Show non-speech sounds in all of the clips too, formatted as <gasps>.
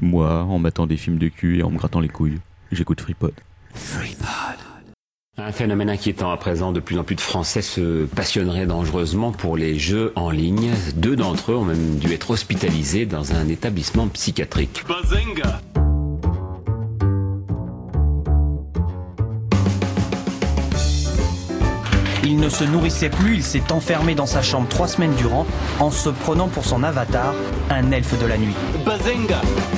Moi, en m'attendant des films de cul et en me grattant les couilles, j'écoute FreePod. Un phénomène inquiétant à présent, de plus en plus de Français se passionneraient dangereusement pour les jeux en ligne. Deux d'entre eux ont même dû être hospitalisés dans un établissement psychiatrique. Il ne se nourrissait plus, il s'est enfermé dans sa chambre trois semaines durant en se prenant pour son avatar, un elfe de la nuit. Et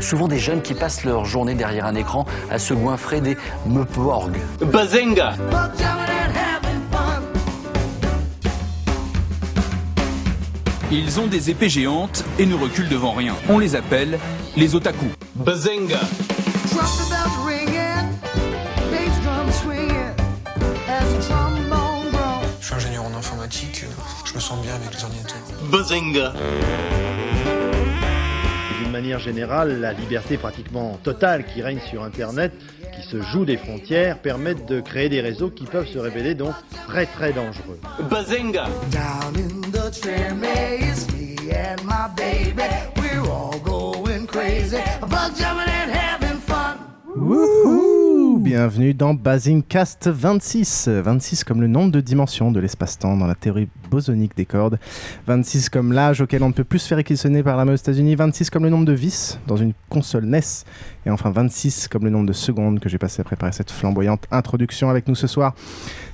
Souvent des jeunes qui passent leur journée derrière un écran à se goinfrer des meuporgs. Ils ont des épées géantes et ne reculent devant rien. On les appelle les otaku. Je suis ingénieur en informatique, je me sens bien avec les ordinateurs. D'une manière générale, la liberté pratiquement totale qui règne sur Internet, qui se joue des frontières, permettent de créer des réseaux qui peuvent se révéler donc très très dangereux. Wouhou Bienvenue dans Basingcast 26. 26 comme le nombre de dimensions de l'espace-temps dans la théorie bosonique des cordes. 26 comme l'âge auquel on ne peut plus se faire équilsonner par la aux États-Unis. 26 comme le nombre de vis dans une console NES. Et enfin 26 comme le nombre de secondes que j'ai passé à préparer cette flamboyante introduction avec nous ce soir.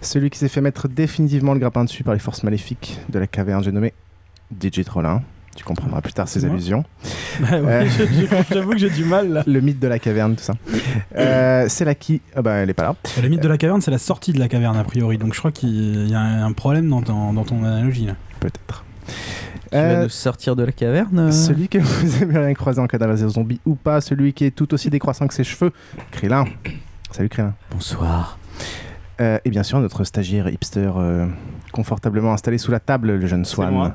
Celui qui s'est fait mettre définitivement le grappin dessus par les forces maléfiques de la caverne, j'ai nommé DJ. Tu comprendras plus tard ces allusions. <laughs> Bah ouais, Euh, J'avoue que j'ai du mal là. Le mythe de la caverne, tout ça. <laughs> Euh, c'est là qui. Ah bah, elle est pas là. Le mythe de la caverne, c'est la sortie de la caverne a priori. Donc je crois qu'il y a un problème dans ton, dans ton analogie là. Peut-être. Tu vas Euh, nous sortir de la caverne euh Celui que vous <laughs> aimeriez croiser en cas d'invasion zombie ou pas, celui qui est tout aussi décroissant que ses cheveux, Krillin. Salut Krillin. Bonsoir. Euh, et bien sûr, notre stagiaire hipster euh, confortablement installé sous la table, le jeune Swan. moi.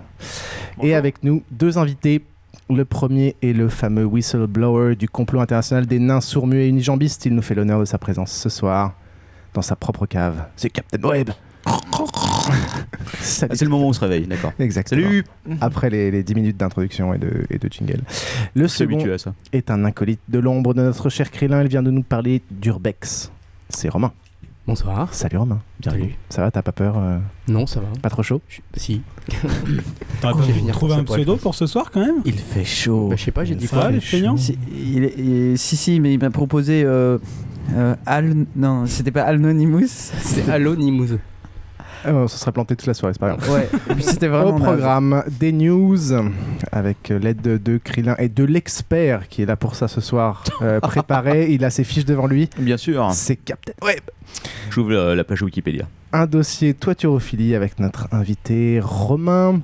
Et avec nous, deux invités. Le premier est le fameux whistleblower du complot international des nains sourds-muets et unijambistes. Il nous fait l'honneur de sa présence ce soir dans sa propre cave. C'est Captain Web. <laughs> Salut. Ah, c'est le moment où on se réveille, d'accord. Exactement. Salut Après les, les 10 minutes d'introduction et de, et de jingle. Le second est un acolyte de l'ombre de notre cher Krillin. Il vient de nous parler d'Urbex. C'est Romain. Bonsoir. Salut Romain. Bienvenue. Salut. Ça va, t'as pas peur euh, Non, ça va. Pas trop chaud? Si. <laughs> T'aurais pas finir trouvé un pseudo pour ce soir quand même? Il fait chaud. Bah, je sais pas, j'ai dit Ça quoi va, les feignants? Si, il est- il- si, si, mais il m'a proposé euh, euh, Al. Non, c'était pas Anonymous. <laughs> C'est Alonymous. Ah, bon, Ça serait planté toute la soirée, c'est pas grave. Ouais, et puis c'était vraiment. Au programme des news avec l'aide de, de Krillin et de l'expert qui est là pour ça ce soir. euh, <laughs> préparé, il a ses fiches devant lui. Bien sûr. C'est Captain Web. J'ouvre euh, la page Wikipédia. Un dossier toiturophilie avec notre invité Romain.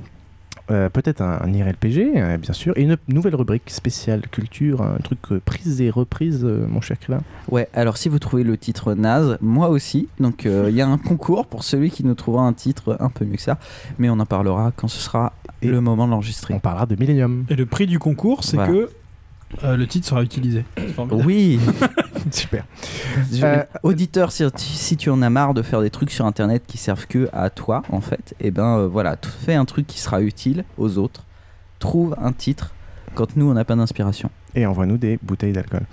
Euh, Peut-être un, un IRLPG, euh, bien sûr. Et une nouvelle rubrique spéciale culture, un truc euh, prise et reprise, euh, mon cher Krillin. Ouais, alors si vous trouvez le titre naze, moi aussi. Donc euh, il y a un concours pour celui qui nous trouvera un titre un peu mieux que ça. Mais on en parlera quand ce sera Et le moment de l'enregistrer. On parlera de Millennium. Et le prix du concours, c'est Voilà. que euh, le titre sera utilisé. Oui, <laughs> Super. Euh, auditeur, si, si tu en as marre de faire des trucs sur internet qui servent que à toi, en fait, et ben euh, voilà, fais un truc qui sera utile aux autres. Trouve un titre quand nous on n'a pas d'inspiration. et envoie-nous des bouteilles d'alcool.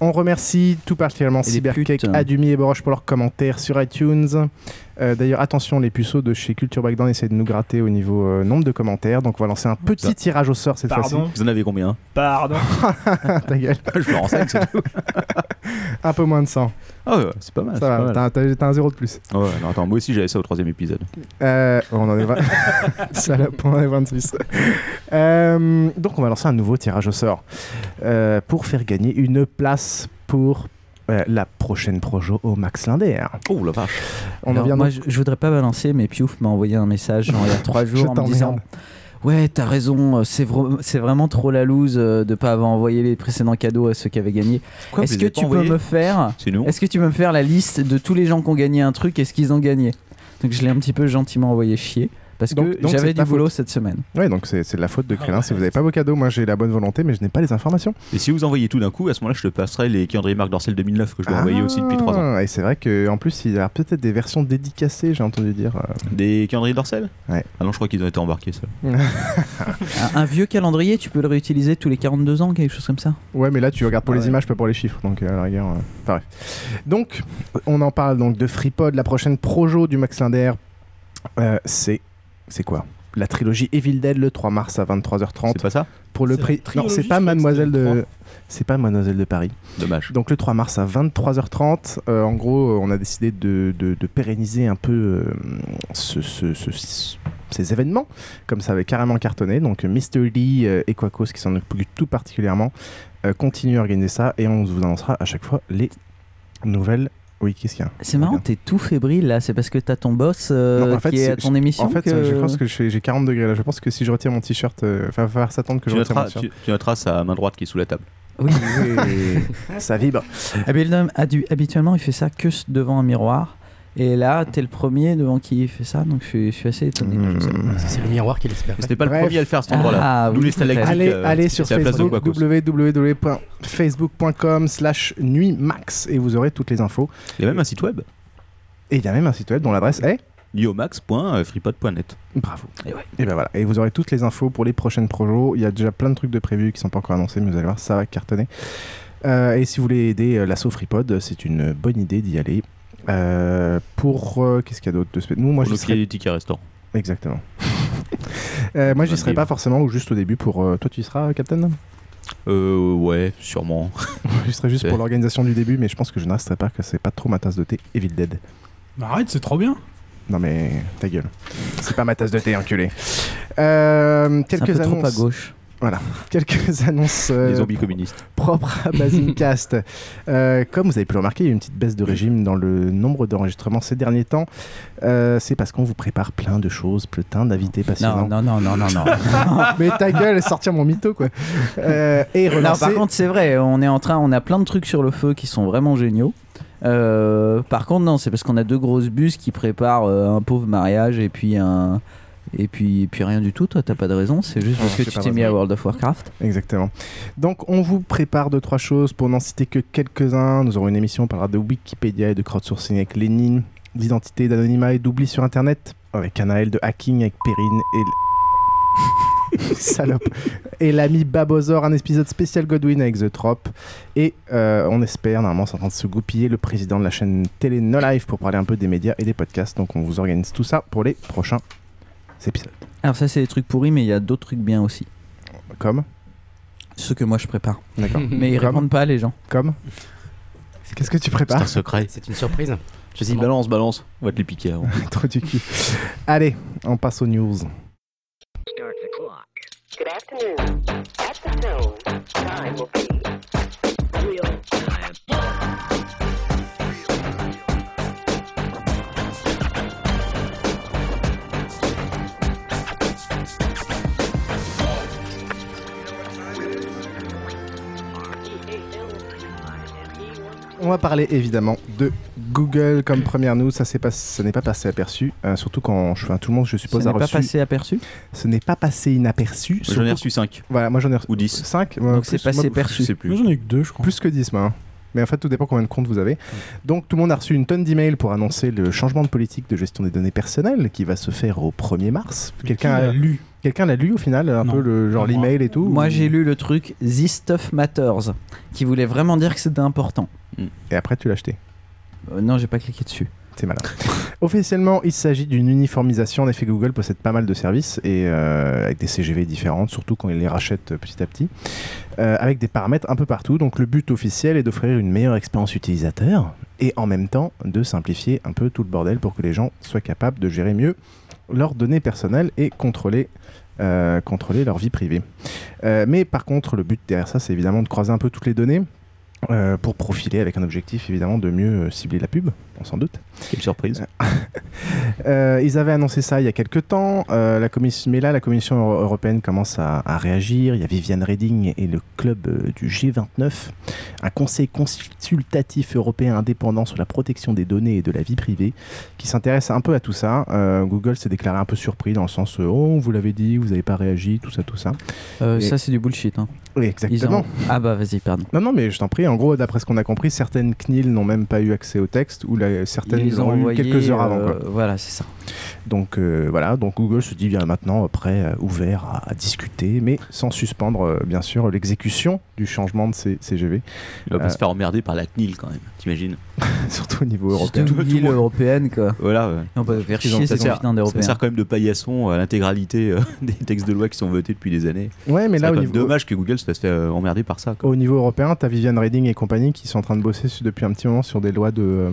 On remercie tout particulièrement Cybercake. Adumi et Boroche pour leurs commentaires sur iTunes. Euh, D'ailleurs, attention, les puceaux de chez Culture Breakdown essaient de nous gratter au niveau euh, nombre de commentaires. Donc, on va lancer un petit tirage au sort cette fois-ci. Pardon Vous en avez combien? Pardon. <laughs> Ta gueule. Je me renseigne, c'est tout. <laughs> Un peu moins de 100. Ah ouais, c'est pas mal. Ça pas va, mal. t'as- t'as t'as un zéro de plus. Ouais, non, attends, moi aussi j'avais ça au troisième épisode. Euh, on en est, vingt- <laughs> Salope, on en est 26. Euh, donc on va lancer un nouveau tirage au sort euh, pour faire gagner une place pour euh, la prochaine projo au Max Linder. Oh la vache. On en Alors, vient moi, je, je voudrais pas balancer, mais Piouf m'a envoyé un message genre, il y a <laughs> trois jours en me disant. Ouais, t'as raison, euh, c'est vra- c'est vraiment trop la loose euh, de pas avoir envoyé les précédents cadeaux à ceux qui avaient gagné. Quoi, Est-ce que tu peux me faire C'est nous. Est-ce que tu peux me faire la liste de tous les gens qui ont gagné un truc et ce qu'ils ont gagné? Donc je l'ai un petit peu gentiment envoyé chier parce Donc- que j'avais du boulot cette semaine. Ouais, donc c'est c'est de la faute de Crélin si vous n'avez pas vos cadeaux. Moi j'ai la bonne volonté, mais je n'ai pas les informations. Et si vous envoyez tout d'un coup, à ce moment-là, je te passerai les calendriers Marc Dorcel 2009 que je dois envoyer aussi depuis 3 ans. Ah, Et c'est vrai qu'en plus, il y a peut-être des versions dédicacées, j'ai entendu dire. euh. Des calendriers Dorcel Ouais. Ah non, je crois qu'ils ont été embarqués, ça. <laughs> Un, un vieux calendrier, tu peux le réutiliser tous les 42 ans, quelque chose comme ça Ouais, mais là, tu regardes pour Ah les ouais. images, pas pour les chiffres. Donc, euh, à la rigueur, euh, enfin, bref. Donc, on en parle donc de FreePod, la prochaine projo du Max Linder. Euh, c'est. C'est quoi La trilogie Evil Dead le 3 mars à 23h30. C'est pas ça Pour le prix. Non, c'est pas Mademoiselle de. C'est pas Mademoiselle de Paris. Dommage. Donc le 3 mars à 23h30, euh, en gros, euh, on a décidé de, de- de pérenniser un peu euh, ce- ce- ce- ces événements, comme ça avait carrément cartonné. Donc Mr. Lee euh, et Quacos, qui s'en occupent tout particulièrement, euh, continuent à organiser ça et on vous annoncera à chaque fois les nouvelles. Oui, qu'est-ce qu'il y a C'est marrant, t'es tout fébrile là, c'est parce que t'as ton boss euh, Non, en fait, qui est à ton émission En fait, que- je pense que j'ai 40 degrés là. Je pense que si je retire mon t-shirt, euh, va falloir s'attendre que Tu je retire mon noteras, t-shirt. tu, tu noteras sa main droite qui est sous la table. Oui. <laughs> ça vibre. Habituellement, adu- habituellement, il fait ça que devant un miroir. Et là, t'es le premier devant qui il fait ça, donc je suis, je suis assez étonné. C'est le miroir qui l'espère. C'était pas Bref. le premier à le faire à cet endroit-là. Ah, oui, Allez, euh, allez sur Facebook, Quacos. www.facebook.com slash nuitmax et vous aurez toutes les infos. Il y a même un site web. Et il y a même un site web dont l'adresse est liomax.freepod.net. Bravo. Et, ben voilà. Et vous aurez toutes les infos pour les prochaines projets. Il y a déjà plein de trucs de prévus qui sont pas encore annoncés, mais vous allez voir, ça va cartonner. Euh, et si vous voulez aider euh, l'assaut FreePod, c'est une bonne idée d'y aller. Euh, pour euh, qu'est-ce qu'il y a d'autre de spé- Nous, moi, le serais. des tickets restaurant. Exactement. <laughs> Euh, moi, j'y Bonne serai idée. pas forcément ou juste au début pour. euh, toi, tu y seras, Captain? Euh, ouais, sûrement. <laughs> Je serai juste pour l'organisation du début, mais je pense que je ne resterai pas, que c'est pas trop ma tasse de thé. Evil Dead. Bah, arrête, c'est trop bien. Non mais ta gueule. C'est pas ma tasse de thé, enculé. Euh, C'est un quelques peu trop annonces. à gauche. Voilà, quelques annonces euh, Les zombies communistes. propres à Basingcast. <laughs> Euh, comme vous avez pu le remarquer, il y a une petite baisse de régime dans le nombre d'enregistrements ces derniers temps. Euh, c'est parce qu'on vous prépare plein de choses, plein d'invités passionnants. Non, non, non, non, non, non. <laughs> mais ta gueule, sortir mon mytho quoi. Euh, et Non, relancer. par contre, c'est vrai, on est en train, on a plein de trucs sur le feu qui sont vraiment géniaux. Par contre, non, c'est parce qu'on a deux grosses bus qui préparent un pauvre mariage et puis un. Et puis, et puis rien du tout, toi, t'as pas de raison, c'est juste parce que tu t'es mis à. World of Warcraft. Exactement. Donc, on vous prépare deux, trois choses pour n'en citer que quelques-uns. Nous aurons une émission, on parlera de Wikipédia et de crowdsourcing avec Lénine, d'identité, d'anonymat et d'oubli sur Internet, avec Anaël de hacking avec Perrine et. <laughs> Salope. Et l'ami Babozor, un épisode spécial Godwin avec The Trop. Et euh, on espère, normalement, c'est en train de se goupiller, le président de la chaîne télé No Life pour parler un peu des médias et des podcasts. Donc, on vous organise tout ça pour les prochains cet épisode. Alors ça c'est des trucs pourris, mais il y a d'autres trucs bien aussi. Comme Ceux que moi je prépare. D'accord. <laughs> mais ils Comme répondent pas les gens. Comme Qu'est-ce que tu prépares C'est un secret. C'est une surprise. Je dis balance, balance. On va te les piquer avant. <laughs> Trop du cul. Allez, on passe aux news. Good afternoon. At the time will be 3:05. On va parler évidemment de Google comme première news. Ça, c'est pas, ça n'est pas passé aperçu. euh, surtout quand je, enfin, tout le monde, je suppose, Ça a n'est pas reçu. passé aperçu Ce n'est pas passé inaperçu. J'en ai reçu 5 Voilà, moi j'en ai reçu ou 10. 5. Donc c'est passé perçu. Je sais plus. Moi, j'en ai que deux, je crois. Plus que 10, moi. hein. Mais en fait, tout dépend combien de comptes vous avez. Donc, tout le monde a reçu une tonne d'emails pour annoncer le changement de politique de gestion des données personnelles qui va se faire au 1er mars. Quelqu'un a, lu quelqu'un l'a lu au final, un Non. peu le genre l'email et tout Moi, ou- j'ai lu le truc This Stuff Matters, qui voulait vraiment dire que c'était important. Et après, tu l'as acheté. Euh, non, j'ai pas cliqué dessus. C'est malin. <laughs> Officiellement, il s'agit d'une uniformisation. En effet, Google possède pas mal de services et euh, avec des CGV différentes, surtout quand il les rachète euh, petit à petit, euh, avec des paramètres un peu partout. Donc, le but officiel est d'offrir une meilleure expérience utilisateur et en même temps de simplifier un peu tout le bordel pour que les gens soient capables de gérer mieux leurs données personnelles et contrôler. euh, leur vie privée. Euh, mais par contre, le but derrière ça, c'est évidemment de croiser un peu toutes les données euh, pour profiler avec un objectif évidemment de mieux cibler la pub, on s'en doute. Quelle surprise. <laughs> Euh, ils avaient annoncé ça il y a quelques temps, euh, la commission, mais là la Commission euro- européenne commence à, à réagir. Il y a Viviane Reding et le club euh, du G29, un conseil consultatif européen indépendant sur la protection des données et de la vie privée, qui s'intéresse un peu à tout ça. Euh, Google s'est déclaré un peu surpris dans le sens oh vous l'avez dit, vous n'avez pas réagi, tout ça, tout ça. Euh, Et- Ça, c'est du bullshit. Hein. Oui, exactement. ont- Ah bah vas-y, pardon. Non, non, mais je t'en prie. En gros, d'après ce qu'on a compris, certaines CNIL n'ont même pas eu accès au texte ou la- certaines Ils ont l'ont eu quelques heures avant. euh, quoi. Voilà, c'est ça. Donc euh, voilà, donc Google se dit bien maintenant prêt, euh, ouvert à, à discuter, mais sans suspendre bien sûr l'exécution du changement de ces CGV. Il va pas se faire emmerder par la CNIL quand même, t'imagines <laughs> Surtout au niveau européen. Surtout l'île européenne, quoi. Voilà, ouais. On peut faire chier ça ces ça d'Européens. sert quand même de paillasson à l'intégralité euh, <laughs> des textes de loi qui sont votés depuis des années. Ouais, mais là, au niveau- dommage que Google se fasse emmerder par ça. quoi. Au niveau européen, tu as Viviane Reding et compagnie qui sont en train de bosser depuis un petit moment sur des lois de, euh,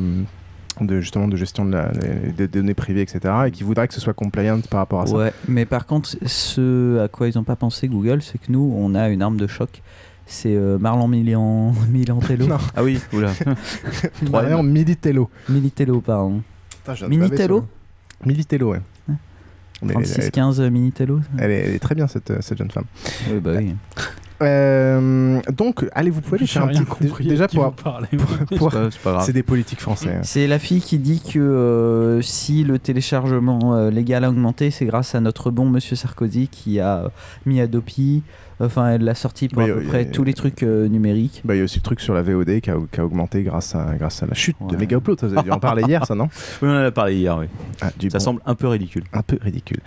de justement de gestion de la- des données privées, etc. et qui voudraient que ce soit compliant par rapport à ça. Ouais, mais par contre, ce à quoi ils n'ont pas pensé Google, c'est que nous, on a une arme de choc. C'est euh, Marlon Milian... <laughs> Milantello. Non. Ah oui, oula. <laughs> Marion Militello. Militello, pardon. Putain, Minitello Militello, ouais. Elle- 3615 Minitello Elle est, elle est très bien cette, euh, cette jeune femme. Oui, bah oui. Euh, donc, allez, vous pouvez aller faire un rien petit compris déjà pour, pour- C'est pas- c'est pas grave. c'est des politiques français. C'est la fille qui dit que euh, si le téléchargement euh, légal a augmenté, c'est grâce à notre bon monsieur Sarkozy qui a mis Adopi. Enfin, elle l'a sorti pour Oui, à peu près tous les trucs euh, numériques. Bah, il y a aussi le truc sur la VOD qui a, qui a augmenté grâce à, grâce à la chute de. Mega Upload. Vous avez dû en parler hier, ça, non <laughs> Oui, on en a parlé hier, oui. Ah, du Ça bon- semble un peu ridicule. un peu ridicule.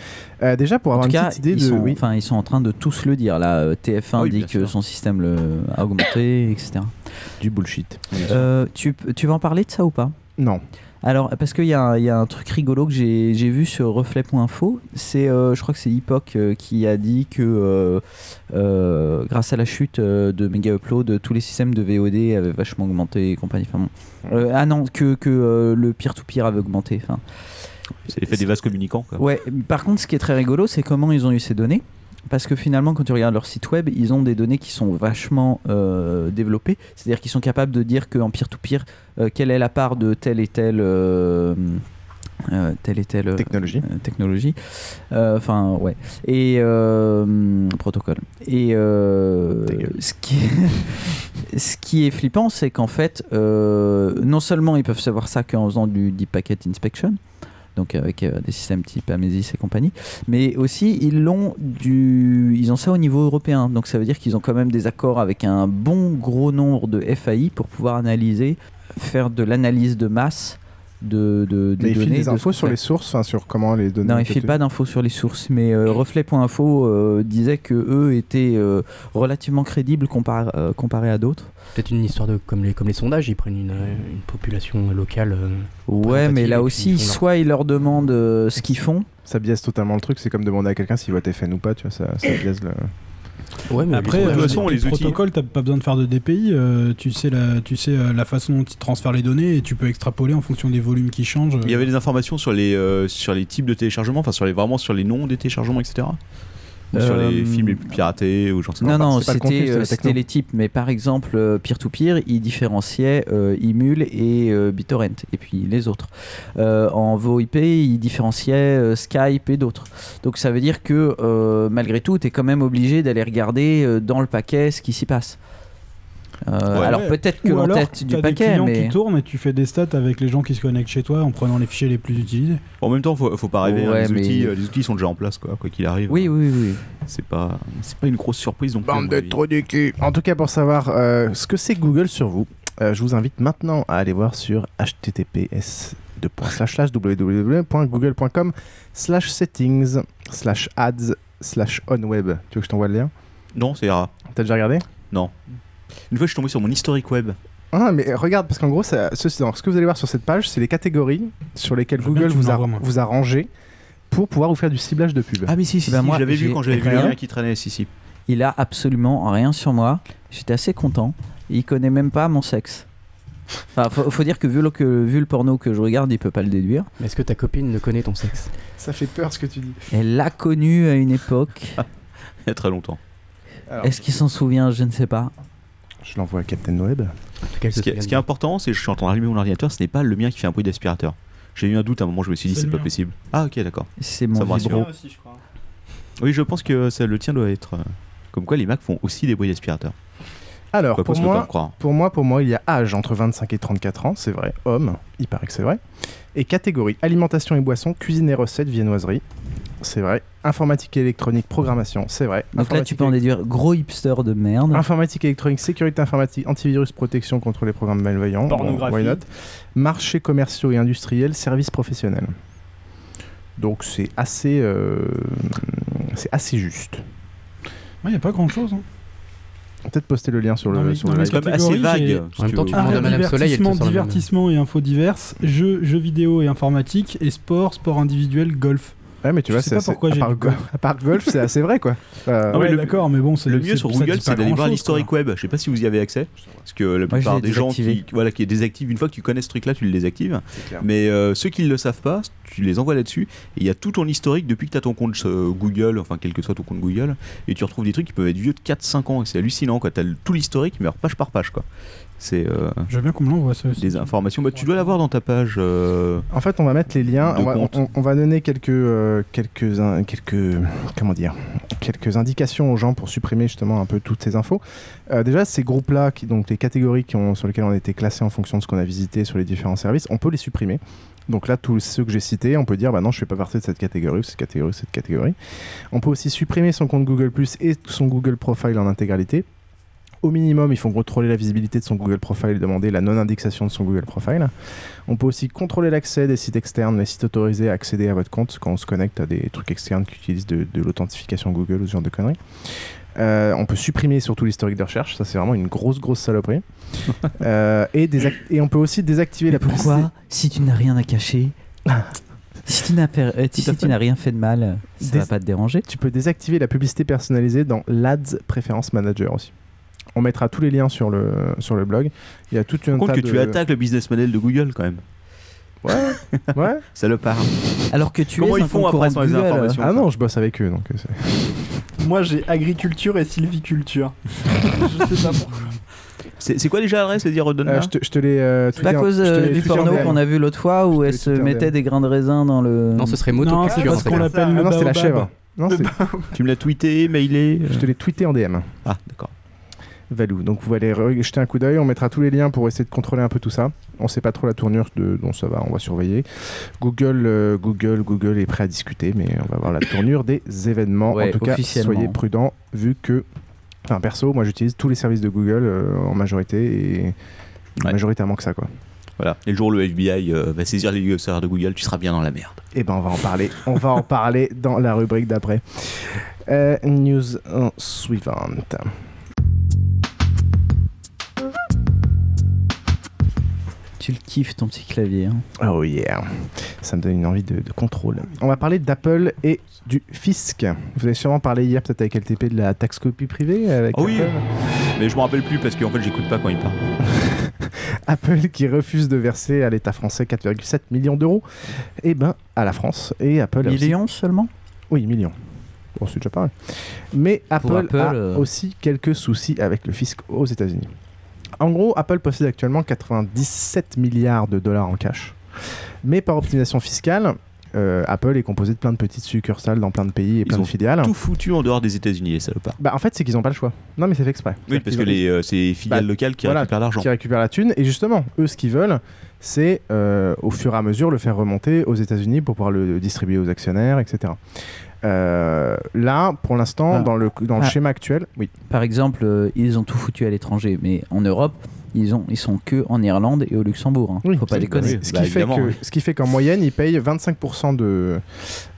Euh, déjà, pour En avoir tout une cas, petite idée ils, de. sont, oui. enfin, ils sont en train de tous le dire. Là, Euh, TF1 Ah oui, dit que sûr. son système le, a augmenté, etc. Du bullshit. Euh, tu, tu vas en parler de ça ou pas? Non. Alors, parce qu'il y, a un- il y a un truc rigolo que j'ai vu sur reflet.info. C'est, euh, je crois que c'est Epoch euh, qui a dit que euh, grâce à la chute de Mega Upload, tous les systèmes de VOD avaient vachement augmenté et compagnie. Enfin, bon. Ah non, que, que le peer-to-peer avait augmenté. Enfin, C'est l'effet des vases communicants. Quoi. Ouais, par contre, ce qui est très rigolo, c'est comment ils ont eu ces données. Parce que finalement, quand tu regardes leur site web, ils ont des données qui sont vachement euh, développées. C'est-à-dire qu'ils sont capables de dire qu'en peer-to-peer, euh, quelle est la part de telle et telle. euh, euh, telle et telle Technologie. technologie. Enfin, ouais. Et protocole. Et ce, qui est, <laughs> ce qui est flippant, c'est qu'en fait, non seulement ils peuvent savoir ça qu'en faisant du Deep Packet Inspection, donc avec euh, des systèmes type Amesis et compagnie, mais aussi ils l'ont du, ils ont ça au niveau européen. Donc ça veut dire qu'ils ont quand même des accords avec un bon gros nombre de FAI pour pouvoir analyser, faire de l'analyse de masse de, de des Mais il données. file des de infos qu'on sur les sources, sur comment les données. Non, il été file pas d'infos sur les sources, mais euh, Reflet.info euh, disait que eux étaient euh, relativement crédibles comparé, euh, comparé à d'autres. Peut-être une histoire de comme les, comme les sondages, ils prennent une, une population locale. euh, Ouais, mais là aussi, ils soit ils leur demandent euh, ce qu'ils font. Ça biaise totalement le truc. C'est comme demander à quelqu'un s'il vote FN ou pas. Tu vois, ça, ça biaise le. Ouais, mais Après, les de toute euh, façon, les, outils- protocoles, t'as pas besoin de faire de DPI. euh, tu sais, la, tu sais euh, la façon dont ils transfèrent les données et tu peux extrapoler en fonction des volumes qui changent. Il y avait des informations sur les, euh, sur les types de téléchargements, enfin sur les, vraiment sur les noms des téléchargements, etc. Ou sur les Euh, films les plus piratés ou j'en sais Non, pas. non, le c'était euh, c'était les types. Mais par exemple, euh, peer-to-peer, ils différenciaient Emule et BitTorrent, et puis les autres. En VoIP, ils différenciaient Skype et d'autres. Donc ça veut dire que malgré tout, tu es quand même obligé d'aller regarder dans le paquet ce qui s'y passe. Euh, Ouais. alors Ouais. peut-être que l'entête t'as du des paquet, clients mais qui tournent et tu fais des stats avec les gens qui se connectent chez toi en prenant les fichiers les plus utilisés. En même temps, faut, faut pas rêver. hein, Ouais, les, mais- outils, euh, les outils sont déjà en place, quoi, quoi qu'il arrive. oui, oui, oui. C'est pas, c'est pas une grosse surprise. Donc, Bande de trous du cul. En tout cas, pour savoir euh, ce que c'est Google sur vous, euh, je vous invite maintenant à aller voir sur https www.google.com slash settings slash ads slash onweb. Tu veux que je t'envoie le lien? Non, c'est rare. T'as déjà regardé? Non. Une fois, je suis tombé sur mon historique web. Ah, mais regarde, parce qu'en gros, ça- ce, ce que vous allez voir sur cette page, c'est les catégories sur lesquelles bien Google vous a, vous a rangé pour pouvoir vous faire du ciblage de pub. Ah, mais si, si, Ben si, moi, je l'avais vu quand j'avais vu rien. qui traînait. Si, si. Il a absolument rien sur moi. J'étais assez content. Il connaît même pas mon sexe. Enfin, faut, faut dire que vu, le, que vu le porno que je regarde, il peut pas le déduire. Mais est-ce que ta copine ne connaît ton sexe? Ça fait peur ce que tu dis. Elle l'a connu à une époque. <laughs> Il y a très longtemps. Est-ce qu'il s'en souvient? Je ne sais pas. Je l'envoie à Captain Web. Cas, Ce qui, est, ce qui important, c'est que je suis en train d'allumer mon ordinateur, ce n'est pas le mien qui fait un bruit d'aspirateur. J'ai eu un doute à un moment, je me suis dit C'est pas possible. Ah ok d'accord. C'est Ça mon me rassure. vibro. aussi, je crois. Oui, je pense que ça, le tien doit être. euh, Comme quoi, les Mac font aussi des bruits d'aspirateur. Alors, Quoi pour moi, pour moi, pour moi, il y a âge entre 25 et 34 ans, c'est vrai. Homme, il paraît que c'est vrai. Et catégorie alimentation et boisson, cuisine et recettes, viennoiserie, c'est vrai. Informatique et électronique, programmation, c'est vrai. Donc là, tu peux en déduire gros hipster de merde. Informatique électronique, sécurité informatique, antivirus, protection contre les programmes malveillants. Bon, Pornographie. why not? Marchés commerciaux et industriels, services professionnels. Donc c'est assez, euh, c'est assez juste. Il n'y a pas grand chose. Hein. Peut-être poster le lien sur le, sur le live. quand même assez vague, En même temps, tu demandes à Madame Soleil, divertissement, et infos diverses, jeux, jeux vidéo et informatique, et sport, sport individuel, golf. Ouais, mais tu Je vois, sais c'est pas assez- pourquoi à, j'ai part go- golf. à part golf, c'est assez vrai quoi. Euh, Ah ouais, le- d'accord, mais bon, c'est Le mieux sur Google, c'est d'aller voir l'historique quoi. web. Je sais pas si vous y avez accès. Parce que la plupart des gens qui, voilà, qui est désactive, une fois que tu connais ce truc-là, tu le désactives. Mais euh, ceux qui ne le savent pas, tu les envoies là-dessus. Et il y a tout ton historique depuis que tu as ton compte euh, Google, enfin quel que soit ton compte Google. Et tu retrouves des trucs qui peuvent être vieux de 4-5 ans. Et c'est hallucinant. Tu as tout l'historique, mais alors page par page. quoi. C'est euh, Je veux bien qu'on me l'envoie ça aussi. des informations. Bah, tu dois l'avoir dans ta page. euh, En fait, on va mettre les liens. On va, compte. on- on va donner quelques, euh, quelques, in- quelques, comment dire, quelques indications aux gens pour supprimer justement un peu toutes ces infos. Euh, déjà, ces groupes-là, qui, donc les catégories qui ont, sur lesquelles on a été classés en fonction de ce qu'on a visité sur les différents services, on peut les supprimer. Donc là, tous ceux que j'ai cités, on peut dire, bah non, je fais pas partie de cette catégorie, cette catégorie, cette catégorie. On peut aussi supprimer son compte Google Plus et son Google Profile en intégralité. Au minimum, il faut contrôler la visibilité de son Google Profile et demander la non-indexation de son Google Profile. On peut aussi contrôler l'accès des sites externes, les sites autorisés à accéder à votre compte quand on se connecte à des trucs externes qui utilisent de, de l'authentification Google ou ce genre de conneries. Euh, on peut supprimer surtout l'historique de recherche, ça c'est vraiment une grosse grosse saloperie. <laughs> Euh, et, on peut aussi désactiver la publicité. Pourquoi Si tu n'as rien à cacher. <laughs> si tu n'as euh, si n'as rien fait de mal, ça Des- va pas te déranger. Tu peux désactiver la publicité personnalisée dans l'Ads Preference Manager aussi. On mettra tous les liens sur le, sur le blog. Il y a toute une compte que tu attaques le business model de Google quand même. Ouais, <laughs> ouais. Ça le part. Alors que tu Comment es ils un font après de sans les Google, informations Ah non, je bosse avec eux donc euh. <laughs> Moi, j'ai agriculture et sylviculture. <laughs> je sais pas pourquoi. C'est quoi déjà l'adresse Vas-y, redonne Euh, je te, l'ai. euh, C'est pas à cause euh, du porno qu'on a vu l'autre fois où elle se mettait des grains de raisin dans le. Non, ce serait Non, motoculture. c'est fait. qu'on l'appelle Ah non, c'est la chèvre. Non, Tu me l'as tweeté, mailé euh je te l'ai tweeté en DM. Ah, d'accord. Valou. Donc vous allez jeter un coup d'œil, on mettra tous les liens pour essayer de contrôler un peu tout ça. On sait pas trop la tournure de dont ça va, on va surveiller. Google, euh, Google, Google est prêt à discuter, mais on va voir la tournure des <laughs> événements. Ouais, en tout cas, soyez prudents vu que, enfin perso, moi j'utilise tous les services de Google euh, en majorité et Ouais. majoritairement que ça quoi. Voilà. Et le jour où le FBI euh, va saisir les serveurs de Google, tu seras bien dans la merde. Et ben on va en parler, on va en parler dans la rubrique d'après. News suivante. Tu le kiffes ton petit clavier. hein. Oh yeah, ça me donne une envie de, de contrôle. On va parler d'Apple et du fisc. Vous avez sûrement parlé hier peut-être avec LTP de la taxe copie privée avec Ah oui. Apple. Mais je me rappelle plus parce qu'en fait, j'écoute pas quand il parle. <laughs> Apple qui refuse de verser à l'État français 4,7 millions d'euros. Et ben à la France et Apple a aussi- Millions seulement? Oui, millions. Bon, c'est déjà pas mal. Mais Apple, a euh, aussi quelques soucis avec le fisc aux États-Unis. En gros, Apple possède actuellement 97 milliards de dollars en cash. Mais par optimisation fiscale, euh, Apple est composé de plein de petites succursales dans plein de pays et plein ont de filiales. Tout foutu en dehors des États-Unis, les salopards. Bah, en fait, c'est qu'ils n'ont pas le choix. Non, mais c'est fait exprès. Oui, parce que ont- les, euh, c'est les filiales Bah, locales qui voilà, récupèrent l'argent. qui récupèrent la thune. Et justement, eux, ce qu'ils veulent, c'est euh, au fur et à mesure le faire remonter aux États-Unis pour pouvoir le distribuer aux actionnaires, etc. Euh, là, pour l'instant, Ah. dans le, dans le Ah. schéma actuel, oui. Par exemple, euh, ils ont tout foutu à l'étranger, mais en Europe, ils, ont, ils sont que en Irlande et au Luxembourg. hein. Oui, Faut pas c'est- déconner. Ce Bah, qui, fait évidemment, que, oui. ce qui fait qu'en moyenne, ils payent 25% de,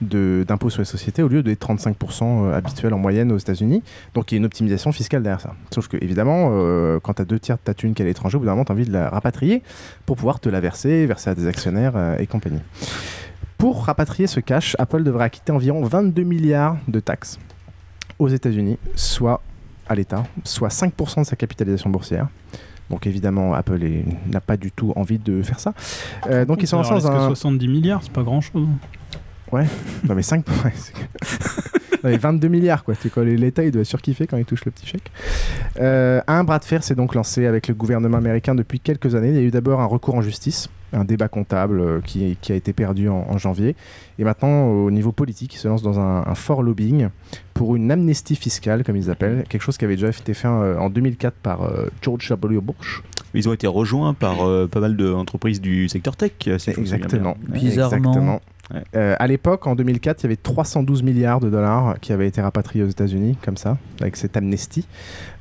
de- d'impôts sur les sociétés au lieu des 35% euh, habituels en moyenne aux États-Unis. Donc il y a une optimisation fiscale derrière ça. Sauf que, évidemment, euh, quand tu as deux tiers de ta thune qui est à l'étranger, au bout d'un moment, tu as envie de la rapatrier pour pouvoir te la verser, verser à des actionnaires euh, et compagnie. Pour rapatrier ce cash, Apple devrait acquitter environ 22 milliards de taxes aux États-Unis, soit à l'État, soit 5% de sa capitalisation boursière. Donc évidemment, Apple n'a pas du tout envie de faire ça. Euh, donc ils sont que un... 70 milliards, c'est pas grand chose. Ouais, non mais 5... <laughs> ouais, c'est- Non, mais 22 milliards, quoi. Quoi, L'État, il doit surkiffer quand il touche le petit chèque. Euh, un bras de fer s'est donc lancé avec le gouvernement américain depuis quelques années. Il y a eu d'abord un recours en justice, un débat comptable euh, qui, a été perdu en, janvier. Et maintenant, au niveau politique, il se lance dans un, un fort lobbying pour une amnistie fiscale, comme ils appellent, quelque chose qui avait déjà été fait euh, en 2004 par George W. Bush. Ils ont été rejoints par euh, pas mal d'entreprises du secteur tech. si Exactement. bien. Exactement. Euh, à l'époque, en 2004, il y avait 312 milliards de dollars qui avaient été rapatriés aux États-Unis, comme ça, avec cette amnistie,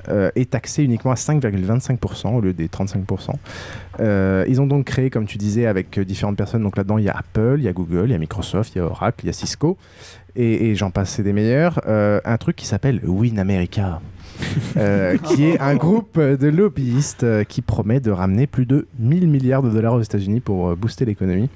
euh, et taxés uniquement à 5,25% au lieu des 35%. Euh, ils ont donc créé, comme tu disais, avec différentes personnes. Donc là-dedans, il y a Apple, il y a Google, il y a Microsoft, il y a Oracle, il y a Cisco, et, et j'en passe, c'est des meilleurs. euh, un truc qui s'appelle Win America. Euh, qui est un groupe de lobbyistes euh, qui promet de ramener plus de 1000 milliards de dollars aux États-Unis pour euh, booster l'économie.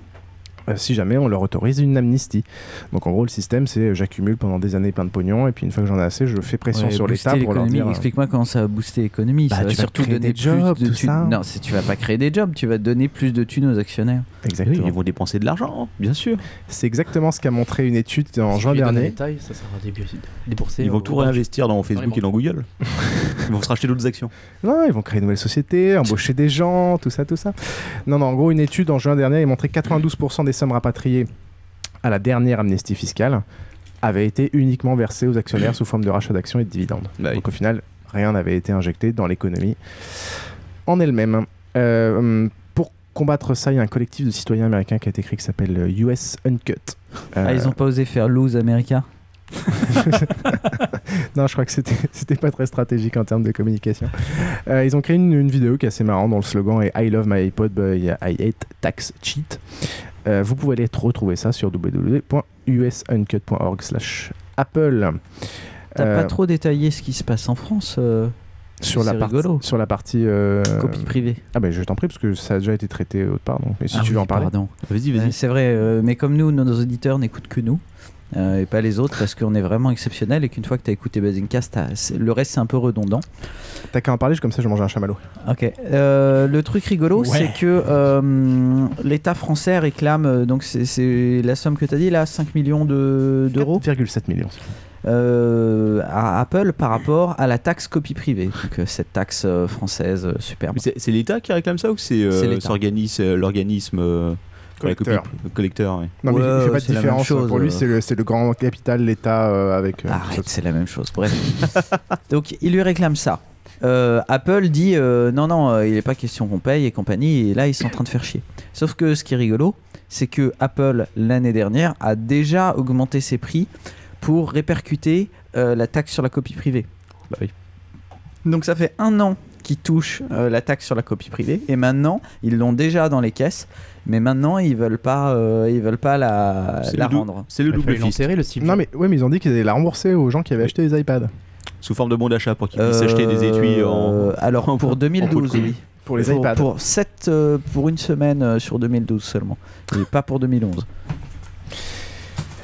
Euh, si jamais on leur autorise une amnistie. Donc en gros, le système, c'est euh, j'accumule pendant des années plein de pognon, et puis une fois que j'en ai assez, je fais pression Ouais, sur l'État pour leur l'économie. dire. euh, Explique-moi comment ça va booster l'économie. Bah, ça va tu vas surtout créer donner des jobs, plus de tout thunes. ça. Non, tu vas pas créer des jobs, tu vas donner plus de thunes aux actionnaires. Exactement. Oui, ils vont dépenser de l'argent, bien sûr. C'est exactement ce qu'a montré une étude en juin Tu dernier. détail, ça sera déboursé- Ils vont tout réinvestir dans Facebook et dans Google. <laughs> Ils vont se racheter d'autres actions. Non, ils vont créer de nouvelles sociétés, embaucher des gens, tout ça, tout ça. Non, non, en gros, une étude en juin dernier a montré que 92% des sommes rapatriées à la dernière amnistie fiscale avaient été uniquement versées aux actionnaires sous forme de rachat d'actions et de dividendes. Donc au final, rien n'avait été injecté dans l'économie en elle-même. Euh, pour combattre ça, il y a un collectif de citoyens américains qui a été créé qui s'appelle US Uncut. Euh, Ah, ils ont pas osé faire Lose America? <laughs> Non, je crois que c'était c'était pas très stratégique en termes de communication. Euh, ils ont créé une, une vidéo qui est assez marrante dont le slogan est I love my iPod, but I hate tax cheat. Euh, vous pouvez aller retrouver ça sur www.usuncut.org/apple. T'as Euh, pas trop détaillé ce qui se passe en France euh, sur la rigolo. sur la partie euh, Copie privée. Ah ben je t'en prie parce que ça a déjà été traité autre part donc. Et si Ah tu veux en parler. pardon. Vas-y, Euh, c'est vrai, euh, mais comme nous, nos auditeurs n'écoutent que nous. Euh, et pas les autres parce qu'on est vraiment exceptionnel et qu'une fois que tu as écouté Basingcast, le reste c'est un peu redondant. T'as qu'à en parler, comme ça je mange un chamallow. Ok. Euh, le truc rigolo, Ouais. c'est que euh, l'État français réclame, donc c'est- la somme que tu as dit là, 5 millions de- d'euros 4,7 millions. euh, à Apple par rapport à la taxe copie privée. Donc euh, cette taxe euh, française euh, superbe. C'est l'État qui réclame ça ou c'est l'organisme euh, Collecteur. copie- le collecteur. Non mais il- Ouais, fait pas c'est de la même différence. chose, Pour lui euh. c'est le, grand capital, l'État euh, avec. euh, Arrête, c'est la même chose. Bref. <laughs> Donc il lui réclame ça. Euh, Apple dit euh, non, non, euh, il n'est pas question qu'on paye et compagnie, et là ils sont en train de faire chier. Sauf que ce qui est rigolo, c'est que Apple l'année dernière a déjà augmenté ses prix pour répercuter euh, la taxe sur la copie privée. Bah oui. Donc ça fait un an qu'ils touchent euh, la taxe sur la copie privée, et maintenant ils l'ont déjà dans les caisses, mais maintenant ils veulent pas, euh, ils veulent pas la, rendre. c'est le double fist. le Steve Non mais ouais mais ils ont dit qu'ils allaient la rembourser aux gens qui avaient acheté des iPads. Sous forme de bon d'achat pour qu'ils puissent acheter des étuis en. Euh, alors en- pour en pot de 2012 couille. oui. Pour les pour, iPads. pour, sept, euh, pour une semaine euh, sur 2012 seulement et pas pour 2011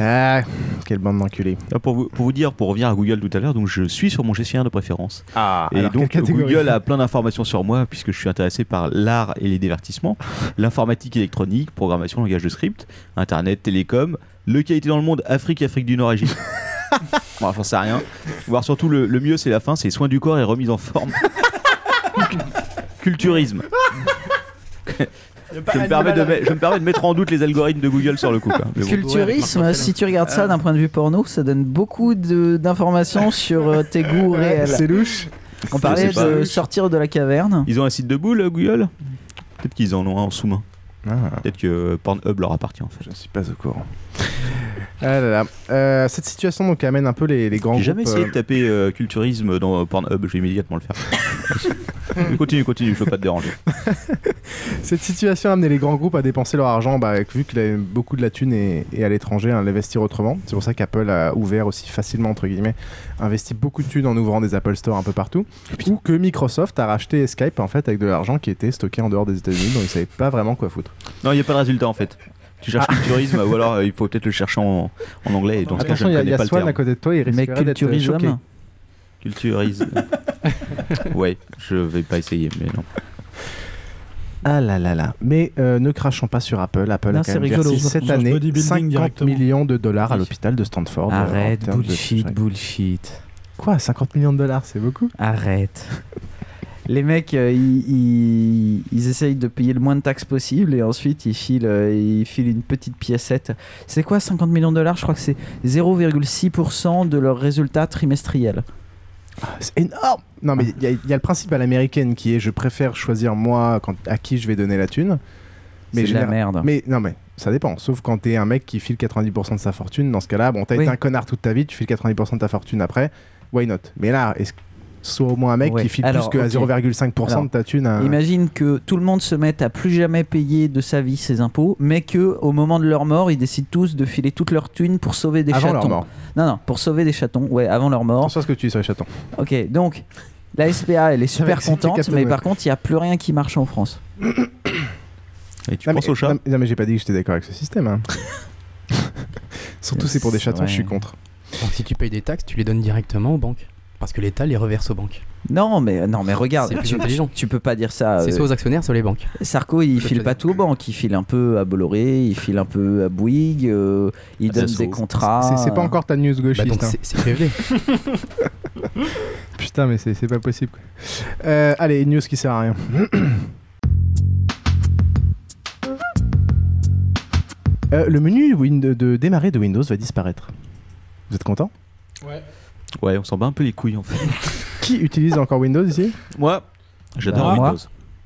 Ah, quelle bande d'enculés. Ah, Pour vous, pour vous dire, pour revenir à Google tout à l'heure, donc je suis sur mon gestionnaire de préférence. Ah, Et alors, donc Google a plein d'informations sur moi puisque je suis intéressé par l'art et les divertissements, <laughs> l'informatique électronique, programmation, langage de script, internet, télécom, localité dans le monde, Afrique, Afrique du Nord, Égypte. <laughs> bon, j'en sais rien. Voire surtout le, le mieux, c'est la fin, c'est soins du corps et remise en forme. <laughs> Culturisme. Je me, permets de me- je me permets de mettre en doute les algorithmes de Google sur le coup. quoi. Mais bon. culturisme si tu regardes ça d'un point de vue porno ça donne beaucoup de- d'informations <laughs> sur euh, tes goûts réels C'est louche. on parlait Je sais pas. de sortir de la caverne Ils ont un site de boule, euh, Google? Peut-être qu'ils en ont un en sous-main. Ah, Peut-être que Pornhub leur appartient en fait. je ne suis pas au courant. Ah là là. Euh, cette situation donc amène un peu les, les grands J'ai jamais groupes, essayé euh, de taper euh, culturisme dans Pornhub, je vais immédiatement le faire. <laughs> Continue, continue, je veux pas te déranger. <laughs> Cette situation a amené les grands groupes à dépenser leur argent, bah, vu que beaucoup de la thune est, est à l'étranger, à l'investir autrement. C'est pour ça qu'Apple a ouvert aussi facilement, entre guillemets, investi beaucoup de thunes en ouvrant des Apple Store un peu partout. Ou que Microsoft a racheté Skype, en fait, avec de l'argent qui était stocké en dehors des États-Unis, donc ils savaient pas vraiment quoi foutre. Non, il n'y a pas de résultat en fait. Tu cherches Ah. culturisme ou alors euh, il faut peut-être le chercher en, en anglais. Et dans ce cas, je Attention, ne y a, connais il y a pas le Swan terme. à côté de toi, il mais risquerait d'être choqué. culturisme Culturisme. <laughs> ouais, je vais pas essayer, mais non. Ah là là là. Mais euh, ne crachons pas sur Apple. Apple Non, a quand même rigolo. versé cette année bodybuilding 50 directement. millions de dollars à l'hôpital de Stanford. euh, Arrête, de- bullshit, bullshit. Quoi 50 millions de dollars, c'est beaucoup? Arrête. Les mecs, euh, ils, ils- ils essayent de payer le moins de taxes possible et ensuite ils filent, euh, ils filent une petite piécette. C'est quoi 50 millions de dollars? Je crois que c'est 0,6% de leur résultat trimestriel. C'est énorme Non, mais il y, a- il y a le principe à l'américaine qui est je préfère choisir moi quand, à qui je vais donner la thune. C'est de la merde. Mais non, mais ça dépend. Sauf quand t'es un mec qui file 90% de sa fortune. Dans ce cas-là, bon, t'as Oui. été un connard toute ta vie, tu files 90% de ta fortune après. Why not? Mais là, est-ce que soit au moins un mec Ouais. qui file Alors, plus que à ok. 0,5% Alors, de ta thune à- Imagine que tout le monde se mette à plus jamais payer de sa vie ses impôts, mais que au moment de leur mort, ils décident tous de filer toute leur thune pour sauver des Avant leur chatons. mort. Non, non, pour sauver des chatons. Ouais, avant leur mort. À ce que tu dis sur les chatons. Ok, donc la SPA, elle est super <laughs> contente, mais par contre, il n'y a plus rien qui marche en France. <coughs> Et tu non, penses mais, au chat non, mais j'ai pas dit que j'étais d'accord avec ce système. hein. <laughs> Surtout c'est pour des chatons, je suis contre. Donc si tu payes des taxes, tu les donnes directement aux banques. Parce que l'État les reverse aux banques. Non, mais non, mais regarde, plus tu, intelligent. tu peux pas dire ça. C'est euh, soit aux actionnaires, soit les banques. Sarko, il file pas tout aux banques, il file un peu à Bolloré, il file un peu à Bouygues, euh, il À donne des contrats. C'est- pas encore ta news Bah gauchiste. donc hein. c'est. <laughs> Putain, mais c'est pas possible. quoi. Euh, allez, news qui sert à rien. <coughs> Euh, le menu de démarrer de Windows va disparaître. Vous êtes content? Ouais. Ouais, on s'en bat un peu les couilles en fait. <laughs> Qui utilise encore Windows ici? Moi, j'adore Bah, moi. Windows.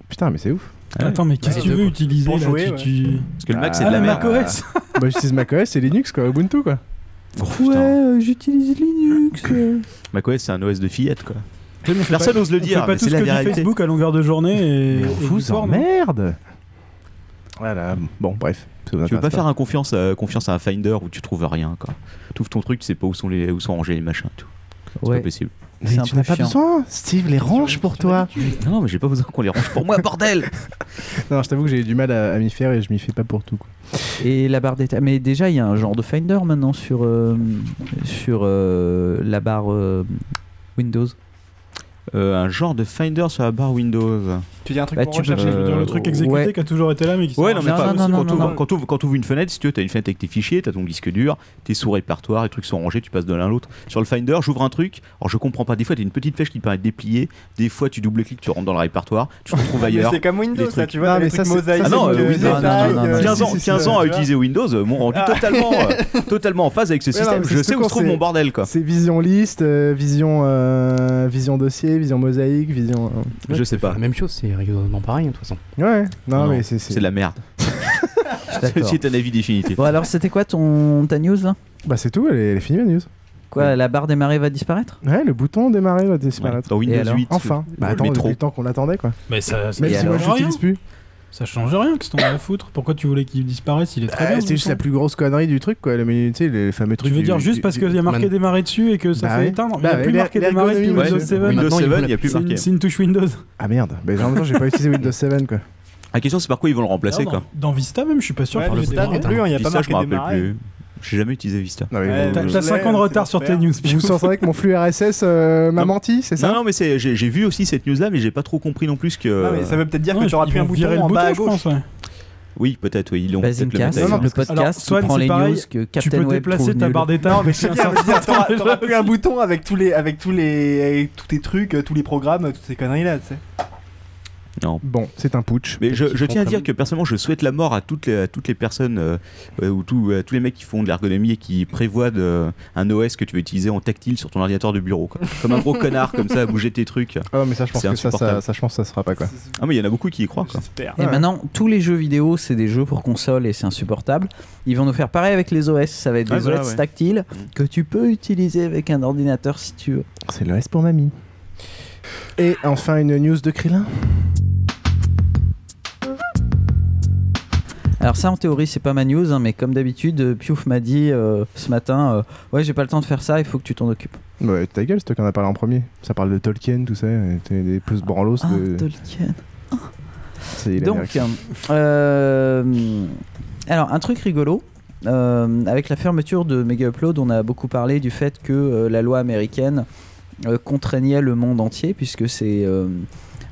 Putain, mais c'est ouf. Ouais. Attends, mais qu'est-ce que les tu deux, veux quoi. utiliser Pour là jouer, tu, ouais. tu- Parce que le Mac c'est Ah, de la le merde. macOS <laughs> bah, j'utilise macOS et Linux, quoi, Ubuntu, quoi. Oh, putain. euh, j'utilise Linux. <laughs> macOS c'est un OS de fillette quoi. Personne n'ose le on dire, fait pas mais tout c'est ce la que dit vérité. Facebook à longueur de journée et. Mais on et vous du porn. emmerde Voilà, bon, bref. Tu veux pas faire un confiance, à, confiance à un Finder où tu trouves rien quoi. Tu ouvres ton truc, tu sais pas où sont les où sont rangés les machins tout. C'est Ouais. pas possible. Mais tu n'as pas besoin Steve les range pour toi Non, mais j'ai pas besoin qu'on les range pour moi, bordel. <laughs> Non, je t'avoue que j'ai eu du mal à, à m'y faire et je m'y fais pas pour tout. quoi. Et la barre d'état. Mais déjà, il y a un genre de Finder maintenant sur, euh, sur euh, la barre euh, Windows. Euh, un genre de Finder sur la barre Windows. Tu dis un truc Bah, pour tu peux- rechercher Je veux dire, le truc Euh, exécuté ouais. qui a toujours été là, mais qui Ouais, non, mais Non, pas. non, non, quand non, quand t'ouvres une fenêtre, si tu veux, t'as une fenêtre avec tes fichiers, t'as ton disque dur, tes sous-répertoires, les trucs sont rangés, tu passes de l'un à l'autre. Sur le Finder, j'ouvre un truc, alors je comprends pas, des fois t'as une petite flèche qui te permet de déplier, des fois tu double-cliques, tu rentres dans le répertoire, tu te retrouves <laughs> ailleurs. c'est comme Windows, ça, tu vois, mais ça, euh, Windows. des Non, non, détails, non, non, euh, 15 ans, 15 à tu utiliser Windows euh, m'ont rendu <laughs> totalement, euh, totalement en phase avec ce système. je sais où se trouve mon bordel quoi. C'est vision liste, euh, vision, euh, vision dossier, vision mosaïque, vision. euh, Je sais tu pas. La même chose, c'est rigoureusement pareil, hein, de toute façon. Ouais, non, Non, mais c'est. C'est de la merde. <laughs> <laughs> D'accord. C'est un avis définitif. Bon, alors, c'était quoi ton, ta news là? Bah, c'est tout, elle est, elle est finie ma news. Quoi, la barre démarrer va disparaître? Ouais, le bouton démarrer va Ouais, disparaître. Dans Windows Et alors? 8. Enfin, bah le attends, métro. depuis le temps qu'on l'attendait quoi. Mais ça, ça Même si moi je l'utilise plus. Ça change rien, qu'est-ce que t'en as à foutre? Pourquoi tu voulais qu'il disparaisse? Il est très Euh, bien. c'est ce juste la plus grosse connerie du truc quoi, le menu, tu sais, les fameux Tu trucs. veux du- dire juste du- parce qu'il y a marqué Man- démarrer dessus et que ça Bah fait ouais. éteindre Bah il n'y a ouais, plus marqué démarrer depuis Windows monsieur. 7. Windows Maintenant, ils 7, vont il n'y a plus C'est une, marqué. c'est une touche Windows. Ah merde, mais en même temps j'ai pas utilisé Windows 7 quoi. La question c'est par quoi ils vont le remplacer quoi. dans, Vista même, je suis pas sûr qu'il le Vista hein, il n'y a pas Vista, je me marqué rappelle démarrer. J'ai jamais utilisé Vista. Mais Ouais, T'as je t'as l'ai, 5 ans de retard sur tes news. Vous vous entendez que mon flux RSS euh, m'a menti, c'est ça Non, non, mais c'est, j'ai, vu aussi cette news-là, mais j'ai pas trop compris non plus que. Non, mais ça veut peut-être dire Non, que tu auras plus un bouton en bas à je gauche. pense, ouais. Oui, peut-être, oui, ils l'ont peut-être le podcast alors, Swan, prend c'est les pareil, news que Tu peux Web déplacer ta nul. barre d'état. <laughs> Mais je bien, je t'auras t'auras plus un bouton avec tous les, avec tous les, avec tous tes trucs, euh, tous les programmes, toutes ces conneries là, tu sais. Non. Bon, c'est un putsch. Mais je, tiens à dire que personnellement, je souhaite la mort à toutes les, à toutes les personnes euh, ou tout- à tous les mecs qui font de l'ergonomie et qui prévoient de, un OS que tu vas utiliser en tactile sur ton ordinateur de bureau. quoi. <laughs> Comme un gros connard, comme ça, à bouger tes trucs. Ah, mais ça, je pense que ça, ça, je pense que ça se fera pas quoi. Ah, mais il y en a beaucoup qui y croient. Quoi. Et maintenant, tous les jeux vidéo, c'est des jeux pour console et c'est insupportable. Ils vont nous faire pareil avec les OS. Ça va être Ouais, des OS ouais. tactiles que tu peux utiliser avec un ordinateur si tu veux. C'est l'OS pour mamie. Et enfin une news de Krillin. Alors ça, en théorie, c'est pas ma news, hein, mais comme d'habitude, euh, Piouf m'a dit euh, ce matin, euh, ouais, j'ai pas le temps de faire ça, il faut que tu t'en occupes. Ouais, ta gueule, c'est toi qui en as parlé en premier. Ça parle de Tolkien, tout ça, t'es des plus branlos Ah, de. Tolkien. C'est Donc, euh, alors un truc rigolo. avec la fermeture de Mega Upload, on a beaucoup parlé du fait que la loi américaine contraignait le monde entier, puisque euh,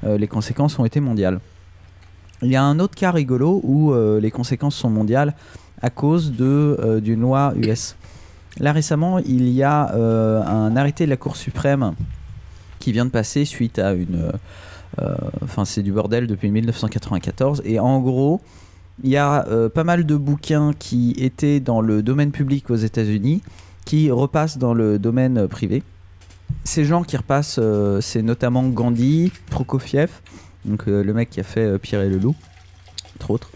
euh, les conséquences ont été mondiales. Il y a un autre cas rigolo où euh, les conséquences sont mondiales à cause de, euh, d'une loi US. Là récemment, il y a euh, un arrêté de la Cour suprême qui vient de passer suite à une... euh, Enfin, c'est du bordel depuis 1994. Et en gros, il y a euh, pas mal de bouquins qui étaient dans le domaine public aux États-Unis qui repassent dans le domaine euh, privé. Ces gens qui repassent, euh, c'est notamment Gandhi, Prokofiev, donc euh, le mec qui a fait euh, Pierre et le loup, entre autres.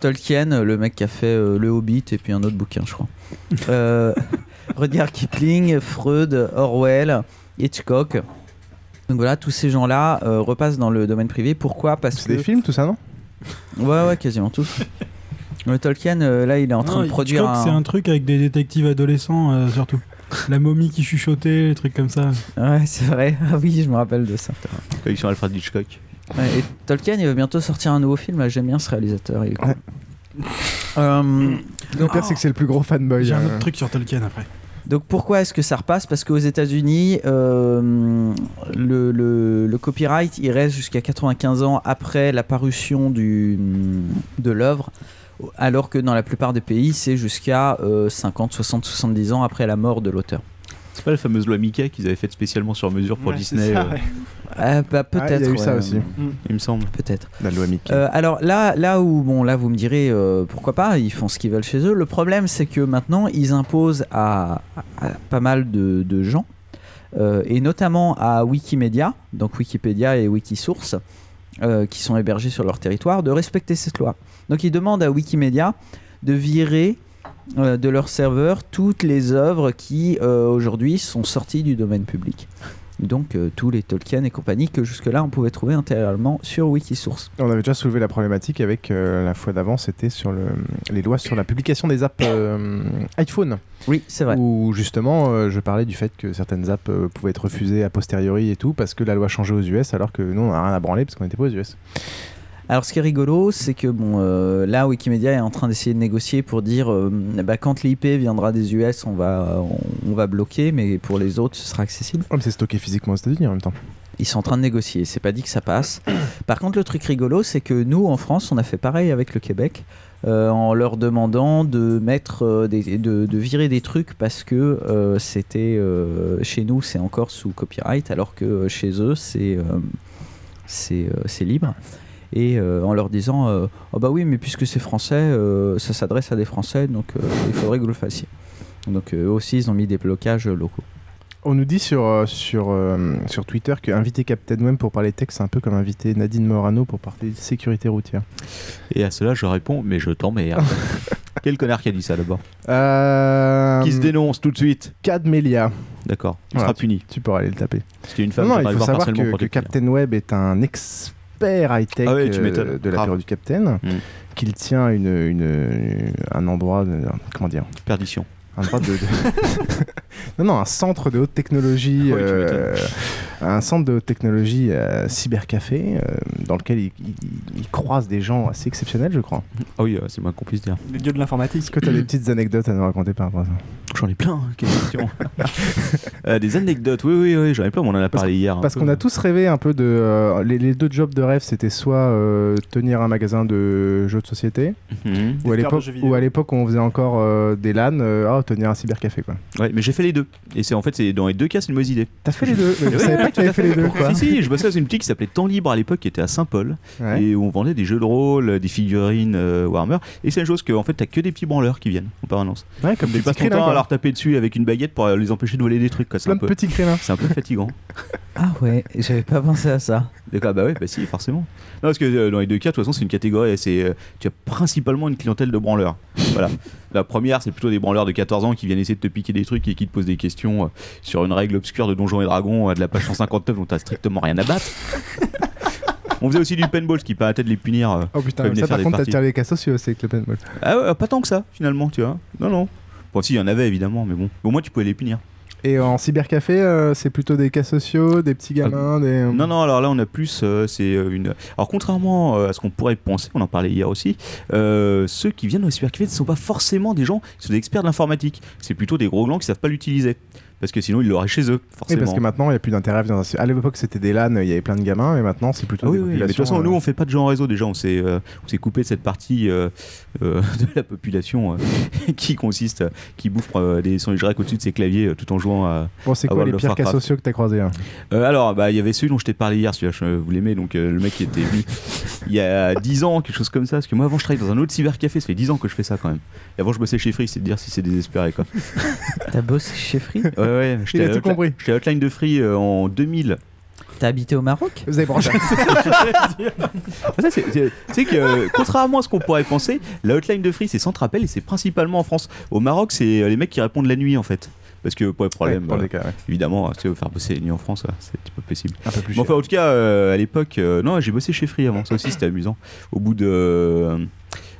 Tolkien, le mec qui a fait euh, Le Hobbit et puis un autre bouquin, je crois. <laughs> Euh, Rudyard Kipling, Freud, Orwell, Hitchcock. Donc voilà, tous ces gens-là euh, repassent dans le domaine privé. Pourquoi? Parce C'est que des films, tout ça, non? Ouais, ouais, quasiment tous. Le <laughs> Tolkien, euh, là, il est en train Non, de produire Hitchcock, un... c'est un truc avec des détectives adolescents, euh, surtout. <laughs> La momie qui chuchotait, les trucs comme ça. Ouais, c'est vrai. <laughs> Ah oui, je me rappelle de ça. Collection Alfred Hitchcock. Ouais, et Tolkien, il va bientôt sortir un nouveau film. J'aime bien ce réalisateur. il est cool. Euh, Le pire, c'est que c'est le plus gros fanboy. J'ai un euh. autre truc sur Tolkien après. Donc pourquoi est-ce que ça repasse? Parce qu'aux États-Unis, euh, le, le- le copyright, il reste jusqu'à 95 ans après la parution du, de l'œuvre, alors que dans la plupart des pays, c'est jusqu'à euh, 50, 60, 70 ans après la mort de l'auteur. C'est pas la fameuse loi Mickey qu'ils avaient faite spécialement sur mesure pour Ouais, Disney. ça, ouais. Ah, bah, peut-être. il y a eu ça aussi. Il me semble. Peut-être. La loi Mickey. Euh, alors là, là où bon, là vous me direz euh, pourquoi pas, ils font ce qu'ils veulent chez eux. Le problème, c'est que maintenant, ils imposent à, à- à pas mal de, de gens, euh, et notamment à Wikimedia, donc Wikipédia et Wikisource, euh, qui sont hébergés sur leur territoire, de respecter cette loi. Donc ils demandent à Wikimedia de virer euh, de leur serveur toutes les œuvres qui euh, aujourd'hui sont sorties du domaine public. Donc euh, tous les Tolkien et compagnie que jusque-là on pouvait trouver intégralement sur Wikisource. On avait déjà soulevé la problématique avec euh, la fois d'avant, c'était sur le, les lois sur la publication des apps euh, iPhone. Oui, c'est vrai. Où justement, je parlais du fait que certaines apps pouvaient être refusées a posteriori et tout, parce que la loi changeait aux US, alors que nous, on n'a rien à branler parce qu'on n'était pas aux US. Alors, ce qui est rigolo, c'est que bon, euh, là, Wikimedia est en train d'essayer de négocier pour dire euh, bah, quand l'IP viendra des US, on va, on, on va bloquer, mais pour les autres, ce sera accessible. Comme c'est stocké physiquement aux États-Unis en même temps. Ils sont en train de négocier, c'est pas dit que ça passe. <coughs> Par contre, le truc rigolo, c'est que nous, en France, on a fait pareil avec le Québec, euh, en leur demandant de mettre, euh, des, de, de virer des trucs parce que euh, c'était chez nous, c'est encore sous copyright, alors que chez eux, c'est c'est c'est libre. Et euh, en leur disant, euh, oh bah oui, mais puisque c'est français, euh, ça s'adresse à des Français, donc euh, il faudrait que vous le fassiez. Donc eux aussi, ils ont mis des blocages locaux. On nous dit sur, sur, sur Twitter que inviter Captain Web pour parler texte, c'est un peu comme inviter Nadine Morano pour parler de sécurité routière. Et à cela, je réponds, mais je t'emmerde. <laughs> Quel connard qui a dit ça d'abord? Euh, Qui se dénonce tout de suite? Cadmelia. D'accord, il Voilà, sera puni. Tu pourras aller le taper. Parce une femme non, il faut savoir que, que. Captain Web est un expert high-tech Ah ouais, euh, de la Grave. période du Captain, Mm. qu'il tient une, une- un endroit, de- comment dire Perdition. Un de, de- <laughs> non non un centre de haute technologie Ah euh, un centre de haute technologie euh, cybercafé euh, dans lequel il, il- il croise des gens assez exceptionnels je crois Ah oui, euh, c'est moins qu'on puisse dire. Les dieux de l'informatique. est-ce que tu as des petites anecdotes à nous raconter par rapport à ça? J'en ai plein, hein, quelle question. <laughs> Euh, des anecdotes, oui, oui, oui, j'en ai plein, on en a parlé hier. Parce qu'on a tous rêvé un peu de. euh, les, les deux jobs de rêve, c'était soit euh, tenir un magasin de jeux de société, Mhm. ou à l'époque ou à l'époque où on faisait encore euh, des LAN, euh, ah, tenir un cybercafé quoi. Ouais, mais j'ai fait les deux. Et c'est en fait, c'est dans les deux cas, c'est une mauvaise idée. T'as fait les deux, je savais pas que t'avais fait les deux. Quoi. Si, si, je bossais dans une boutique qui s'appelait Temps Libre à l'époque, qui était à Saint-Paul, Ouais. et où on vendait des jeux de rôle, des figurines euh, Warhammer. Et c'est une chose que, en fait, t'as que des petits branleurs qui viennent en permanence. Ouais, comme des Tu petits passes ton temps à leur taper dessus avec une baguette pour les empêcher de voler des trucs. quoi. C'est un peu, crélins. c'est un peu fatigant. <laughs> Ah ouais, j'avais pas pensé à ça. D'accord, bah ouais, bah si, forcément. Non, parce que euh, dans les deux cas, de toute façon, c'est une catégorie, c'est, euh, tu as principalement une clientèle de branleurs. voilà. La première, c'est plutôt des branleurs de 14 ans qui viennent essayer de te piquer des trucs et qui te posent des questions euh, sur une règle obscure de Donjons et Dragons euh, de la page 159 dont t'as strictement rien à battre. <laughs> On faisait aussi du paintball, ce qui permettait de les punir. euh, Oh putain, ça par contre, t'as tiré les cas sociaux aussi avec le paintball. Ah ouais, pas tant que ça, finalement, tu vois. Non, non. Bon, si, il y en avait évidemment, mais bon. Au moins, tu pouvais les punir. Et en cybercafé, euh, c'est plutôt des cas sociaux, des petits gamins, des. Ah, Non, non, alors là, on a plus. euh, c'est euh, une. Alors, contrairement à ce qu'on pourrait penser, on en parlait hier aussi, euh, ceux qui viennent au cybercafé ne sont pas forcément des gens qui sont des experts de l'informatique. C'est plutôt des gros glands qui savent pas l'utiliser. Parce que sinon ils l'auraient chez eux, Oui, forcément. parce que maintenant, il n'y a plus d'intérêt à un- À l'époque, c'était des LAN, il y avait plein de gamins, mais maintenant, c'est plutôt Ah des oui, oui, mais de toute façon, euh, nous, on fait pas de jeux en réseau déjà. On s'est, euh, on s'est coupé de cette partie euh, euh, <laughs> de la population euh, <laughs> qui consiste, euh, qui bouffe euh, des sandwichs grecs au-dessus de ses claviers euh, tout en jouant à. Bon, c'est quoi World les of pires cas sociaux que t'as croisés hein? Euh, alors, bah, il y avait celui dont je t'ai parlé hier, celui-là, je- vous l'aimez, donc euh, le mec qui était venu <laughs> il y a 10 ans, quelque chose comme ça. Parce que moi, avant, je travaillais dans un autre cybercafé, ça fait 10 ans que je fais ça quand même. Et avant, je bossais chez Free, c'est de dire si c'est désespéré quoi. T'as bossé chez Free? Ouais, ouais, <laughs> j'étais Il a à tout Hotline- compris. J'étais à Hotline de Free euh, en 2000. T'as habité au Maroc? Vous avez branché. <laughs> Ça, c'est- c'est c'est que, euh, contrairement à ce qu'on pourrait penser, la hotline de Free, c'est centre appel et c'est principalement en France. Au Maroc, c'est euh, les mecs qui répondent la nuit en fait. Parce que pour les problèmes, Ouais, pour euh, les cas, ouais. évidemment, tu sais, faire bosser la nuit en France, c'est un petit peu possible. Un peu plus cher. enfin, en tout cas, euh, à l'époque, euh, non, j'ai bossé chez Free avant, ça aussi c'était amusant. Au bout de. euh,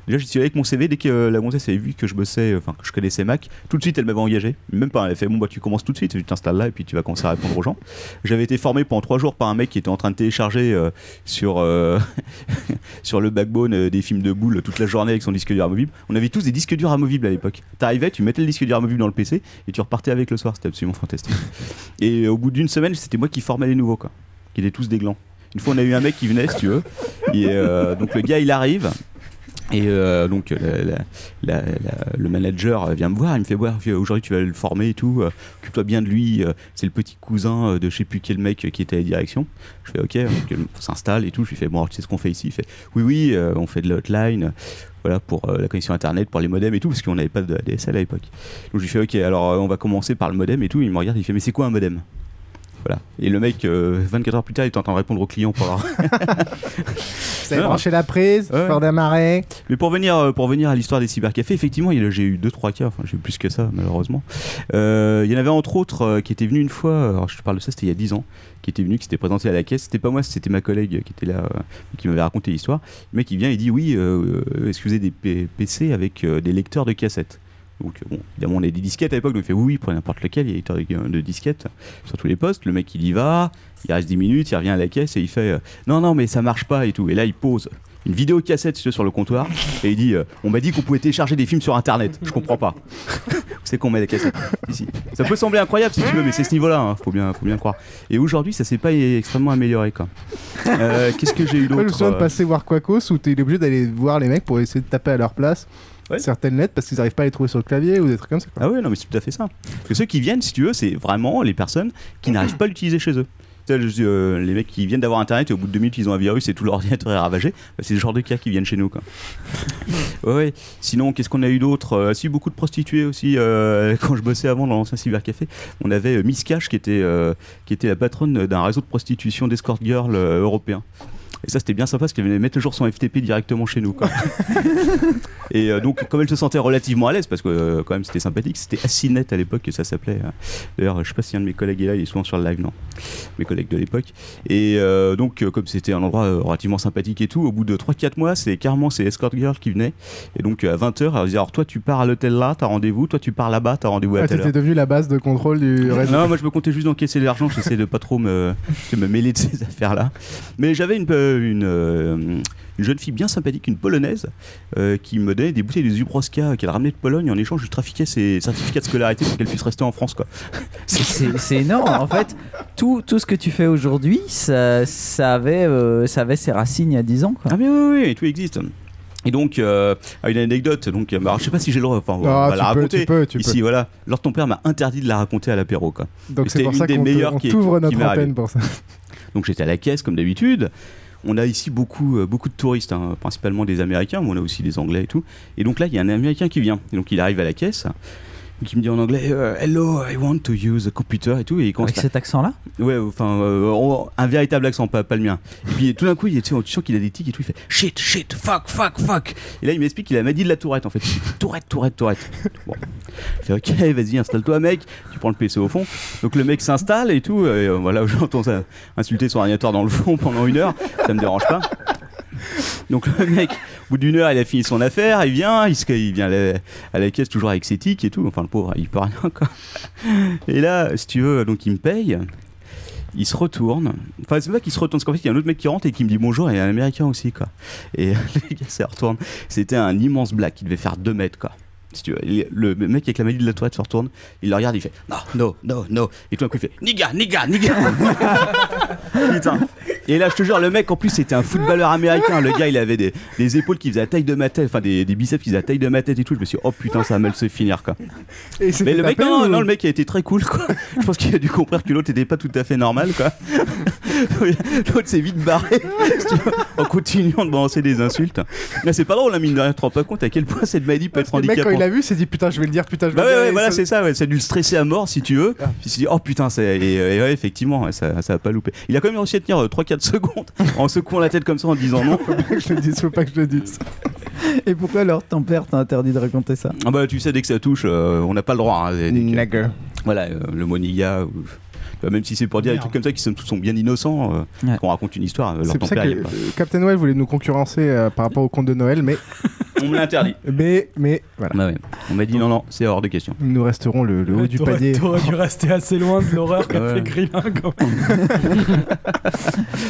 Déjà, j'y suis allé avec mon CV dès que euh, la gonzesse avait vu que je bossais, euh, enfin que je connaissais Mac. Tout de suite, elle m'avait engagé. Même pas, elle a fait bon, bah tu commences tout de suite, tu t'installes là et puis tu vas commencer à répondre aux gens. J'avais été formé pendant trois jours par un mec qui était en train de télécharger euh, sur, <laughs> sur le backbone des films de boules toute la journée avec son disque dur amovible. On avait tous des disques durs amovibles à l'époque. T'arrivais, tu mettais le disque dur amovible dans le PC et tu repartais avec le soir. C'était absolument fantastique. Et au bout d'une semaine, c'était moi qui formais les nouveaux, quoi. Qui étaient tous des glands. Une fois, on a eu un mec qui venait, si tu veux. Et donc le gars, il arrive. Et euh, donc le manager vient me voir, il me fait voir aujourd'hui tu vas le former et tout, euh, occupe-toi bien de lui, euh, c'est le petit cousin de je sais plus quel mec qui était à la direction. Je fais ok, on s'installe et tout, je lui fais bon tu sais ce qu'on fait ici? Il fait oui oui, on fait de euh, voilà pour la connexion internet, pour les modems et tout, parce qu'on n'avait pas de ADSL à l'époque. Donc je lui fais ok alors on va commencer par le modem et tout, il me regarde, il fait mais c'est quoi un modem? Voilà. Et le mec, euh, 24 heures plus tard, il est en train de répondre au client pour leur... <laughs> Vous avez branché la prise, Ouais. faire démarrer. Mais pour venir, euh, pour venir à l'histoire des cybercafés, effectivement, j'ai eu 2-3 cas, enfin j'ai eu plus que ça malheureusement. Euh, il y en avait entre autres euh, qui était venu une fois, alors je te parle de ça, c'était il y a 10 ans, qui était venu, qui s'était présenté à la caisse. C'était pas moi, c'était ma collègue qui était là, euh, qui m'avait raconté l'histoire. Le mec il vient, il dit oui, euh, euh, est-ce que vous avez des P- PC avec euh, des lecteurs de cassettes? Donc bon, évidemment on a des disquettes à l'époque, donc il fait oui, oui, prenez n'importe lequel, il y a des lecteurs de, disquettes sur tous les postes. Le mec il y va, il reste 10 minutes, il revient à la caisse et il fait euh, non, non, mais ça marche pas et tout. Et là il pose une vidéo cassette sur le comptoir et il dit euh, on m'a dit qu'on pouvait télécharger des films sur internet, je comprends pas. <laughs> c'est qu'on met la cassette? Ici. Ça peut sembler incroyable si tu veux, mais c'est ce niveau-là, hein, faut, bien, faut bien croire. Et aujourd'hui ça s'est pas extrêmement amélioré quoi. Euh, Qu'est-ce que j'ai eu Moi, je me d'autre souviens de passer voir Quacos où t'es obligé d'aller voir les mecs pour essayer de taper à leur place certaines lettres parce qu'ils arrivent pas à les trouver sur le clavier ou des trucs comme ça. Ah ouais, non, mais c'est tout à fait ça. Parce que ceux qui viennent, si tu veux, c'est vraiment les personnes qui n'arrivent pas à l'utiliser chez eux. Euh, les mecs qui viennent d'avoir internet et au bout de deux minutes ils ont un virus et tout leur ordinateur est ravagé, bah, c'est le genre de cas qui viennent chez nous. Quoi. <laughs> ouais, ouais. Sinon, qu'est-ce qu'on a eu d'autre? Euh, Si, beaucoup de prostituées aussi. euh, <laughs> quand je bossais avant dans l'ancien cybercafé, on avait euh, Miss Cash qui était, qui était la patronne d'un réseau de prostitution d'escort girl européen. Et ça, c'était bien sympa parce qu'elle venait mettre toujours son FTP directement chez nous. Quoi. <laughs> Et euh, donc, comme elle se sentait relativement à l'aise, parce que euh, quand même c'était sympathique, c'était Assinet à l'époque que ça s'appelait. euh. D'ailleurs, je sais pas si un de mes collègues est là, il est souvent sur le live, non Mes collègues de l'époque. Et euh, donc, comme c'était un endroit relativement sympathique et tout, au bout de 3-4 mois, c'est carrément ces escort girls qui venaient. Et donc, à 20h, elle disait Alors, toi, tu pars à l'hôtel là, t'as rendez-vous, toi, tu pars là-bas, t'as rendez-vous à Ah. T'étais devenu la base de contrôle du réseau. Non, moi je me comptais juste d'encaisser de l'argent, j'essaie de pas trop me, <laughs> de me mêler de ces affaires-là. Mais j'avais une, une, euh, une jeune fille bien sympathique, une polonaise, euh, qui me donnait des bouteilles de Zubroska qu'elle ramenait de Pologne. En échange, je trafiquais ses certificats de scolarité pour qu'elle puisse rester en France. Quoi. <laughs> C'est énorme. En fait, tout, tout ce que tu fais aujourd'hui, ça, ça, avait, euh, ça avait ses racines il y a 10 ans. Quoi. Ah mais oui, oui, oui, tout existe. Et donc, euh, une anecdote, donc, alors, je sais pas si j'ai le droit, enfin, on Ah, va tu la peux, raconter. tu peux, tu Ici, peux. voilà, Lord ton père m'a interdit de la raconter à l'apéro. quoi. Donc c'est c'était pour une ça des qu'on qui, t'ouvre qui notre antenne pour ça. Donc j'étais à la caisse comme d'habitude. On a ici beaucoup, euh, beaucoup de touristes, hein, principalement des Américains, mais on a aussi des Anglais et tout. Et donc là, il y a un Américain qui vient. Et donc il arrive à la caisse, qui me dit en anglais euh, Hello, I want to use a computer et tout. Et il commence Avec à- cet accent-là Ouais, enfin, euh, un véritable accent, pas, pas le mien. Et puis tout d'un coup, il, tu sais, tu sens qu'il a des tics et tout. Il fait shit, shit, fuck, fuck, fuck. Et là, il m'explique qu'il a dit de la tourette en fait. <laughs> Tourette, tourette, tourette. Bon. Il fait ok, vas-y, installe-toi, mec. Tu prends le PC au fond. Donc le mec s'installe et tout. Et euh, voilà, <laughs> j'entends ça insulter son ordinateur dans le fond pendant une heure. Ça me dérange pas. Donc le mec, au bout d'une heure, il a fini son affaire, il vient, il, se- il vient à la, à la caisse toujours avec ses tics et tout. Enfin, le pauvre, il peut rien quoi. Et là, si tu veux, donc il me paye. Il se retourne. Enfin, c'est pas qu'il se retourne, parce qu'en fait, il y a un autre mec qui rentre et qui me dit bonjour, et il y a un américain aussi, quoi. Et <laughs> le gars se retourne. C'était un immense black, il devait faire 2 mètres, quoi. Si tu veux. Le mec avec la maladie de la tourette se retourne, il le regarde, il fait non, no, no, no. Et tout d'un coup, il fait niga, niga, niga. <laughs> Putain. Et là, je te jure, le mec, en plus, c'était un footballeur américain. Le gars, il avait des, épaules qui faisaient la taille de ma tête, enfin des, biceps qui faisaient la taille de ma tête et tout. Je me suis dit, oh putain, ça va mal se finir quoi. Et mais le mec, non, non, le mec a été très cool quoi. Je pense qu'il a dû comprendre que l'autre n'était pas tout à fait normal quoi. <laughs> l'autre s'est vite barré <laughs> en continuant de balancer des insultes. Là, c'est pas drôle, la mine de rien, tu te rends pas compte à quel point cette maladie peut être handicapante. Le mec, quand il l'a vu, s'est dit putain, je vais le dire, putain, je vais bah, le dire. Ouais, ouais, voilà, c'est ça, ouais. ça a dû le stresser à mort si tu veux. Ah, il s'est dit, oh putain, et, et, ouais, effectivement, ça, ça a pas loupé. Il a quand même réussi à tenir euh, 3-4 4 secondes <laughs> en secouant la tête comme ça en disant non. faut pas que je le dise, faut pas que je le dise. <laughs> Et pourquoi alors ton père t'a interdit de raconter ça? Ah bah tu sais, dès que ça touche, euh, on n'a pas le droit. Hein, que- voilà, euh, le mot même si c'est pour dire des trucs comme ça qui sont, sont bien innocents, euh, Ouais. qu'on raconte une histoire, euh, C'est pour ça que euh, Captain Well voulait nous concurrencer euh, par rapport au conte de Noël, mais, <laughs> On me l'a interdit. mais, mais voilà. Bah ouais. On m'a dit non, non, c'est hors de question. Nous resterons le, le haut du panier. T'aurais dû rester assez loin de l'horreur qu'a fait Grillin quand même. <laughs>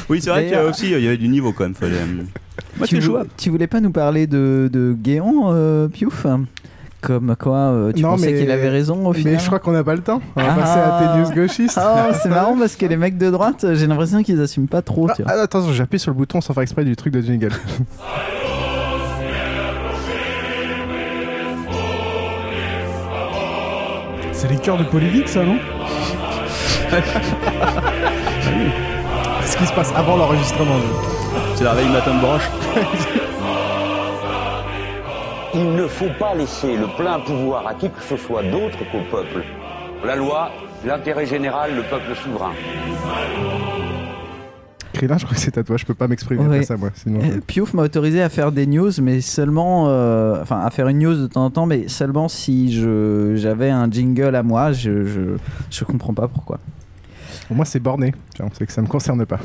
Oui, c'est vrai qu'il y a aussi, il y avait du niveau quand même. Fallait, <laughs> Moi, tu, vou- tu voulais pas nous parler de, de Guéant, euh, Piouf? Comme quoi, euh, tu Non, pensais mais- qu'il avait raison au final Mais je crois qu'on n'a pas le temps. On va Ah. passer à tes news gauchistes. Oh, c'est marrant parce que les mecs de droite, j'ai l'impression qu'ils assument pas trop. tu vois. Ah, attends, j'appuie sur le bouton sans faire exprès du truc de jingle. C'est les cœurs de Polylique, ça, non <laughs> Ce qui se passe avant l'enregistrement. C'est la veille matin de broche. <laughs> Il ne faut pas laisser le plein pouvoir à qui que ce soit d'autre qu'au peuple. La loi, l'intérêt général, le peuple souverain. Krillin, je crois que c'est à toi. Je peux pas m'exprimer Ouais. après ça, moi. Sinon, Euh, Piouf m'a autorisé à faire des news, mais seulement, euh, enfin, à faire une news de temps en temps, mais seulement si je j'avais un jingle à moi. Je je, je comprends pas pourquoi. Pour moi, c'est borné. C'est que ça me concerne pas.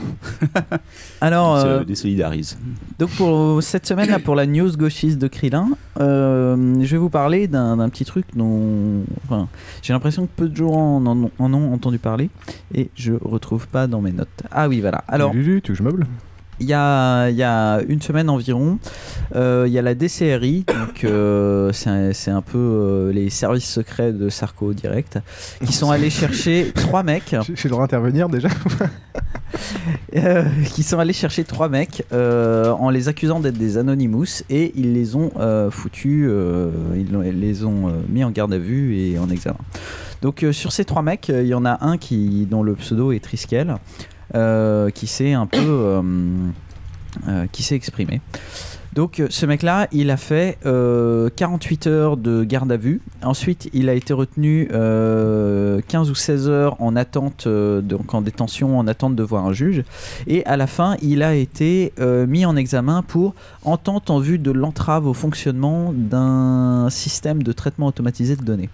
<laughs> Alors, euh, désolidarisent. donc pour cette semaine là, pour la news gauchiste de Krillin, euh, je vais vous parler d'un petit truc dont, enfin, j'ai l'impression que peu de gens en, en- en ont entendu parler et je retrouve pas dans mes notes. Ah oui, voilà. Alors. Lulu, tu je meuble? Il y a, il y a une semaine environ, euh, il y a la DCRI, donc euh, c'est un, peu euh, les services secrets de Sarko Direct, qui sont allés chercher trois mecs, J'ai le droit d'intervenir déjà <laughs> qui sont allés chercher trois mecs en les accusant d'être des Anonymous et ils les ont foutus, ils, ils les ont mis en garde à vue et en examen. Donc sur ces trois mecs, il y en a un qui dont le pseudo est Triskel, qui s'est un peu euh, euh, qui s'est exprimé. Donc euh, ce mec-là, il a fait euh, 48 heures de garde à vue. Ensuite, il a été retenu euh, 15 ou 16 heures en attente, euh, donc en détention, en attente de voir un juge. Et à la fin, il a été euh, mis en examen pour entente en vue de l'entrave au fonctionnement d'un système de traitement automatisé de données.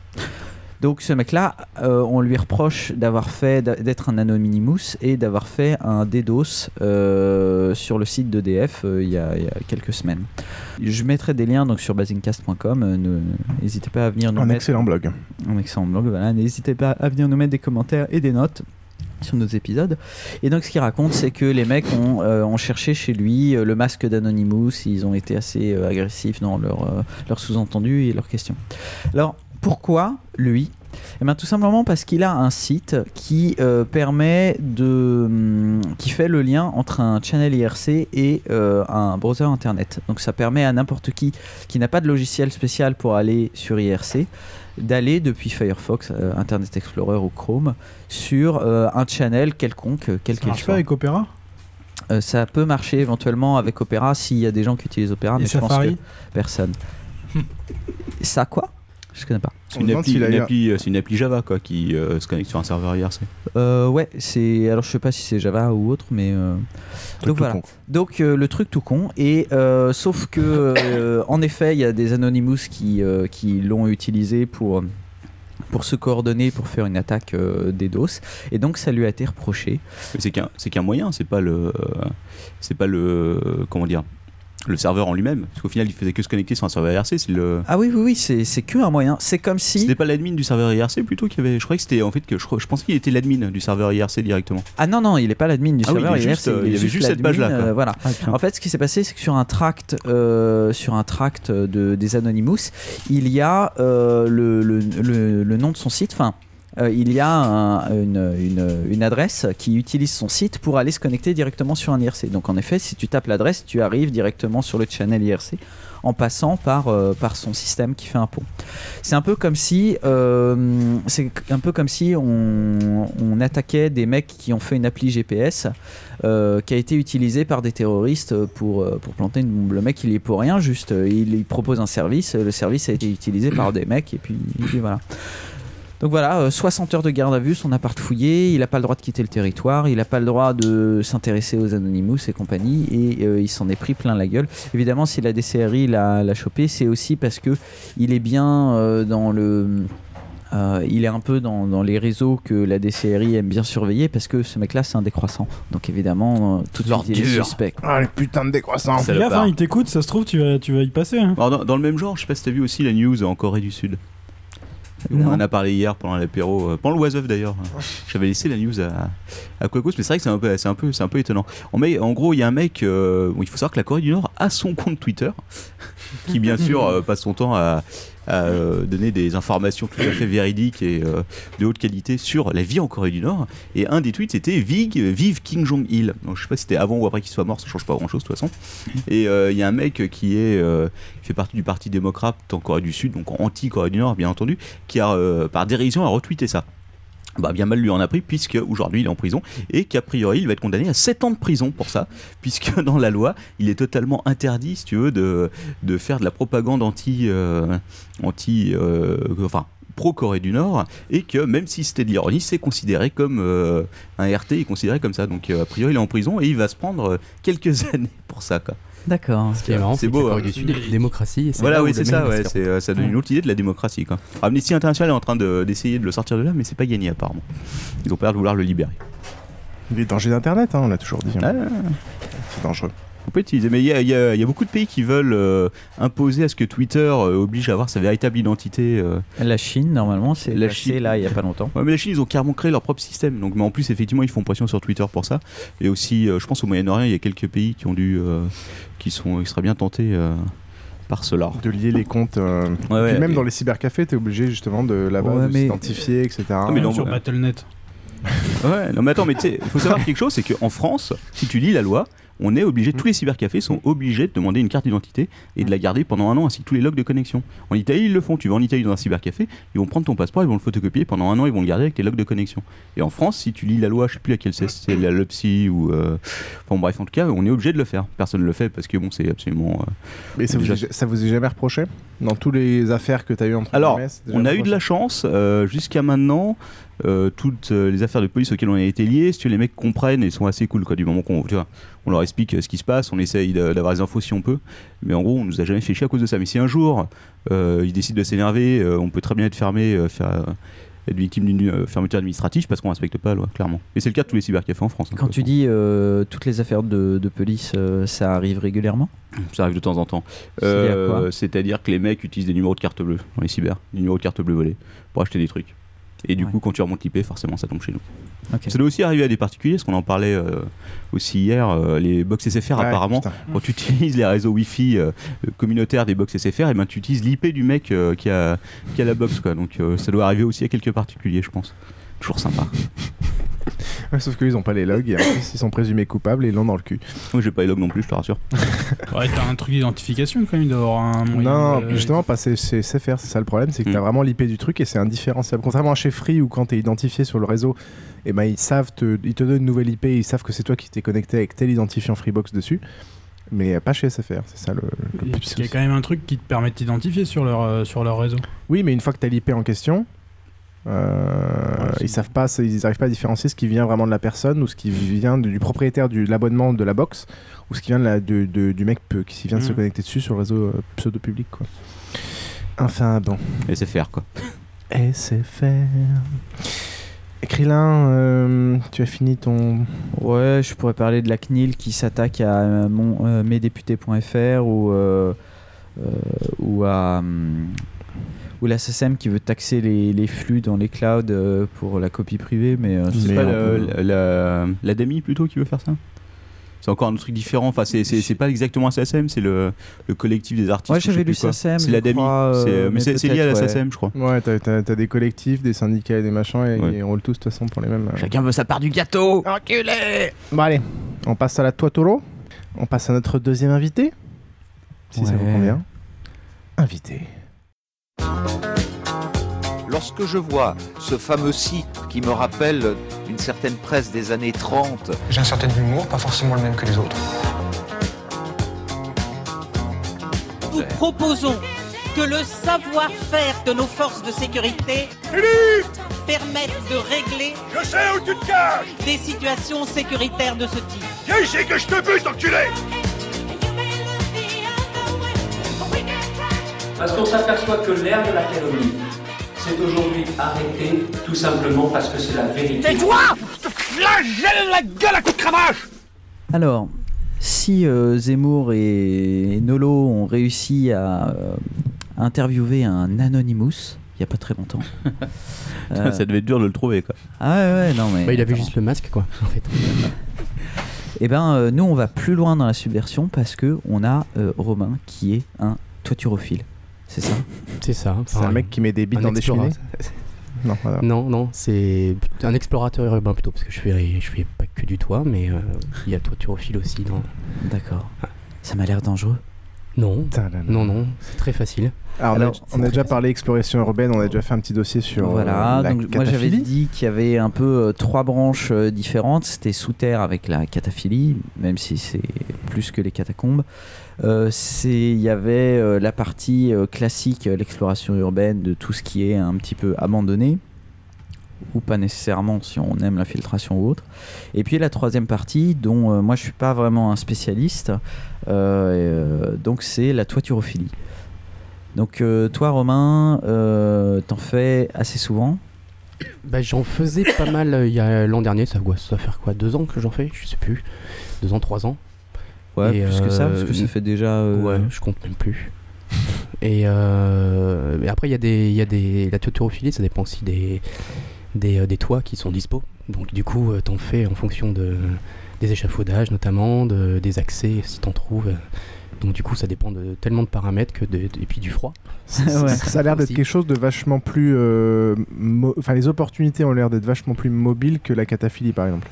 Donc ce mec-là, euh, on lui reproche d'avoir fait d'être un anonymous et d'avoir fait un DDoS euh, sur le site d'EDF euh, il y, a- il y a quelques semaines. Je mettrai des liens donc sur basingcast.com. euh, N'hésitez pas à venir nous Un mettre excellent blog. un excellent blog. Voilà, n'hésitez pas à venir nous mettre des commentaires et des notes sur nos épisodes. Et donc ce qu'il raconte, c'est que les mecs ont, euh, ont cherché chez lui euh, le masque d'Anonymous. Ils ont été assez euh, agressifs dans leur, leur sous-entendu et leurs questions. Alors pourquoi lui eh bien, tout simplement parce qu'il a un site qui euh, permet de, hum, qui fait le lien entre un channel IRC et euh, un browser internet. Donc ça permet à n'importe qui qui n'a pas de logiciel spécial pour aller sur IRC d'aller depuis Firefox, euh, Internet Explorer ou Chrome sur un channel quelconque, quel Ça qu'il marche pas soit. avec Opera? Ça peut marcher éventuellement avec Opera s'il y a des gens qui utilisent Opera, Et mais je pense que personne. ça quoi? Je connais pas. C'est une, appli, une appli- euh, c'est une appli Java quoi, qui euh, se connecte sur un serveur IRC. Euh, ouais, c'est. Alors je sais pas si c'est Java ou autre, mais. euh, Donc voilà. con. Donc euh, le truc tout con. Et euh, sauf que, euh, en effet, il y a des Anonymous qui, euh, qui l'ont utilisé pour pour se coordonner pour faire une attaque euh, DDoS et donc ça lui a été reproché C'est qu'un, c'est qu'un moyen, c'est pas le, euh, c'est pas le, comment dire. Le serveur en lui-même. Parce qu'au final, il faisait que se connecter sur un serveur IRC. C'est le. Ah oui, oui, oui, c'est que un moyen. C'est comme si. C'était pas l'admin du serveur IRC plutôt qui avait. Je croyais que c'était en fait que je, je pensais qu'il était l'admin du serveur IRC directement. Ah non, non, il n'est pas l'admin du Ah oui, serveur. il est IRC, juste, euh, il y est avait juste cette page-là, euh, voilà. Ah, en fait, ce qui s'est passé, c'est que sur un tract, euh, sur un tract de, des Anonymous, il y a le, le- le- le nom de son site. Enfin, euh, il y a un- une, une- adresse qui utilise son site pour aller se connecter directement sur un IRC. Donc, en effet, si tu tapes l'adresse, tu arrives directement sur le channel IRC en passant par, euh, par son système qui fait un pont. C'est un peu comme si, euh, un peu comme si on, on attaquait des mecs qui ont fait une appli GPS qui a été utilisée par des terroristes pour, pour planter une bombe. Le mec, il est pour rien, juste il, il propose un service, le service a été utilisé par des mecs et puis, et puis voilà. Donc voilà, euh, 60 heures de garde à vue, son appart fouillé, il n'a pas le droit de quitter le territoire, il n'a pas le droit de s'intéresser aux Anonymous et compagnie, et euh, il s'en est pris plein la gueule. Évidemment, si la DCRI l'a chopé, c'est aussi parce que il est bien euh, dans le. euh, il est un peu dans, dans les réseaux que la DCRI aime bien surveiller parce que ce mec-là, c'est un décroissant. Donc évidemment, euh, tout de suite, il est suspect. Ah, les putains de décroissants. Fais gaffe, hein, il t'écoute, ça se trouve, tu vas, tu vas y passer. hein. Alors, dans, dans le même genre, je sais pas si t'as vu aussi la news en Corée du Sud. On en a parlé hier pendant l'apéro, euh, pendant le Was d'ailleurs. J'avais laissé la news à, à Quacos, mais c'est vrai que c'est un peu, c'est un peu, c'est un peu étonnant. En, mai- en gros, il y a un mec, euh, il faut savoir que la Corée du Nord a son compte Twitter, qui bien <laughs> sûr euh, passe son temps à, à, euh, donner des informations tout à fait véridiques et euh, de haute qualité sur la vie en Corée du Nord. Et un des tweets c'était Vive, vive Kim Jong-il. Donc je sais pas si c'était avant ou après qu'il soit mort, ça change pas grand chose de toute façon. Et euh, il y a un mec qui fait partie du parti démocrate en Corée du Sud, donc anti-Corée du Nord bien entendu, qui a par dérision a retweeté ça. Bah, bien mal lui en a pris puisque aujourd'hui il est en prison et qu'a priori il va être condamné à 7 ans de prison pour ça <laughs> puisque dans la loi il est totalement interdit si tu veux de, de faire de la propagande anti euh, anti euh, enfin pro Corée du Nord et que même si c'était de l'ironie c'est considéré comme euh, un RT est considéré comme ça donc a priori il est en prison et il va se prendre quelques <laughs> années pour ça quoi. D'accord. Ce qui est marrant, c'est beau, hein. démocratie. Voilà, oui, c'est ça, ouais, euh, ça donne une autre idée de la démocratie. Quoi. Amnesty International est en train de- d'essayer de, le sortir de là, mais c'est pas gagné apparemment. Ils ont peur de vouloir le libérer. Les dangers d'Internet, hein, on l'a toujours dit. hein. Ah. C'est dangereux. On peut utiliser, mais il y a, il y a- il y a beaucoup de pays qui veulent euh, imposer à ce que Twitter euh, oblige à avoir sa véritable identité. euh. La Chine, normalement, c'est La Chine. là il y a pas longtemps. Ouais, mais la Chine, ils ont carrément créé leur propre système. Donc, mais en plus, effectivement, ils font pression sur Twitter pour ça. Et aussi, euh, je pense au Moyen-Orient, il y a quelques pays qui ont dû, euh, qui sont, qui seraient bien tentés euh, par cela. De lier les comptes. euh, Ouais, ouais, puis même et- dans les cybercafés, t'es obligé justement de là-bas Ouais, de mais- s'identifier, etc. Ah, mais non, sur ouais. Battle.net. Ouais, non mais attends, mais tu sais, il faut savoir quelque chose, c'est qu'en France, si tu lis la loi, on est obligé, tous les cybercafés sont obligés de demander une carte d'identité et de la garder pendant un an, ainsi que tous les logs de connexion. En Italie, ils le font. Tu vas en Italie dans un cybercafé, ils vont prendre ton passeport, ils vont le photocopier pendant un an, ils vont le garder avec tes logs de connexion. Et en France, si tu lis la loi, je sais plus laquelle c'est, c'est la LOPSI ou. euh, Enfin bref, en tout cas, on est obligé de le faire. Personne ne le fait parce que bon, c'est absolument. euh, Mais ça vous, déjà- est, ça vous est jamais reproché? Dans toutes les affaires que t'as eues entre Alors, on a eu de la chance euh, jusqu'à maintenant. Euh, toutes euh, les affaires de police auxquelles on a été liés, si les mecs comprennent et sont assez cool quoi, du moment qu'on on leur explique euh, ce qui se passe, on essaye d'avoir les infos si on peut, mais en gros on nous a jamais fait chier à cause de ça. Mais si un jour euh, ils décident de s'énerver, euh, on peut très bien être fermé, faire, être victime d'une fermeture administrative parce qu'on respecte pas la loi, clairement. Et c'est le cas de tous les cybercafés en France. hein, Quand tu dis toutes les affaires de, de police, ça arrive régulièrement? Ça arrive de temps en temps. Lié C'est-à-dire que les mecs utilisent des numéros de carte bleue dans les cyber, des numéros de carte bleue volés pour acheter des trucs. Et du coup, quand tu remontes l'IP, forcément, ça tombe chez nous. Ça doit aussi arriver à des particuliers, parce qu'on en parlait euh, aussi hier, euh, les box SFR Ouais, apparemment, putain. quand tu utilises les réseaux Wi-Fi euh, communautaires des box SFR, et ben tu utilises l'IP du mec qui, a, qui a la box. Quoi. Donc ça doit arriver aussi à quelques particuliers, je pense. Toujours sympa. Ouais, sauf qu'ils ont pas les logs et en plus ils sont présumés coupables et ils l'ont dans le cul. Moi, j'ai pas les logs non plus, je te rassure. <laughs> Ouais, t'as un truc d'identification quand même, d'avoir un moyen. Non, de- justement, pas c'est c'est SFR, c'est ça le problème, c'est que Mm. t'as vraiment l'IP du truc et c'est indifférenciable. Contrairement à chez Free où quand t'es identifié sur le réseau, et ben ils savent te, ils te donnent une nouvelle IP, ils savent que c'est toi qui t'es connecté avec tel identifiant Freebox dessus, mais pas chez SFR, c'est ça le, le qu'il y a quand même un truc qui te permet de t'identifier sur leur, euh, sur leur réseau. Oui, mais une fois que t'as l'IP en question, euh, ils savent pas, ils arrivent pas à différencier ce qui vient vraiment de la personne ou ce qui vient du propriétaire de l'abonnement de la box ou ce qui vient de la, de- de- du mec peu- qui vient de se Mhm. connecter dessus sur le réseau euh, pseudo public quoi. Enfin bon. SFR quoi. SFR. Krillin, euh, tu as fini ton. Ouais, je pourrais parler de la CNIL qui s'attaque à mon, euh, mesdéputés.fr ou, euh, euh, ou à. Ou la SSM qui veut taxer les, les flux dans les clouds euh, pour la copie privée, mais euh, C'est pas le- la, la, l'ADEMI plutôt qui veut faire ça? C'est encore un truc différent. Enfin, c'est, c'est, c'est pas exactement SSM, c'est le, le collectif des artistes. Ouais, j'avais lu. SSM, C'est crois, c'est, euh, mais mais c'est, c'est lié à la peut-être, ouais. SSM, je crois. Ouais, t'as, t'as- t'as des collectifs, des syndicats et des machins, et Ouais. ils roulent tous de toute façon pour les mêmes. euh. Chacun veut sa part du gâteau Enculé Bon, allez, on passe à la Toitoro. On passe à notre deuxième invité. Si ça vous convient. Invité. Lorsque je vois ce fameux site qui me rappelle une certaine presse des années 30, J'ai un certain humour, pas forcément le même que les autres. Nous proposons que le savoir-faire de nos forces de sécurité permette de régler Je sais où tu te caches des situations sécuritaires de ce type. Viens ici que je te bute, enculé Parce qu'on s'aperçoit que l'ère de la calomnie s'est aujourd'hui arrêtée tout simplement parce que c'est la vérité. Tais-toi Je te flagelle la gueule à coups de cravache Alors, si euh, Zemmour et Nolo ont réussi à euh, interviewer un Anonymous il y a pas très longtemps. <laughs> euh, ça devait être dur de le trouver, quoi. Ah ouais, ouais, non mais. Bah, il avait attends. juste le masque, quoi, en fait. <laughs> Eh ben, euh, nous, on va plus loin dans la subversion parce que on a euh, Romain qui est un toiturophile. C'est ça C'est ça. C'est un mec qui met des bites un dans des explorateur. cheminées Non, voilà. Non, non, c'est un explorateur urbain plutôt, parce que je fais, je fais pas que du toit, mais euh, il y a toiturophile aussi dans. D'accord. Ça m'a l'air dangereux. Non, non, non, c'est très facile. Alors, on a- Alors, on a, déjà parlé exploration urbaine, on a déjà fait un petit dossier sur Voilà, euh, la donc moi j'avais dit qu'il y avait un peu euh, trois branches euh, différentes. C'était sous terre avec la cataphilie, même si c'est plus que les catacombes. Il y avait la partie classique, l'exploration urbaine de tout ce qui est un petit peu abandonné, ou pas nécessairement si on aime l'infiltration ou autre. Et puis la troisième partie, dont moi je suis pas vraiment un spécialiste, donc c'est la toiturophilie. Donc euh, toi Romain, euh, t'en fais assez souvent Bah, j'en faisais pas mal euh, il y a l'an dernier, ça, doit- faire quoi Deux ans que j'en fais? Je sais plus. Deux ans, trois ans. Ouais, Et, plus que ça, parce que ça fait déjà... euh, Ouais, je compte même plus. Et, et après, il y a des, y a des, la tutorophilie, ça dépend aussi des, des, des toits qui sont dispo. Donc du coup, t'en fais en fonction de, des échafaudages notamment, de, des accès si t'en trouves. Donc du coup, ça dépend de tellement de paramètres que de, et puis du froid. <laughs> Ça- Ça a l'air d'être quelque chose de vachement plus. euh, Enfin, les opportunités ont l'air d'être vachement plus mobiles que la cataphilie, par exemple.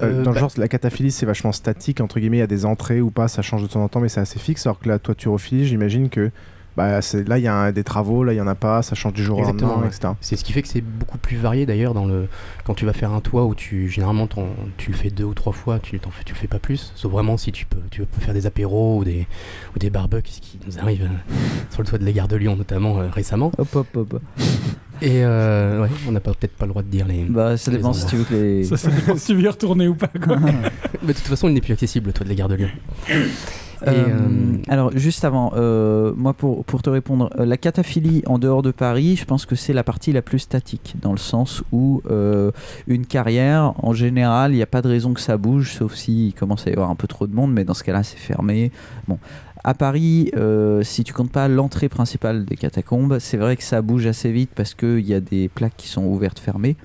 Euh, Euh, dans le bah- genre, la cataphilie, c'est vachement statique, entre guillemets, il y a des entrées ou pas, ça change de temps en temps, mais c'est assez fixe. Alors que la toiturophilie, j'imagine que bah, là, il y a un- des travaux, là, il y en a pas, ça change du jour au lendemain, ouais. etc. C'est ce qui fait que c'est beaucoup plus varié d'ailleurs dans le quand tu vas faire un toit où tu généralement tu le fais deux ou trois fois, tu fais tu le fais pas plus. Sauf vraiment si tu peux tu peux faire des apéros ou des ou des barbecues, ce qui nous arrive euh, sur le toit de la gare de Lyon notamment euh, récemment. Hop hop hop. Et euh, ouais, on n'a peut-être pas le droit de dire les. Bah ça les dépend si tu veux que les... Ça, ça dépend si tu veux y retourner ou pas. Quoi. <laughs> Mais de toute façon, il n'est plus accessible le toit de la gare de Lyon. <laughs> Euh, euh, alors juste avant, euh, moi pour, pour te répondre, la cataphilie en dehors de Paris, je pense que c'est la partie la plus statique, dans le sens où une carrière, en général, il n'y a pas de raison que ça bouge, sauf s'il commence à y avoir un peu trop de monde, mais dans ce cas-là c'est fermé. Bon. À Paris, si tu comptes pas l'entrée principale des catacombes, c'est vrai que ça bouge assez vite parce qu'il y a des plaques qui sont ouvertes, fermées,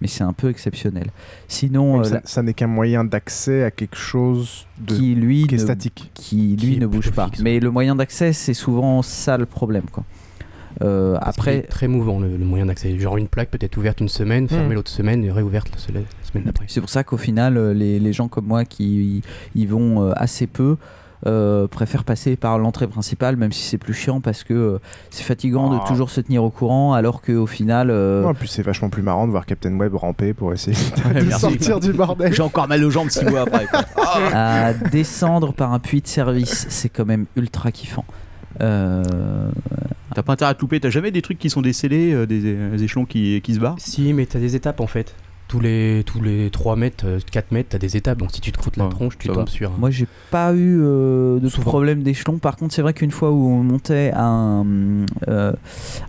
mais c'est un peu exceptionnel. Sinon, euh, ça, ça n'est qu'un moyen d'accès à quelque chose de... qui lui qui est ne, statique. qui lui ne bouge pas. fixe, Mais le moyen d'accès, c'est souvent ça le problème, quoi. Euh, après, très mouvant le, le moyen d'accès. Genre une plaque peut être ouverte une semaine, fermée Hmm. l'autre semaine et réouverte la, semaine d'après. c'est pour ça qu'au final, euh, les, les gens comme moi qui y, y vont assez peu. Euh, préfèrent passer par l'entrée principale même si c'est plus chiant parce que euh, c'est fatigant Ah. de toujours se tenir au courant alors qu'au final euh, Non, en plus, c'est vachement plus marrant de voir Captain Web ramper pour essayer de sortir du bordel. J'ai encore mal aux jambes six mois après. quoi. <laughs> à descendre par un puits de service c'est quand même ultra kiffant Euh, T'as pas intérêt à te louper, t'as jamais des trucs qui sont décellés, euh, des, des échelons qui, qui se barrent? Si, mais t'as des étapes en fait. Tous les, tous les 3 mètres, euh, 4 mètres, t'as des étapes. Donc si tu te croûtes la tronche, tu tombes va. sur un. Moi, j'ai pas eu euh, de Souvent. problème d'échelon. Par contre, c'est vrai qu'une fois où on montait à un, euh,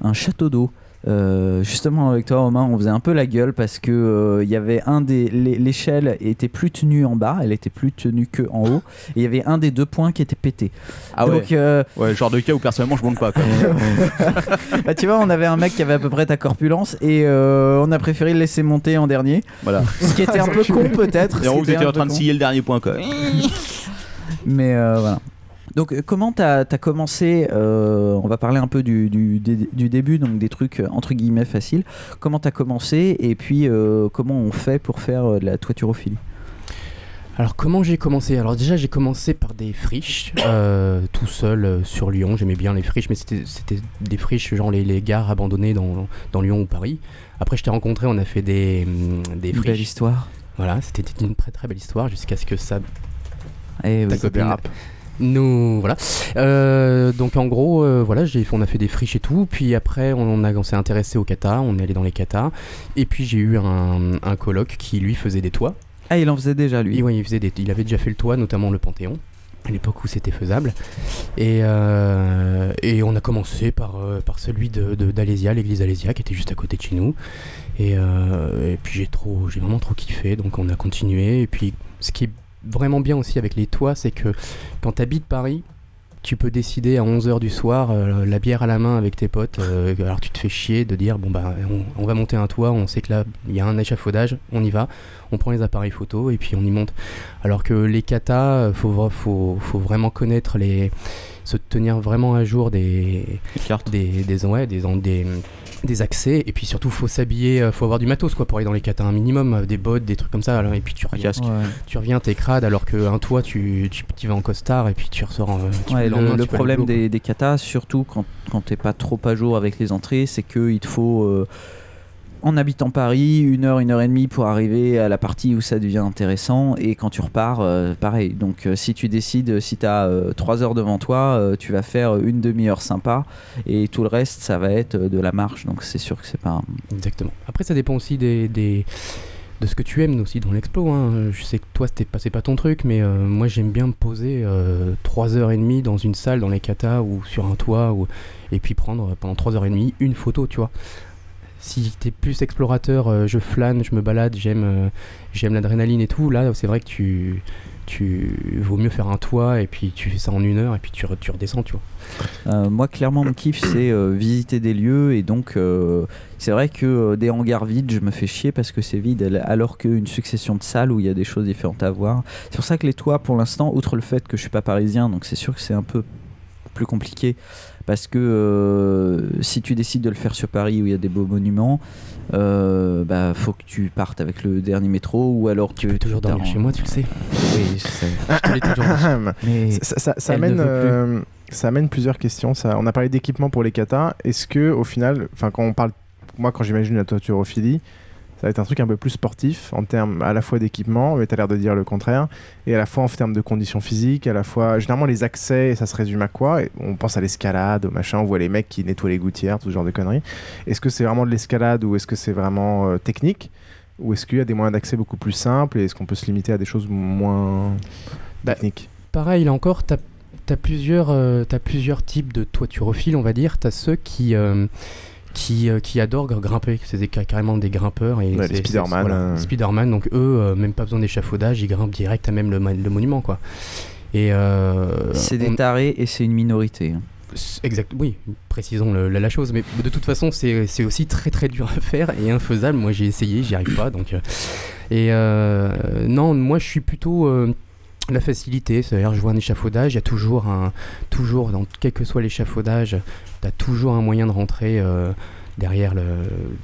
un château d'eau euh, justement avec toi Romain, on faisait un peu la gueule parce que euh, il y avait un des l'é- l'échelle était plus tenue en bas, elle était plus tenue que en haut, et il y avait un des deux points qui était pété. Ah ouais. Euh, Ouais, genre de cas où personnellement je monte pas. Quoi. <laughs> bah, tu vois, on avait un mec qui avait à peu près ta corpulence et euh, on a préféré le laisser monter en dernier. Voilà. Ce qui était un peu <laughs> con peut-être. Et en haut, ce vous étiez en train de scier le dernier point quoi. Mais euh, voilà. Donc euh, comment t'as as commencé euh, On va parler un peu du, du, dé- du début, donc des trucs euh, entre guillemets faciles. Comment t'as commencé et puis euh, comment on fait pour faire de la toiturophilie? Alors comment j'ai commencé? Alors déjà j'ai commencé par des friches, euh, tout seul euh, sur Lyon. J'aimais bien les friches, mais c'était des friches genre les, les gares abandonnées dans, dans Lyon ou Paris. Après je t'ai rencontré, on a fait des, hum, des Une friches. belle histoire. Voilà, c'était une très très belle histoire jusqu'à ce que ça Eh oui, ta copine. Nous voilà. Euh, donc en gros euh, voilà j'ai on a fait des friches et tout. Puis après on, a on s'est intéressé au kata. On est allé dans les kata. Et puis j'ai eu un, un coloc qui lui faisait des toits. Ah, il en faisait déjà lui. Et ouais, il faisait des, il avait déjà fait le toit notamment le Panthéon à l'époque où c'était faisable. Et, euh, et on a commencé par, euh, par celui de, de- d'Alésia l'église Alésia qui était juste à côté de chez nous. Et, euh, et puis j'ai trop j'ai vraiment trop kiffé. Donc on a continué. Et puis ce qui est vraiment bien aussi avec les toits c'est que quand tu habites Paris tu peux décider à 11h du soir, euh, la bière à la main avec tes potes, euh, alors tu te fais chier de dire bon bah on, on va monter un toit, on sait que là il y a un échafaudage, on y va, on prend les appareils photo et puis on y monte. Alors que les katas, euh, faut, faut, faut vraiment connaître les. se tenir vraiment à jour des. des, des, ouais, des, des, des accès et puis surtout faut s'habiller, euh, faut avoir du matos quoi pour aller dans les katas un minimum, euh, des bottes, des trucs comme ça. alors, et puis tu reviens. Ouais. tu reviens t'es crade alors qu'un toit tu, tu, tu vas en costard et puis tu ressors. en- tu Ouais, le, problème des, des katas, surtout quand, quand t'es pas trop à jour avec les entrées, c'est qu'il te faut, euh, en habitant Paris, une heure, une heure et demie pour arriver à la partie où ça devient intéressant. Et quand tu repars, euh, pareil. Donc euh, si tu décides, si tu as trois heures devant toi, euh, tu vas faire une demi-heure sympa. Et tout le reste, ça va être euh, de la marche. Donc c'est sûr que c'est pas... Exactement. Après, ça dépend aussi de ce que tu aimes aussi dans l'explo. hein. Je sais que toi, c'était pas, pas ton truc, mais euh, moi, j'aime bien me poser euh, 3h30 dans une salle, dans les katas ou sur un toit, et puis prendre euh, pendant 3h30 une photo, tu vois. Si t'es plus explorateur, euh, je flâne, je me balade, j'aime euh, j'aime l'adrénaline et tout, là, c'est vrai que tu, tu vaut mieux faire un toit et puis tu fais ça en une heure et puis tu, tu redescends, tu vois. Euh, moi, clairement, mon kiff, c'est visiter des lieux. Et donc, c'est vrai que des hangars vides, je me fais chier parce que c'est vide, al- alors qu'une succession de salles où il y a des choses différentes à voir. C'est pour ça que les toits, pour l'instant, outre le fait que je suis pas parisien, donc c'est sûr que c'est un peu plus compliqué. Parce que euh, si tu décides de le faire sur Paris où il y a des beaux monuments, euh, bah faut que tu partes avec le dernier métro ou alors tu peux toujours dormir chez moi, tu le sais. Oui, je sais. <coughs> Je te l'ai toujours dit. Mais ça, amène, euh, ça amène plusieurs questions. Ça, on a parlé d'équipement pour les katas. Est-ce que au final, enfin quand on parle, moi quand j'imagine la toiturophilie, ça va être un truc un peu plus sportif en termes à la fois d'équipement, mais tu as l'air de dire le contraire, et à la fois en termes de conditions physiques, à la fois généralement les accès, ça se résume à quoi? Et On pense à l'escalade, au machin, on voit les mecs qui nettoient les gouttières, tout ce genre de conneries. Est-ce que c'est vraiment de l'escalade ou est-ce que c'est vraiment euh, technique? Ou est-ce qu'il y a des moyens d'accès beaucoup plus simples et est-ce qu'on peut se limiter à des choses moins techniques? Pareil, là encore, tu as, plusieurs, euh, plusieurs types de toiturophiles, on va dire. Tu as ceux qui, euh, qui, euh, qui adorent gr- grimper, c'est des- carrément des grimpeurs. Et Ouais, les Spider-Man, voilà, euh. les Spider-Man, donc eux, euh, même pas besoin d'échafaudage, ils grimpent direct à même le, monument. quoi. Et euh, c'est des on- tarés et c'est une minorité. hein. Exact, oui, précisons le- la, la chose, mais de toute façon, c'est c'est aussi très très dur à faire et infaisable. Moi, j'ai essayé, j'y arrive pas. Donc, euh, et euh, non, moi, je suis plutôt euh, la facilité. C'est-à-dire, je vois un échafaudage, il y a toujours un, toujours dans quel que soit l'échafaudage, tu toujours un moyen de rentrer. euh, derrière le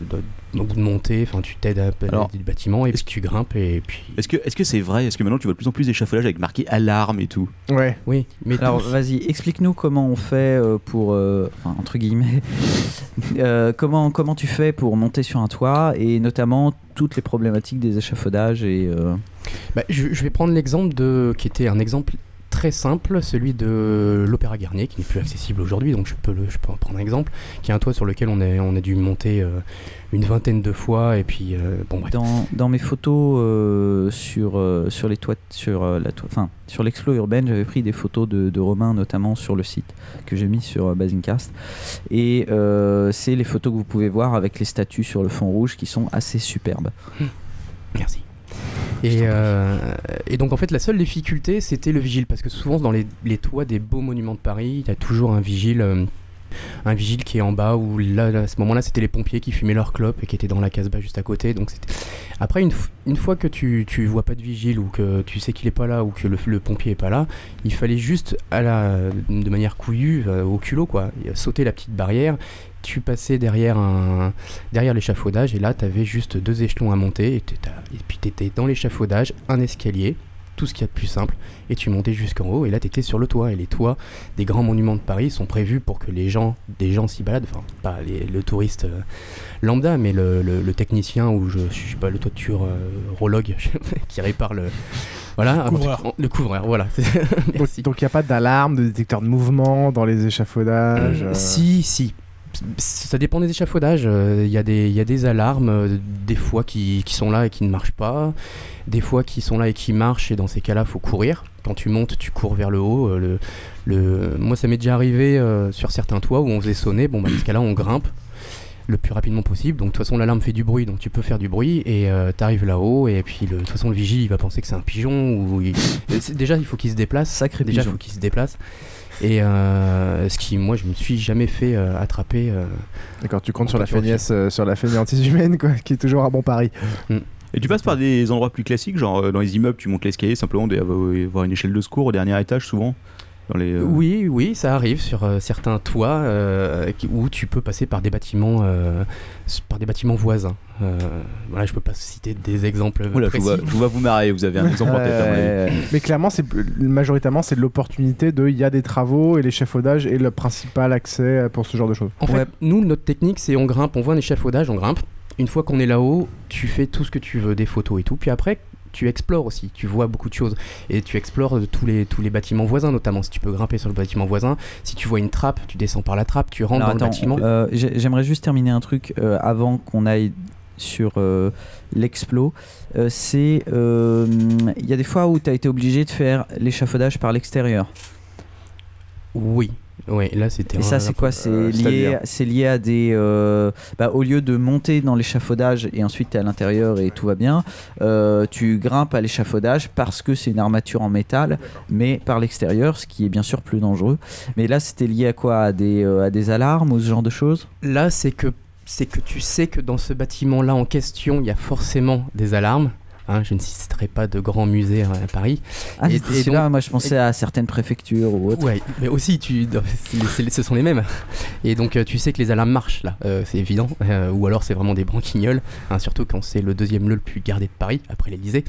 de, de monter enfin tu t'aides à Alors, du bâtiment et puis tu grimpes et puis Est-ce que est-ce que c'est vrai? Est-ce que maintenant tu vois de plus en plus d'échafaudages avec marqué alarme et tout? Ouais. Oui, mais Alors tous- vas-y, explique-nous comment on fait euh, pour, euh, enfin, entre guillemets, <laughs> euh, comment, comment tu fais pour monter sur un toit et notamment toutes les problématiques des échafaudages et... euh, Bah, je, je vais prendre l'exemple de qui était un exemple très simple, celui de l'Opéra Garnier, qui n'est plus accessible aujourd'hui, donc je peux, le, je peux en prendre un exemple, qui est un toit sur lequel on, est, on a dû monter euh, une vingtaine de fois, et puis euh, bon bref. Dans, dans mes photos euh, sur, sur les toits, sur la toi- enfin, sur l'explo urbaine, j'avais pris des photos de, de Romain, notamment sur le site que j'ai mis sur Basincast. Et c'est les photos que vous pouvez voir avec les statues sur le fond rouge qui sont assez superbes. Merci. Et, euh, et donc en fait la seule difficulté c'était le vigile. Parce que souvent dans les, les toits des beaux monuments de Paris il y a toujours un vigile euh, un vigile qui est en bas où là, là, à ce moment-là c'était les pompiers qui fumaient leur clope et qui étaient dans la casbah juste à côté. Donc c'était après une, une fois que tu, tu vois pas de vigile ou que tu sais qu'il est pas là ou que le, le pompier est pas là il fallait juste à la de manière couillue euh, au culot quoi sauter la petite barrière tu passais derrière un derrière l'échafaudage et là tu avais juste deux échelons à monter et, t'étais- et puis tu étais dans l'échafaudage, un escalier, tout ce qu'il y a de plus simple et tu montais jusqu'en haut et là tu étais sur le toit et les toits des grands monuments de Paris sont prévus pour que les gens des gens s'y baladent enfin pas les- le touriste euh, lambda mais le, le- le technicien ou je, je sais pas le toiture euh, rologue <laughs> qui répare le voilà Couvreur. le couvreur voilà Donc- Donc il n'y a pas d'alarme, de détecteur de mouvement dans les échafaudages euh, Si, si. Ça dépend des échafaudages. Euh, Il y, a des- il y a des alarmes, euh, des fois qui, qui sont là et qui ne marchent pas, des fois qui sont là et qui marchent, et dans ces cas-là, faut courir. Quand tu montes, tu cours vers le haut. euh, le, le... Moi, ça m'est déjà arrivé sur certains toits où on faisait sonner. Bon, bah, dans ce cas-là, on grimpe le plus rapidement possible. Donc, de toute façon, l'alarme fait du bruit, donc tu peux faire du bruit, et tu arrives là-haut, et puis de toute façon, le vigile, il va penser que c'est un pigeon, ou il- c'est- déjà, il faut qu'il se déplace. Sacré Déjà, il faut qu'il se déplace. Et euh, ce qui, moi, je me suis jamais fait euh, attraper. euh, D'accord, tu comptes sur la euh, sur la fainéantise humaine, quoi, qui est toujours à bon pari. Et tu passes par des endroits plus classiques, genre dans les immeubles, tu montes l'escalier, simplement il doit y avoir une échelle de secours au dernier étage souvent? Dans les, euh, Oui, oui, ça arrive sur euh, certains toits euh, qui- où tu peux passer par des bâtiments, euh, par des bâtiments voisins. Euh, voilà, je peux pas citer des exemples Oula, je précis. vois- je vous vois vous marrer, vous avez un <laughs> exemple en tête. Mais clairement, c'est majoritairement c'est de l'opportunité de il y a des travaux et l'échafaudage est le principal accès pour ce genre de choses. En fait, nous, notre technique, c'est on grimpe, on voit un échafaudage, on grimpe. Une fois qu'on est là-haut, tu fais tout ce que tu veux, des photos et tout. Puis après, tu explores aussi, tu vois beaucoup de choses. Et tu explores euh, tous les, tous les bâtiments voisins, notamment si tu peux grimper sur le bâtiment voisin. Si tu vois une trappe, tu descends par la trappe, tu rentres Alors, dans attends, le bâtiment. euh, j'ai- J'aimerais juste terminer un truc euh, avant qu'on aille sur euh, l'explo. C'est. Il y a des fois où tu as été obligé de faire l'échafaudage par l'extérieur. Oui. Oui, là c'était. Et ça, c'est quoi euh, C'est lié, c'est-à-dire c'est lié à des. euh, bah, au lieu de monter dans l'échafaudage et ensuite tu es à l'intérieur et tout va bien, euh, tu grimpes à l'échafaudage parce que c'est une armature en métal, mais par l'extérieur, ce qui est bien sûr plus dangereux. Mais là, c'était lié à quoi? À des, euh, à des alarmes ou ce genre de choses? Là, c'est que c'est que tu sais que dans ce bâtiment-là en question, il y a forcément des alarmes. Hein, je ne citerai pas de grands musées à Paris. Ah, Et- donc- moi je pensais à certaines préfectures ou autres. Ouais, mais aussi, tu, <laughs> ce sont les mêmes. Et donc, euh, tu sais que les alarmes marchent, là, euh, c'est évident. Euh, ou alors, c'est vraiment des branquignoles, hein, surtout quand c'est le deuxième lieu le plus gardé de Paris, après l'Elysée.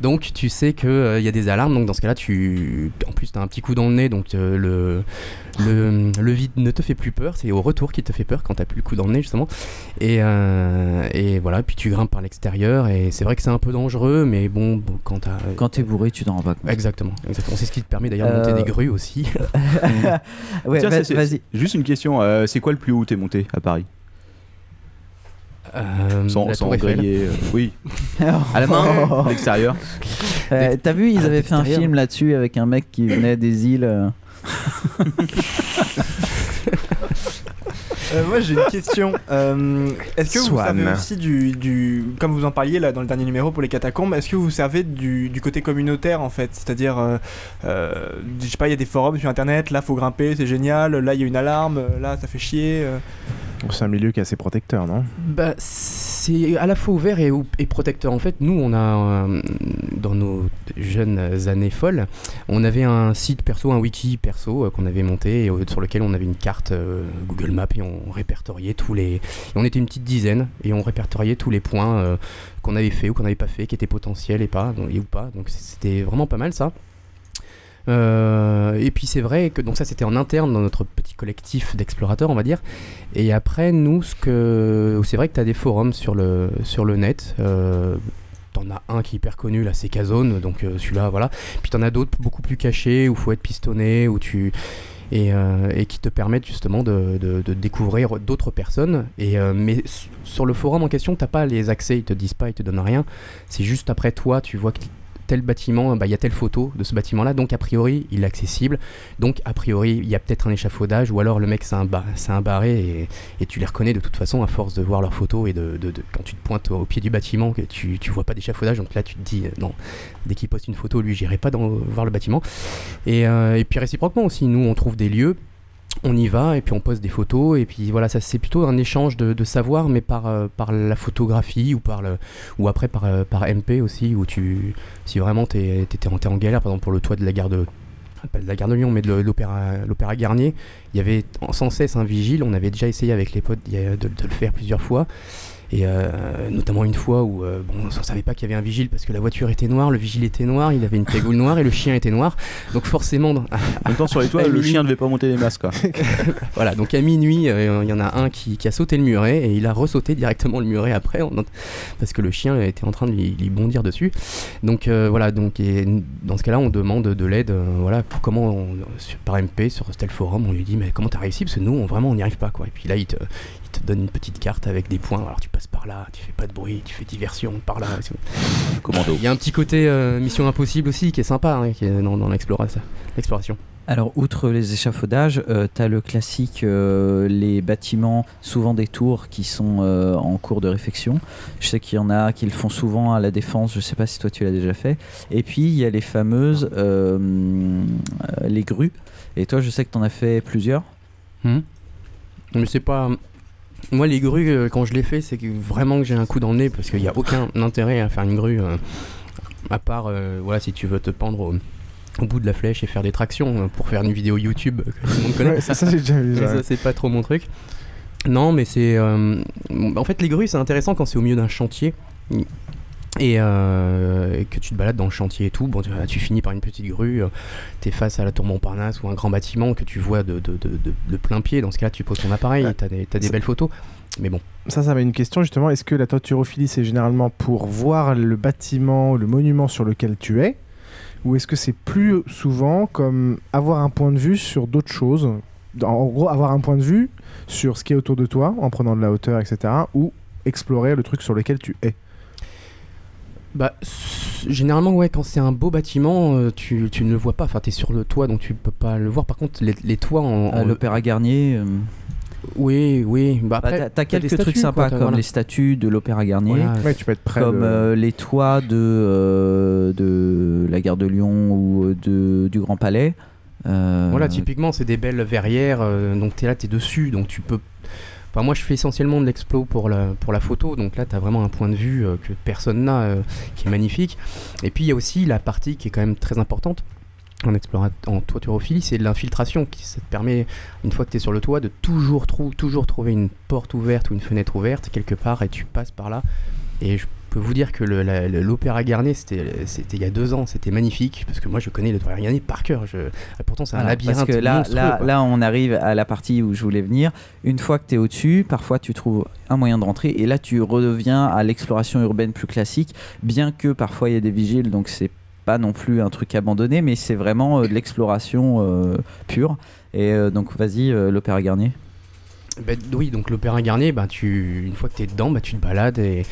Donc, tu sais qu'il y a des alarmes. Donc, dans ce cas-là, tu. En plus, tu as un petit coup dans le nez, donc le, le, le vide ne te fait plus peur. C'est au retour qui te fait peur quand tu plus le coup dans le nez, justement. Et, et voilà, puis tu grimpes par l'extérieur. Et c'est vrai que c'est un peu dangereux, mais bon, bon, quand tu Quand t'es bourré, tu t'en rends pas compte. Exactement, exactement. C'est ce qui te permet d'ailleurs de monter Euh, des grues aussi. <laughs> Ouais, <laughs> Tiens, va- c'est- c'est- vas-y. Juste une question, euh, c'est quoi le plus haut où t'es monté à Paris? Euh, Sans, griller, euh, oui. <laughs> à la main, à l'extérieur. Euh, T'as vu, ils avaient fait un film là-dessus avec un mec qui venait des îles. Euh. Moi j'ai une question. <laughs> Euh, est-ce que vous Swan. savez aussi du, du. Comme vous en parliez là dans le dernier numéro pour les catacombes, est-ce que vous servez du, du côté communautaire en fait? C'est-à-dire, euh, euh, je sais pas, il y a des forums sur internet, là faut grimper, c'est génial, là il y a une alarme, là ça fait chier. C'est un milieu qui est assez protecteur, non? Bah, c'est à la fois ouvert et, protecteur. En fait, nous, on a, euh, dans nos jeunes années folles, on avait un site perso, un wiki perso euh, qu'on avait monté et, sur lequel on avait une carte euh, Google Maps et on répertoriait tous les. et on était une petite dizaine et on répertoriait tous les points qu'on avait fait ou qu'on n'avait pas fait, qui étaient potentiels et pas, ou pas. Donc c'était vraiment pas mal ça. Euh, et puis c'est vrai que donc ça c'était en interne dans notre petit collectif d'explorateurs on va dire et après nous ce que c'est vrai que tu as des forums sur le sur le net euh, t'en as un qui est hyper connu, là, c'est Kazone, donc euh, celui-là, voilà. Puis t'en as d'autres beaucoup plus cachés, où faut être pistonné, où tu. Et, euh, et qui te permettent justement de, de- découvrir d'autres personnes. Et, mais sur le forum en question, t'as pas les accès, ils te disent pas, ils te donnent rien. C'est juste après toi, tu vois que tel bâtiment, bah, il y a telle photo de ce bâtiment-là, donc a priori il est accessible, donc a priori il y a peut-être un échafaudage, ou alors le mec c'est un, un barré et, tu les reconnais de toute façon à force de voir leurs photos et de, de- de- quand tu te pointes au pied du bâtiment que tu, tu vois pas d'échafaudage, donc là tu te dis euh, non, dès qu'il poste une photo, lui j'irai pas dans, voir le bâtiment. Et, euh, et puis réciproquement aussi, nous on trouve des lieux on y va et puis on poste des photos et puis voilà ça c'est plutôt un échange de, de savoir mais par, euh, par la photographie ou par le ou après par, euh, par MP aussi où tu si vraiment t'es en, t'es en galère par exemple pour le toit de la gare de de la gare de Lyon mais de l'opéra Garnier il y avait sans cesse un vigile. On avait déjà essayé avec les potes de, de le faire plusieurs fois et euh, notamment une fois où euh, bon, on savait pas qu'il y avait un vigile parce que la voiture était noire, le vigile était noir, il avait une cagoule noire et le chien était noir. Donc forcément, en même temps, sur les toits, le chien devait pas monter les masques. quoi. <laughs> voilà, donc à minuit, euh, il y en a un qui, qui a sauté le muret et il a ressauté directement le muret après parce que le chien était en train de lui, lui bondir dessus. Donc voilà, donc et dans ce cas-là, on demande de l'aide. voilà, comment on- par MP sur tel forum, on lui dit mais comment t'as réussi? Parce que nous, on, vraiment, on n'y arrive pas quoi. Et puis là, il te, te donne une petite carte avec des points. Alors tu passes par là, tu fais pas de bruit, tu fais diversion par là. Commando. Il y a un petit côté euh, Mission Impossible aussi qui est sympa, hein, qui est dans, dans l'explora- l'exploration. Alors, outre les échafaudages, euh, tu as le classique, euh, les bâtiments, souvent des tours qui sont euh, en cours de réfection. Je sais qu'il y en a qui le font souvent à la défense, je sais pas si toi tu l'as déjà fait. Et puis, il y a les fameuses, les grues. Et toi, je sais que tu en as fait plusieurs. Hmm. Mais c'est pas. Moi, les grues, euh, quand je les fais, c'est que vraiment que j'ai un coup dans le nez parce qu'il n'y a aucun intérêt à faire une grue. euh, à part, euh, voilà, si tu veux te pendre au, au bout de la flèche et faire des tractions pour faire une vidéo YouTube que tout le monde connaît. Ouais, ça, j'ai déjà vu c'est pas trop mon truc. Non, mais c'est. euh, en fait, les grues, c'est intéressant quand c'est au milieu d'un chantier. Et, euh, et que tu te balades dans le chantier et tout, bon, tu, tu finis par une petite grue, tu es face à la tour Montparnasse ou un grand bâtiment que tu vois de, de, de, de- plein pied. Dans ce cas-là, tu poses ton appareil, tu as des, t'as des Ça- belles photos. Mais bon. Ça, ça va une question justement. Est-ce que la toiturophilie, c'est généralement pour voir le bâtiment, le monument sur lequel tu es? Ou est-ce que c'est plus souvent comme avoir un point de vue sur d'autres choses? En gros, avoir un point de vue sur ce qui est autour de toi en prenant de la hauteur, etc. Ou explorer le truc sur lequel tu es Bah, s- généralement, ouais, quand c'est un beau bâtiment, euh, tu, tu ne le vois pas. Enfin, tu es sur le toit, donc tu peux pas le voir. Par contre, les, les toits en. Euh, en- L'Opéra Garnier. euh, Oui, oui. Bah, bah, après, t'as- quelques trucs sympas quoi, comme voilà. les statues de l'Opéra Garnier, Voilà. Ouais, tu peux être près comme de- euh, les toits de, euh, de la gare de Lyon ou de, du Grand Palais. Euh, Voilà, typiquement, c'est des belles verrières, euh, donc tu es là, tu es dessus, donc tu peux. Enfin, moi, je fais essentiellement de l'explo pour la, pour la photo, donc là, tu as vraiment un point de vue euh, que personne n'a, euh, qui est magnifique. Et puis, il y a aussi la partie qui est quand même très importante en, en toiturophilie, c'est l'infiltration, qui ça te permet, une fois que tu es sur le toit, de toujours, trou- toujours trouver une porte ouverte ou une fenêtre ouverte quelque part, et tu passes par là. Et je peux vous dire que l'Opéra Garnier, c'était il y a deux ans, c'était magnifique, parce que moi, je connais l'Opéra Garnier par cœur. Je... Pourtant, c'est un Voilà, labyrinthe Parce que là, là, là, on arrive à la partie où je voulais venir. Une fois que tu es au-dessus, parfois tu trouves un moyen de rentrer et là tu redeviens à l'exploration urbaine plus classique, bien que parfois il y ait des vigiles, donc c'est pas non plus un truc abandonné, mais c'est vraiment euh, de l'exploration euh, pure. Et euh, donc vas-y, l'Opéra Garnier. Ben, oui, donc l'Opéra Garnier, ben, tu, une fois que tu es dedans, ben, tu te balades et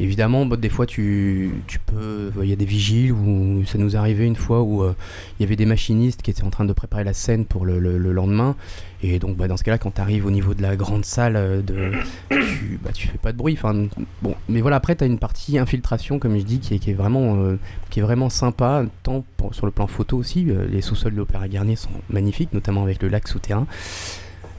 évidemment, ben, des fois, tu, tu peux. Il y a des vigiles où ça nous arrivé une fois où euh, il y avait des machinistes qui étaient en train de préparer la scène pour le, le- le lendemain. Et donc, ben, dans ce cas-là, quand tu arrives au niveau de la grande salle, euh, de, tu, ben, tu fais pas de bruit. Enfin, bon, mais voilà, après, tu as une partie infiltration, comme je dis, qui est, vraiment, euh, qui est vraiment sympa, tant sur le plan photo aussi. Les sous-sols de l'Opéra Garnier sont magnifiques, notamment avec le lac souterrain.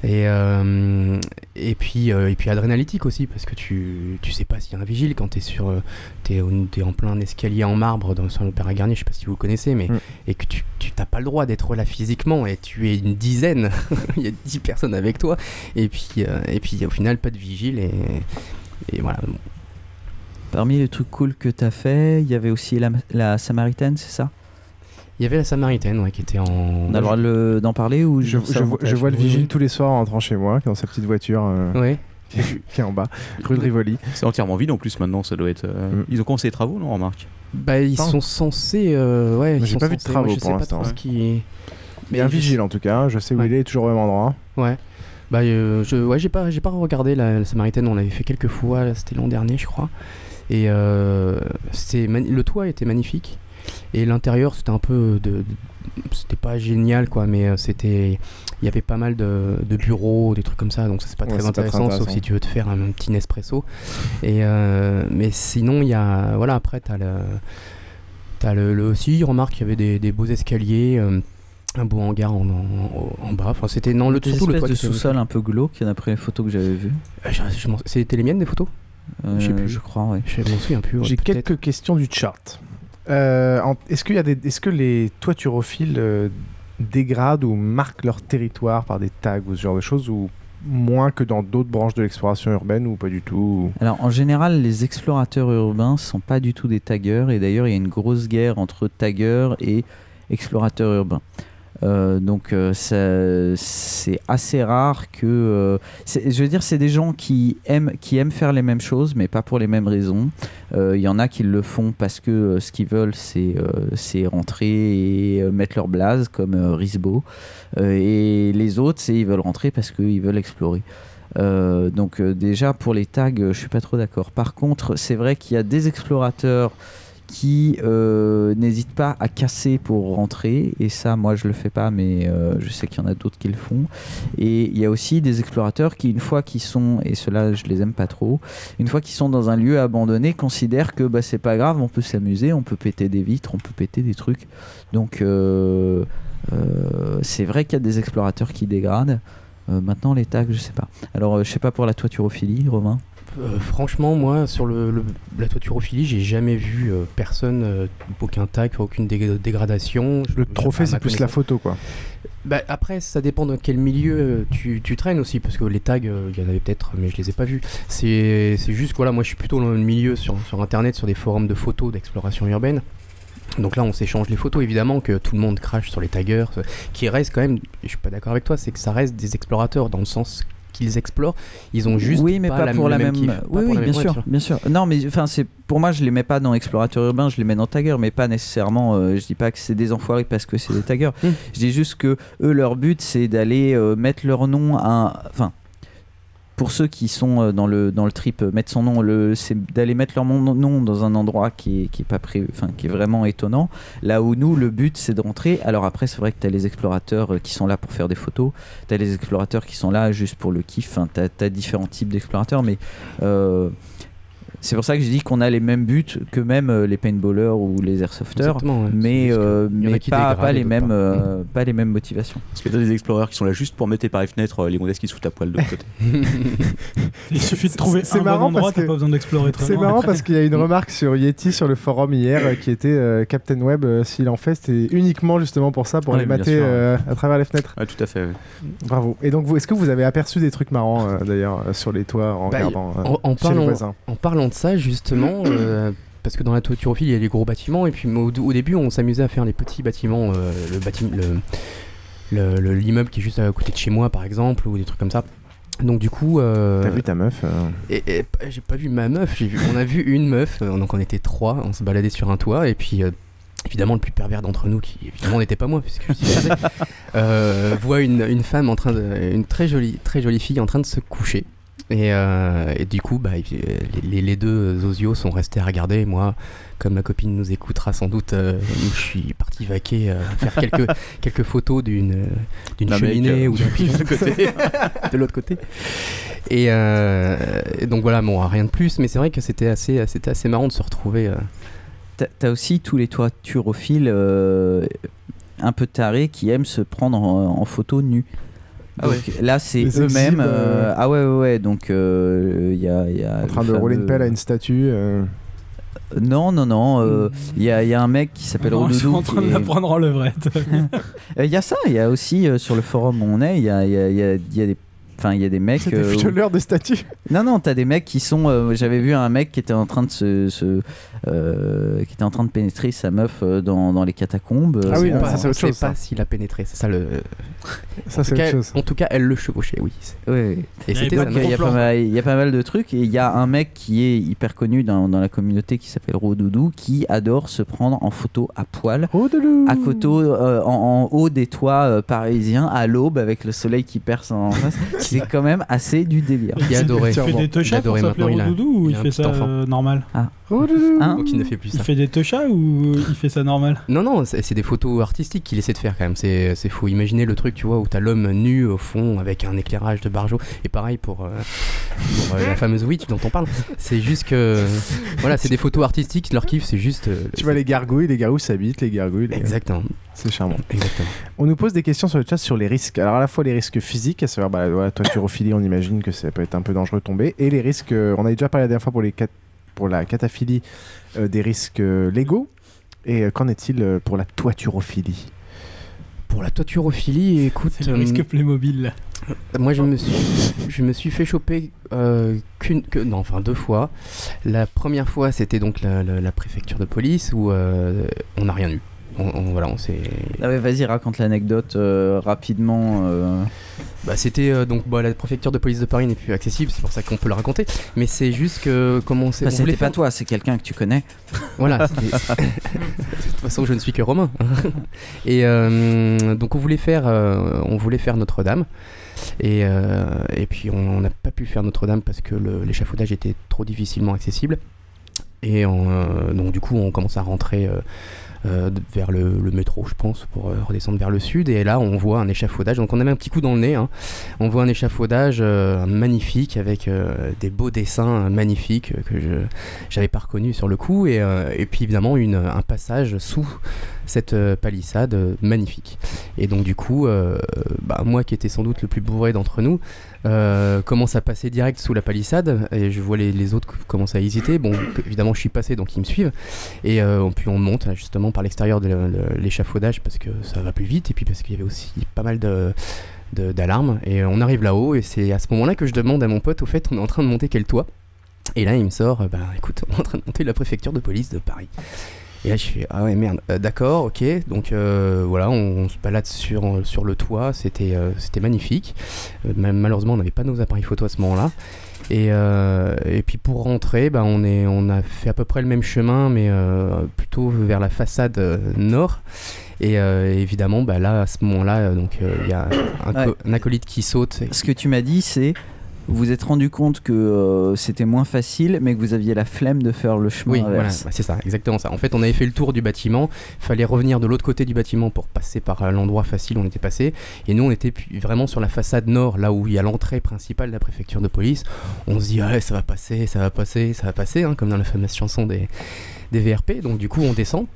Et, euh, et, puis, euh, et puis adrénalytique aussi, parce que tu, tu sais pas s'il y a un vigile quand tu es, sur, euh, t'es, t'es en plein escalier en marbre dans, sur l'Opéra Garnier, je sais pas si vous connaissez, mais, Mm. et que tu tu t'as pas le droit d'être là physiquement, et tu es une dizaine, <laughs> il y a 10 personnes avec toi, et puis, euh, et puis au final, pas de vigile, et, et voilà. Parmi les trucs cool que tu as fait, il y avait aussi la, la Samaritaine, c'est ça? Il y avait la Samaritaine ouais, qui était en. On a le droit d'en parler ou Je, vois, je montage vois le Oui, vigile oui. tous les soirs en rentrant chez moi, dans sa petite voiture. euh, Ouais. <laughs> qui est en bas, rue de Rivoli. C'est entièrement vide en plus maintenant, ça doit être. euh, Ils ont commencé les travaux, non, remarque? Bah, ils sont censés. euh, ouais, Mais ils j'ai sont pas vu de travaux moi, je pour sais pas l'instant, trop ce hein. qui. Il y a un vigile en tout cas, je sais où il est, toujours au même endroit. Ouais. Bah, euh, je, ouais, j'ai pas, j'ai pas regardé la, la Samaritaine. On l'avait fait quelques fois. là, C'était l'an dernier, je crois. Et euh, c'est le toit était magnifique. Et l'intérieur, c'était un peu de, de- c'était pas génial, quoi. Mais euh, c'était, il y avait pas mal de, de bureaux, des trucs comme ça. Donc ça, c'est pas Ouais, très c'est pas très intéressant, sauf si tu veux te faire un, petit Nespresso. Et euh, mais sinon, il y a, voilà, après t'as le, t'as le, le aussi. Remarque, il y avait des, des beaux escaliers. euh, un beau hangar en, en, en bas. Enfin, c'était non le Des surtout le toit de sous-sol un peu glauque, d'après les photos que j'avais vues. Euh, je- je m'en- C'était les miennes des photos? Euh, Je sais plus. je crois, ouais. Je m'en souviens plus. ouais, J'ai peut-être. quelques questions du chart. Euh, est-ce, que les toiturophiles euh, dégradent ou marquent leur territoire par des tags ou ce genre de choses ou moins que dans d'autres branches de l'exploration urbaine ou pas du tout Alors en général, les explorateurs urbains sont pas du tout des taggers et d'ailleurs il y a une grosse guerre entre taggers et explorateurs urbains. Euh, donc euh, c'est assez rare que euh, je veux dire c'est des gens qui aiment qui aiment faire les mêmes choses mais pas pour les mêmes raisons. Il y en a qui le font parce que ce qu'ils veulent c'est rentrer et mettre leur blase comme Risbo. Et les autres c'est ils veulent rentrer parce qu'ils veulent explorer. Donc déjà pour les tags, euh, je suis pas trop d'accord. Par contre, c'est vrai qu'il y a des explorateurs qui euh, n'hésitent pas à casser pour rentrer et ça moi je le fais pas mais euh, je sais qu'il y en a d'autres qui le font et il y a aussi des explorateurs qui une fois qu'ils sont et ceux-là je les aime pas trop une fois qu'ils sont dans un lieu abandonné considèrent que bah, c'est pas grave on peut s'amuser on peut péter des vitres on peut péter des trucs donc euh, euh, c'est vrai qu'il y a des explorateurs qui dégradent maintenant, les tags, je sais pas. Alors, je sais pas pour la toiturophilie, Romain. Euh, franchement, moi, sur le, le- la toiturophilie, j'ai jamais vu euh, personne, euh, aucun tag, aucune dég- dégradation. Le trophée, c'est plus la photo, quoi. Bah, après, ça dépend dans quel milieu tu, tu traînes aussi, parce que les tags, il y en avait peut-être, mais je les ai pas vus. C'est juste voilà, moi je suis plutôt dans le milieu sur, sur internet, sur des forums de photos d'exploration urbaine. Donc là, on s'échange les photos, évidemment, que tout le monde crache sur les taggers, qui restent quand même, je suis pas d'accord avec toi, c'est que ça reste des explorateurs dans le sens qu'ils explorent, ils ont juste oui, mais pas, la- pour la même. oui, oui, bien sûr, bien sûr. Non, mais enfin, c'est pour moi, je les mets pas dans explorateur urbain, je les mets dans tagger, mais pas nécessairement. euh, je dis pas que c'est des enfoirés parce que c'est des taggers. Hmm. Je dis juste que eux, leur but, c'est d'aller euh, mettre leur nom à, enfin. Pour ceux qui sont euh, dans le, dans le trip, euh, mettre son nom, le, c'est d'aller mettre leur nom dans un endroit qui est, qui est pas enfin, qui est vraiment étonnant. Là où nous, le but, c'est de rentrer. Alors après, c'est vrai que tu as les explorateurs euh, qui sont là pour faire des photos, tu as les explorateurs qui sont là juste pour le kiff. Enfin, tu as, différents types d'explorateurs, mais c'est pour ça que je dis qu'on a les mêmes buts que même euh, les paintballers ou les airsofters, ouais. mais, euh, mais qui pas, les mêmes, pas. euh, pas les mêmes motivations. Parce que t'as des explorers qui sont là juste pour mettre par les fenêtres euh, les modestes qui se foutent à poil de l'autre côté. <laughs> Il suffit de trouver C'est un marrant bon endroit, parce que- t'as pas besoin d'explorer très C'est marrant parce qu'il y a une remarque sur Yeti sur le forum hier euh, qui était euh, Captain Web, euh, s'il en fait, c'était uniquement justement pour ça, pour Ah aller oui, bien mater sûr, ouais. euh, à travers les fenêtres. Ah, tout à fait. ouais. Bravo. Et donc, vous, est-ce que vous avez aperçu des trucs marrants euh, d'ailleurs euh, sur les toits en Bah, regardant euh, en, en chez les voisins en parlant de ça, justement, <clears throat> euh, parce que dans la toiturophilie, il y a les gros bâtiments, et puis au, au début, on s'amusait à faire les petits bâtiments, euh, le bâtiment, le, le- le- l'immeuble qui est juste à côté de chez moi, par exemple, ou des trucs comme ça. Donc du coup, euh, T'as vu ta meuf euh, et, j'ai pas vu ma meuf, j'ai vu, on a vu une meuf, euh, donc on était trois, on se baladait sur un toit, et puis évidemment le plus pervers d'entre nous, qui évidemment n'était pas moi, puisque je suis passé, <laughs> voit une, une femme en train de, une très jolie, très jolie fille en train de se coucher. Et, euh, et du coup, bah, les, deux osios sont restés à regarder. Et moi, comme ma copine nous écoutera sans doute, euh, je suis parti vaquer, euh, faire quelques, <laughs> quelques photos d'une cheminée euh, ou d'un <laughs> pigeon <laughs> de l'autre côté. Et, euh, et donc voilà, bon, rien de plus, mais c'est vrai que c'était assez, c'était assez marrant de se retrouver. euh, T'as aussi tous les toiturophiles euh, un peu tarés qui aiment se prendre en, en photo nus. Ah Donc, ouais. Là, c'est Les eux-mêmes. exhibent, euh, euh, ah ouais, ouais, ouais. Donc, euh, il y a. il y a en train de rouler une fameux- pelle à une statue euh, Non, non, non. euh, Il y, a, il y a un mec qui s'appelle Non, ils sont Redoudou. en train qui de la prendre en levrette. Euh, Il y a ça, il y a aussi euh, sur le forum où on est, il y a, il y a- il y a- il y a des enfin il y a des mecs. C'est des euh, où- violeurs de statues. Non non, t'as des mecs qui sont. euh, J'avais vu un mec qui était en train de se, se- euh, qui était en train de pénétrer sa meuf euh, dans, dans les catacombes. Ah oui, non, on- ça, c'est on autre sait chose, pas ça. s'il a pénétré, c'est ça le. Ça, en, c'est tout cas, autre chose. en tout cas, elle le chevauchait, oui. Oui. Et c'était il y, a pas mal, il y a pas mal de trucs et il y a un mec qui est hyper connu dans, dans la communauté qui s'appelle Rodoudou qui adore se prendre en photo à poil à euh, en, en haut des toits euh, parisiens à l'aube avec le soleil qui perce en face <laughs> c'est quand même assez du délire Qui adorait. Il fait des Il teuchas pour s'appeler maintenant, il a- Rodoudou ou il il, a fait ça euh, normal Ah. Hein Donc il ne fait plus ça. Il fait des teuchas ou il fait ça normal Non, non, c'est des photos artistiques qu'il essaie de faire quand même. C'est c'est fou. Imaginez le truc, tu vois, où t'as l'homme nu au fond avec un éclairage de barjo. Et pareil pour, euh, pour, euh, la fameuse witch dont on parle. C'est juste que. Voilà, c'est des photos artistiques. Leur kiff, c'est juste. euh, Tu vois les gargouilles, les gargouilles s'habitent, les gargouilles. les- Exactement. C'est charmant. Exactement. On nous pose des questions sur le chat sur les risques. Alors à la fois les risques physiques, à savoir bah, voilà, toiturophilie, on imagine que ça peut être un peu dangereux de tomber, et les risques, euh, on avait déjà parlé la dernière fois pour, les cat- pour la cataphilie, euh, des risques euh, légaux. Et euh, qu'en est-il pour la toiturophilie? Pour la toiturophilie, écoute. C'est le euh, risque Playmobil. Moi, je me suis, je me suis fait choper euh, qu'une, que, non, enfin deux fois. La première fois, c'était donc la, la- la préfecture de police où euh, on n'a rien eu. On, on- voilà, on s'est. Ah ouais, vas-y raconte l'anecdote euh, rapidement euh. Bah, c'était euh, donc bah, la préfecture de police de Paris n'est plus accessible, c'est pour ça qu'on peut le raconter. Mais c'est juste que comment on s'est. Voulait c'était pas faire- toi c'est quelqu'un que tu connais Voilà. <laughs> <laughs> de toute façon, je ne suis que romain. <laughs> et euh, donc, on voulait faire, euh, on voulait faire Notre-Dame. Et, euh, et puis, on n'a pas pu faire Notre-Dame parce que l'échafaudage était trop difficilement accessible. Et on, euh, donc, du coup, on commence à rentrer. Euh, vers le, métro, je pense, pour euh, redescendre vers le sud. Et là, on voit un échafaudage. Donc, on avait un petit coup dans le nez. hein. On voit un échafaudage euh, magnifique avec des beaux dessins magnifiques que je j'avais pas reconnu sur le coup. Et, puis, évidemment, un passage sous cette euh, palissade euh, magnifique. Et donc, du coup, euh, bah, moi qui étais sans doute le plus bourré d'entre nous, commence à passer direct sous la palissade? Et je vois les, autres commencer à hésiter. Bon, évidemment, je suis passé donc ils me suivent. Et puis on monte justement par l'extérieur de l'échafaudage parce que ça va plus vite et puis parce qu'il y avait aussi pas mal de et on arrive là-haut et c'est à ce moment-là que je demande à mon pote au fait on est en train de monter quel toit? Et là il me sort bah écoute on est en train de monter la préfecture de police de Paris et là je fais ah ouais merde Euh, d'accord ok donc euh, voilà on, on se balade sur, sur le toit c'était euh, c'était magnifique Euh, ma- malheureusement on n'avait pas nos appareils photo à ce moment-là et, et puis pour rentrer, bah, on, est, on a fait à peu près le même chemin, mais plutôt vers la façade nord. Et évidemment, bah, là, à ce moment-là, donc il y a un, <coughs> co- Ouais. un acolyte qui saute. ce que tu m'as dit c'est vous vous êtes rendu compte que euh, c'était moins facile mais que vous aviez la flemme de faire le chemin Oui, voilà, bah, c'est ça, exactement ça. En fait, on avait fait le tour du bâtiment, fallait revenir de l'autre côté du bâtiment pour passer par euh, l'endroit facile où on était passé. Et nous, on était vraiment sur la façade nord, là où il y a l'entrée principale de la préfecture de police. On se dit, ouais, ça va passer, ça va passer, ça va passer, hein, comme dans la fameuse chanson des, des VRP. Donc, du coup, on descend.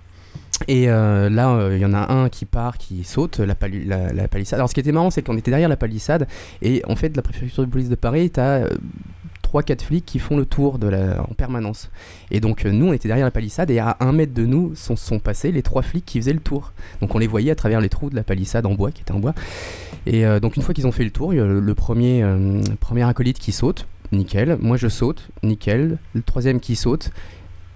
Et euh, là, euh, il y en a un qui part, qui saute la, pali- la, la palissade. Alors, ce qui était marrant, c'est qu'on était derrière la palissade. Et en fait, la préfecture de police de Paris, tu as 3-4 flics qui font le tour en permanence. Et donc, euh, nous, on était derrière la palissade. Et à un mètre de nous sont, passés les trois flics qui faisaient le tour. Donc, on les voyait à travers les trous de la palissade en bois, qui était en bois. Et euh, donc, une fois qu'ils ont fait le tour, le, premier, euh, premier acolyte qui saute. Nickel. Moi, je saute. Nickel. Le troisième qui saute.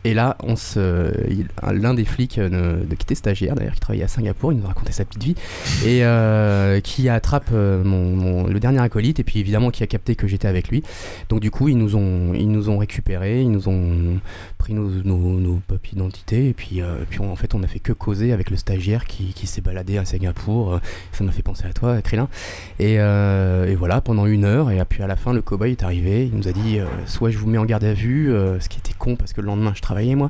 Et là, on se, il- l'un des flics euh, de, qui était stagiaire d'ailleurs, qui travaillait à Singapour, il nous a raconté sa petite vie, <laughs> et euh, qui attrape euh, mon, mon- le dernier acolyte, et puis évidemment qui a capté que j'étais avec lui. Donc du coup, ils nous ont, ils nous ont récupérés, ils nous ont pris nos, nos, nos papiers d'identité, et puis, euh, puis on- en fait, on a fait que causer avec le stagiaire qui, qui s'est baladé à Singapour. Ça m'a fait penser à toi, Krillin. Et, euh, et voilà, pendant une heure, et puis à la fin, le cow-boy est arrivé, il nous a dit, soit je vous mets en garde à vue, ce qui était con parce que le lendemain, je travaillais moi,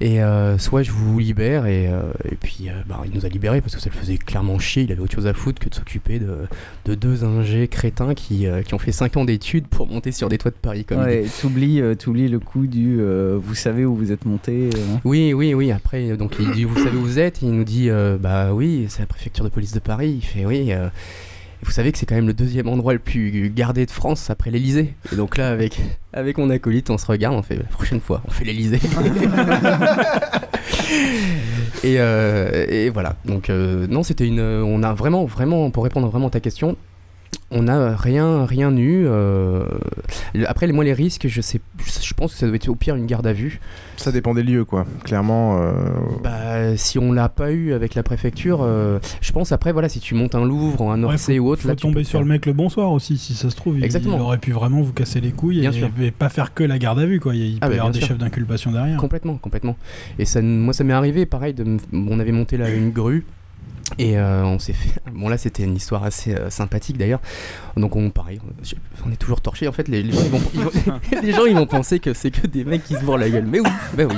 et euh, soit je vous libère, et, euh, et puis euh, bah, il nous a libérés parce que ça le faisait clairement chier, il avait autre chose à foutre que de s'occuper de, de deux ingés crétins qui, qui ont fait 5 ans d'études pour monter sur des toits de Paris comme Ouais, t'oublies, t'oublies le coup du vous savez où vous êtes monté euh. Oui, oui, oui. Après, donc il dit Vous savez où vous êtes? Il nous dit Bah oui, c'est la préfecture de police de Paris. Il fait Oui. Vous savez que c'est quand même le deuxième endroit le plus gardé de France après l'Elysée. Et donc là, avec, avec mon acolyte, on se regarde, on fait la prochaine fois, on fait l'Elysée. <laughs> et, euh, et voilà. Donc, euh, non, c'était une. On a vraiment, vraiment, pour répondre vraiment à ta question, On n'a rien, rien eu. euh, le- Après, moi, les risques, je sais, je pense que ça doit être au pire une garde à vue. Ça dépend des lieux, quoi. Clairement. euh, Bah, si on l'a pas eu avec la préfecture, euh, je pense après, voilà, si tu montes un Louvre ou un Ouais, Orsay ou autre, faut là, tu tomber peux sur le mec le bonsoir aussi, si ça se trouve. il- Exactement. Il aurait pu vraiment vous casser les couilles Bien et, sûr. et pas faire que la garde à vue, quoi. Il Ah peut bah, y avoir des sûr. chefs d'inculpation derrière. Complètement, complètement. Et ça, moi, ça m'est arrivé, pareil, de, on avait monté là une grue. Et euh, on s'est fait. Bon, là, c'était une histoire assez euh, sympathique d'ailleurs. Donc, on, pareil, on est toujours torché. En fait, les, les gens, ils vont, ils vont- <laughs> <laughs> les gens, ils vont penser que c'est que des mecs qui se bourrent la gueule. Mais oui, bah oui.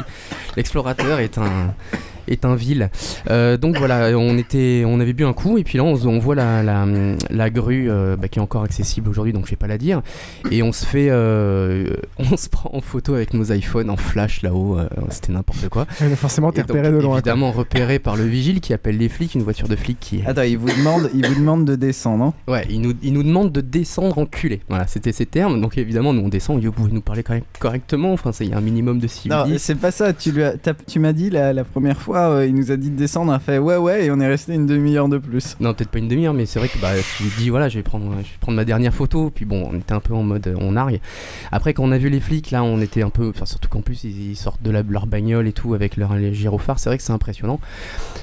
L'explorateur est un est un vil. Euh, donc voilà, on était, on avait bu un coup et puis là on, voit la, la, la grue euh, bah, qui est encore accessible aujourd'hui, donc je vais pas la dire. Et on se fait, euh, <laughs> on se prend en photo avec nos iPhones en flash là-haut. euh, C'était n'importe quoi. Ouais, forcément, t'es Et donc, repéré de loin, quoi. Évidemment repéré par le vigile qui appelle les flics, une voiture de flic qui. Attends, il vous demande, il vous demande de descendre, non Ouais, il nous, il nous demande de descendre enculé. Voilà, c'était ses termes. Donc évidemment, nous on descend. Vous pouvez nous parler correct- correctement. Enfin, c'est- il y a un minimum de Non, civisme. c'est pas ça. Tu, lui as- tu m'as dit la, la première fois, euh, il nous a dit de descendre, on a fait ouais, ouais, et on est resté une demi-heure de plus. Non, peut-être pas une demi-heure, mais c'est vrai que bah, tu dis voilà, je vais, prendre, je vais prendre ma dernière photo. Puis bon, on était un peu en mode euh, on nargue. Après, quand on a vu les flics, là, on était un peu. Enfin, surtout qu'en plus, ils, ils sortent de la- leur bagnole et tout avec leur les gyrophares. C'est vrai que c'est impressionnant.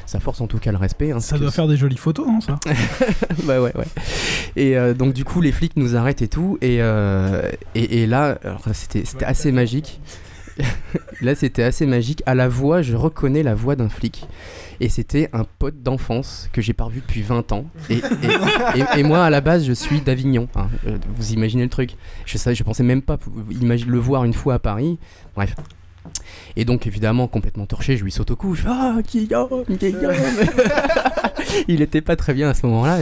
Ça force en tout cas le respect. hein, Ça doit que faire des jolies photos, non, ça? <laughs> Bah ouais, ouais. Et euh, donc du coup, les flics nous arrêtent et tout. Et, euh, et, et là, c'était assez magique. Là, c'était assez magique. À la voix, je reconnais la voix d'un flic. Et c'était un pote d'enfance que j'ai pas revu depuis 20 ans. Et, et- moi, à la base, je suis d'Avignon. hein. Euh, Vous imaginez le truc Je je pensais même pas le voir une fois à Paris. Bref. Et donc, évidemment, complètement torché, je lui saute au cou. Je fais Ah, Guillaume, Guillaume <laughs> Il était pas très bien à ce moment-là.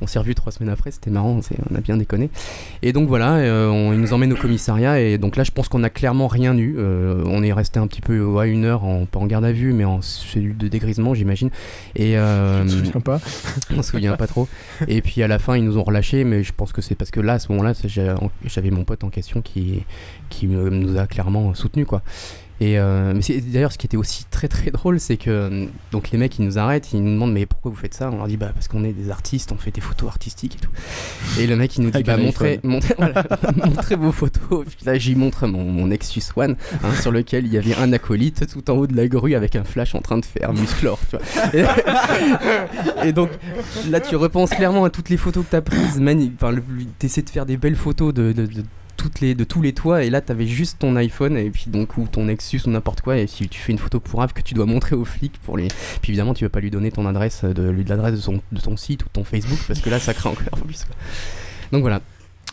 On s'est revu trois semaines après, c'était marrant, on a bien déconné. Et donc voilà, euh, on, il nous emmène au commissariat. Et donc là, je pense qu'on a clairement rien eu. Euh, on est resté un petit peu ouais, une heure, en, pas en garde à vue, mais en cellule de dégrisement, j'imagine. Et euh, Je me souviens pas. <laughs> on se souvient pas trop. Et puis à la fin, ils nous ont relâchés, mais je pense que c'est parce que là, à ce moment-là, j'avais mon pote en question qui, qui me- nous a clairement soutenu quoi. Et euh, d'ailleurs, ce qui était aussi très très drôle, c'est que euh, donc les mecs ils nous arrêtent, ils nous demandent mais pourquoi vous faites ça? On leur dit bah parce qu'on est des artistes, on fait des photos artistiques et tout. Et le mec il nous dit bah montrez, montrez, voilà, <laughs> montrez vos photos. Puis là j'y montre mon, mon Nexus One hein, sur lequel il y avait un acolyte tout en haut de la grue avec un flash en train de faire Musclor. Tu vois. Et, <laughs> et donc là tu repenses clairement à toutes les photos que t'as prises, mani- enfin t'essaies de faire des belles photos de, de- de toutes les, de tous les toits et là t'avais juste ton iPhone et puis donc ou ton Nexus ou n'importe quoi et si tu fais une photo pour que tu dois montrer aux flics pour les puis évidemment tu vas pas lui donner ton adresse de l'adresse de, son- de ton site ou de ton Facebook parce que là ça craint encore <laughs> plus donc voilà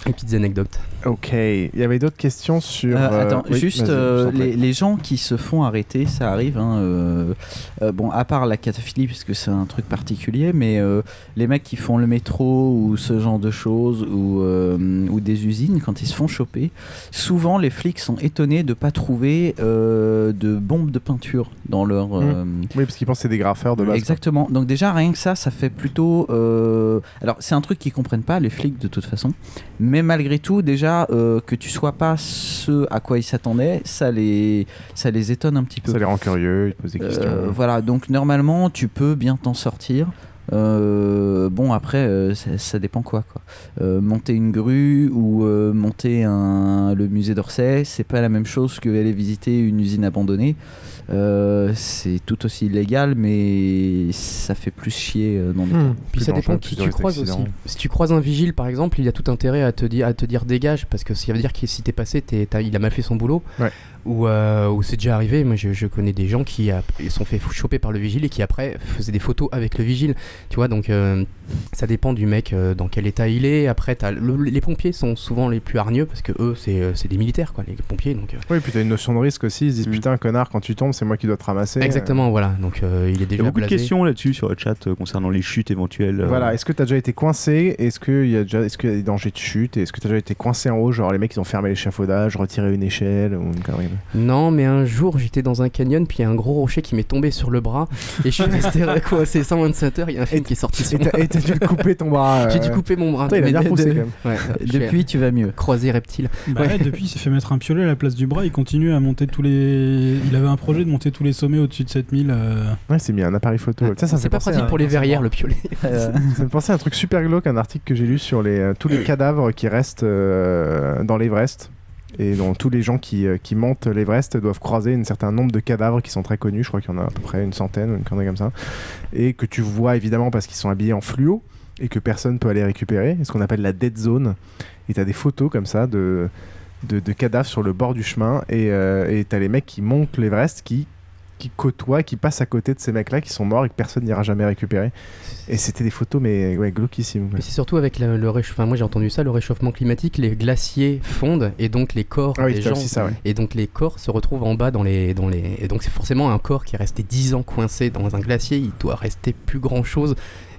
les petites anecdotes Ok, il y avait d'autres questions sur. Euh, euh, attends, oui, juste euh, les, les gens qui se font arrêter, ça arrive. hein, euh, euh, bon, à part la cataphilie, puisque c'est un truc particulier, mais euh, les mecs qui font le métro ou ce genre de choses, ou, euh, ou des usines, quand ils se font choper, souvent les flics sont étonnés de pas trouver euh, de bombes de peinture dans leur. euh, Oui, parce qu'ils pensent que c'est des graffeurs de base. Exactement. Donc déjà rien que ça, ça fait plutôt. euh, Alors c'est un truc qu'ils comprennent pas les flics de toute façon, mais malgré tout déjà euh, que tu sois pas ce à quoi ils s'attendaient, ça les ça les étonne un petit peu. Ça les rend curieux, ils posent des Euh, questions. voilà. Donc normalement tu peux bien t'en sortir. Euh, bon après euh, ça, ça dépend quoi quoi. Euh, monter une grue ou monter un, le musée d'Orsay, c'est pas la même chose que aller visiter une usine abandonnée. Euh, c'est tout aussi illégal, mais ça fait plus chier euh, dans les cas. Puis ça dépend qui tu croises aussi. Si tu croises un vigile par exemple, il a tout intérêt à te dire, à te dire dégage parce que ça veut dire que si t'es passé, t'es- il a mal fait son boulot. Ou, euh, c'est déjà arrivé. Moi je, je connais des gens qui a- ils sont fait choper par le vigile et qui après faisaient des photos avec le vigile. Tu vois donc euh, ça dépend du mec euh, dans quel état il est. Après le- les pompiers sont souvent les plus hargneux parce que eux c'est euh, des militaires quoi les pompiers donc. euh, Oui, puis t'as une notion de risque aussi. Ils se disent putain, connard, quand tu tombes, c'est moi qui dois te ramasser. Exactement voilà donc euh, il est Il y déjà a beaucoup de questions là-dessus sur le chat euh, concernant les chutes éventuelles. euh, Voilà, est-ce que t'as déjà été coincé? Est-ce qu'il y, a déjà... est qu'il y a des dangers de chute? Et Est-ce que t'as déjà été coincé en haut? Genre les mecs ils ont fermé l'échafaudage, retiré une échelle ou une connerie Non, mais un jour j'étais dans un canyon, puis il y a un gros rocher qui m'est tombé sur le bras, et je suis <laughs> resté coincé 127 heures. Il y un film qui est sorti sur moi. et t'as dû le couper ton bras, <laughs> J'ai euh, dû couper mon bras. Il a bien poussé, de- quand même. Ouais, <laughs> Depuis, tu vas mieux. Croisé reptile. Bah ouais, depuis, il s'est fait mettre un piolet à la place du bras. Il continue à monter tous les. Il avait un projet de monter tous les sommets au-dessus de 7000. euh, Ouais, c'est mis un appareil photo. Ça, C'est pas pratique à- pour les verrières, le piolet. ça me pensait à un truc super glauque, un article que j'ai lu sur les, euh, tous les cadavres qui restent euh, dans l'Everest. Et dont tous les gens qui, euh, montent l'Everest doivent croiser un certain nombre de cadavres qui sont très connus. Je crois qu'il y en a à peu près une centaine, une comme ça. Et que tu vois évidemment parce qu'ils sont habillés en fluo et que personne peut aller récupérer. Ce qu'on appelle la dead zone. Et tu des photos comme ça de, cadavres sur le bord du chemin. Et euh, tu les mecs qui montent l'Everest qui, qui côtoient, qui passent à côté de ces mecs-là qui sont morts et que personne n'ira jamais récupérer. Et c'était des photos, mais ouais, glauquissimes. c'est surtout avec le, le réchauffement. Moi j'ai entendu ça, le réchauffement climatique, les glaciers fondent et donc les corps Ah oui, des t'as gens aussi ça, ouais. et donc les corps se retrouvent en bas dans les dans les et donc c'est forcément un corps qui est resté 10 ans coincé dans un glacier. Il doit rester plus grand chose.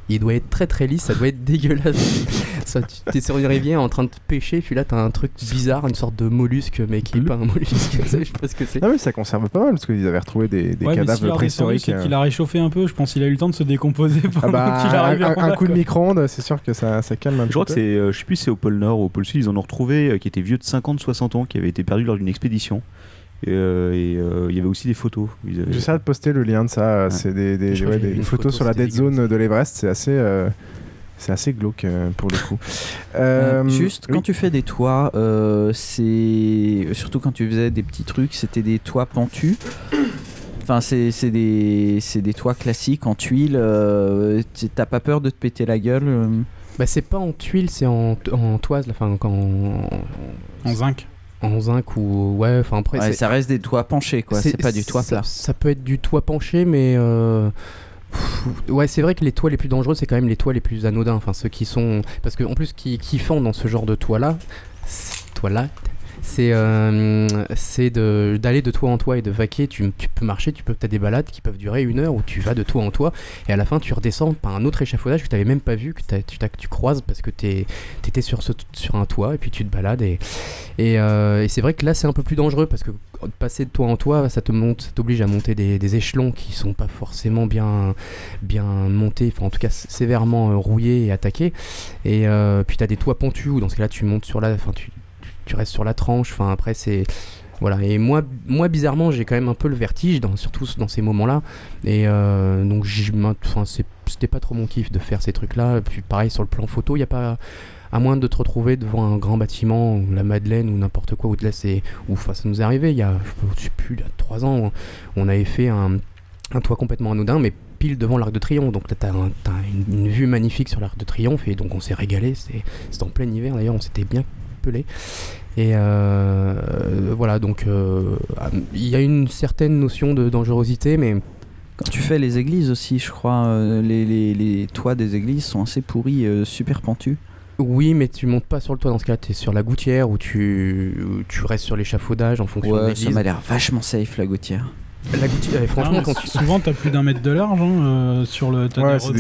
Il doit être très très lisse, ça doit être <laughs> dégueulasse. ça, tu es sur une rivière en train de pêcher, puis là t'as un truc bizarre, une sorte de mollusque, mais qui est pas un mollusque. <laughs> je sais pas ce que c'est. Ah oui, ça conserve pas mal parce qu'ils avaient retrouvé des, Ouais, cadavres a redescendu, préhistoriques. euh. qu'il a réchauffé un peu. Je pense qu'il a eu le temps de se décomposer Ah pendant bah, qu'il arrivait un, un coup de micro-ondes, c'est sûr que ça, ça calme un Je petit crois que peu. c'est, euh, je sais plus si c'est au pôle Nord ou au pôle Sud, ils en ont retrouvé euh, qui étaient vieux de 50-60 ans, qui avaient été perdus lors d'une expédition. Et euh, et, euh, il y avait aussi des photos. J'essaie de poster le lien de ça. C'est des, ouais, photos photo, sur la dead zone de l'Everest. C'est assez, euh, c'est assez glauque euh, pour le coup. <laughs> Euh, juste, oui. quand tu fais des toits, euh, c'est. Surtout quand tu faisais des petits trucs, c'était des toits pentus. Enfin, c'est c'est des, c'est des toits classiques en tuiles. euh, T'as pas peur de te péter la gueule euh Bah c'est pas en tuile, c'est en, en toise, enfin en, en zinc. En zinc ou ouais, enfin après Ouais, ça reste des toits penchés, quoi. C'est pas du toit ça- plat. Ça, peut être du toit penché, mais euh, pff, ouais, c'est vrai que les toits les plus dangereux, c'est quand même les toits les plus anodins, enfin ceux qui sont parce que en plus qui, qui font dans ce genre de toit là, toit là. C'est euh, c'est de- d'aller de toit en toit et de vaquer. Tu, tu peux marcher, tu peux as des balades qui peuvent durer une heure où tu vas de toit en toit et à la fin tu redescends par un autre échafaudage que tu n'avais même pas vu, que, tu, tu croises parce que tu étais sur, sur un toit et puis tu te balades. Et, et, euh, et c'est vrai que là c'est un peu plus dangereux parce que passer de toit en toit, ça te monte, t'oblige à monter des, échelons qui sont pas forcément bien, bien montés, enfin en tout cas sévèrement euh, rouillés et attaqués. Et euh, puis tu as des toits pentus où dans ce cas-là tu montes sur la. Enfin tu, tu- restes sur la tranche, enfin après c'est. Voilà, et moi, moi bizarrement, j'ai quand même un peu le vertige, dans, surtout dans ces moments-là. Et euh, donc, enfin, c'est- c'était pas trop mon kiff de faire ces trucs-là. Puis pareil, sur le plan photo, il n'y a pas. À moins de te retrouver devant un grand bâtiment, la Madeleine, ou n'importe quoi, ou de là, c'est. Enfin, ça nous est arrivé il y a, je sais plus, il y a trois ans, où on avait fait un, un toit complètement anodin, mais pile devant l'Arc de Triomphe. Donc là, t'as un- une, vue magnifique sur l'Arc de Triomphe, et donc on s'est régalé. C'était c'était en plein hiver d'ailleurs, on s'était bien Et euh, voilà, donc euh, il y a une certaine notion de dangerosité, mais Quand tu fais les églises aussi, je crois, euh, les, les- les toits des églises sont assez pourris, euh, super pentus. Oui, mais tu montes pas sur le toit dans ce cas, tu es sur la gouttière ou tu, restes sur l'échafaudage en fonction de Ouais, l'église. ça m'a l'air vachement safe la gouttière. La franchement, quand tu. Souvent, t'as plus d'un mètre de large hein, euh, sur le. t'as Ouais, c'est hein,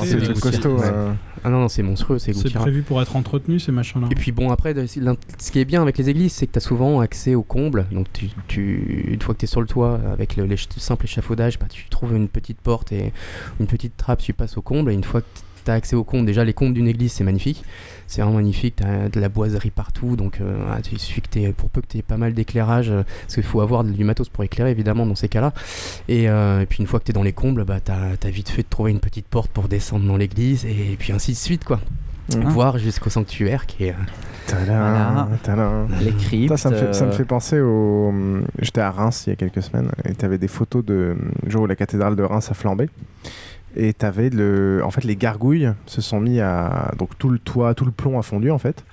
c'est des mais- trucs costauds, Ouais. euh. Ah non, non, c'est monstrueux ces C'est gouttières. prévu pour être entretenu ces machins-là. Et puis bon, après, ce qui est bien avec les églises, c'est que tu as souvent accès au comble. Donc, tu, tu- une fois que tu es sur le toit, avec le, simple échafaudage, bah, tu trouves une petite porte et une petite trappe, tu passes au comble. Et une fois que tu as accès au comble, déjà, les combles d'une église, c'est magnifique. C'est vraiment magnifique. Tu as de la boiserie partout. Donc, euh, il suffit que t'aies- pour peu que tu aies pas mal d'éclairage, euh, parce qu'il faut avoir du matos pour éclairer, évidemment, dans ces cas-là. Et, euh, et puis, une fois que tu es dans les combles, bah, tu as, vite fait de trouver une petite porte pour descendre dans l'église. Et puis, ainsi de suite, quoi. Mhm. Voire jusqu'au sanctuaire qui est. euh, Tadam, tadam. Les cryptes, Ça, ça me fait, ça me fait penser au. J'étais à Reims il y a quelques semaines et tu avais des photos de le jour où la cathédrale de Reims a flambé. Et tu avais le. En fait, les gargouilles se sont mis à. Donc tout le toit, tout le plomb a fondu en fait.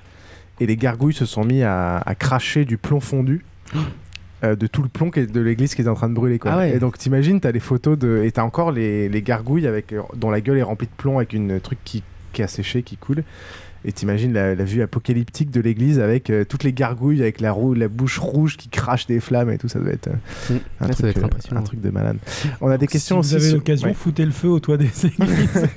Et les gargouilles se sont mis à, à cracher du plomb fondu. <gasps> euh, de tout le plomb qui est- de l'église qui est en train de brûler quoi. Ah ouais. Et donc t'imagines t'as les photos de et t'as encore les, les gargouilles avec dont la gueule est remplie de plomb avec une truc qui, qui a séché qui coule Et t'imagines la, la vue apocalyptique de l'église avec euh, toutes les gargouilles, avec la, roue, la bouche rouge qui crache des flammes et tout, ça doit être, euh, Mm. un, Ouais, ça truc, doit être euh, impressionnant. un truc de malade. On a des questions si aussi. vous avez sur- l'occasion, Ouais. foutez le feu au toit des <laughs> églises.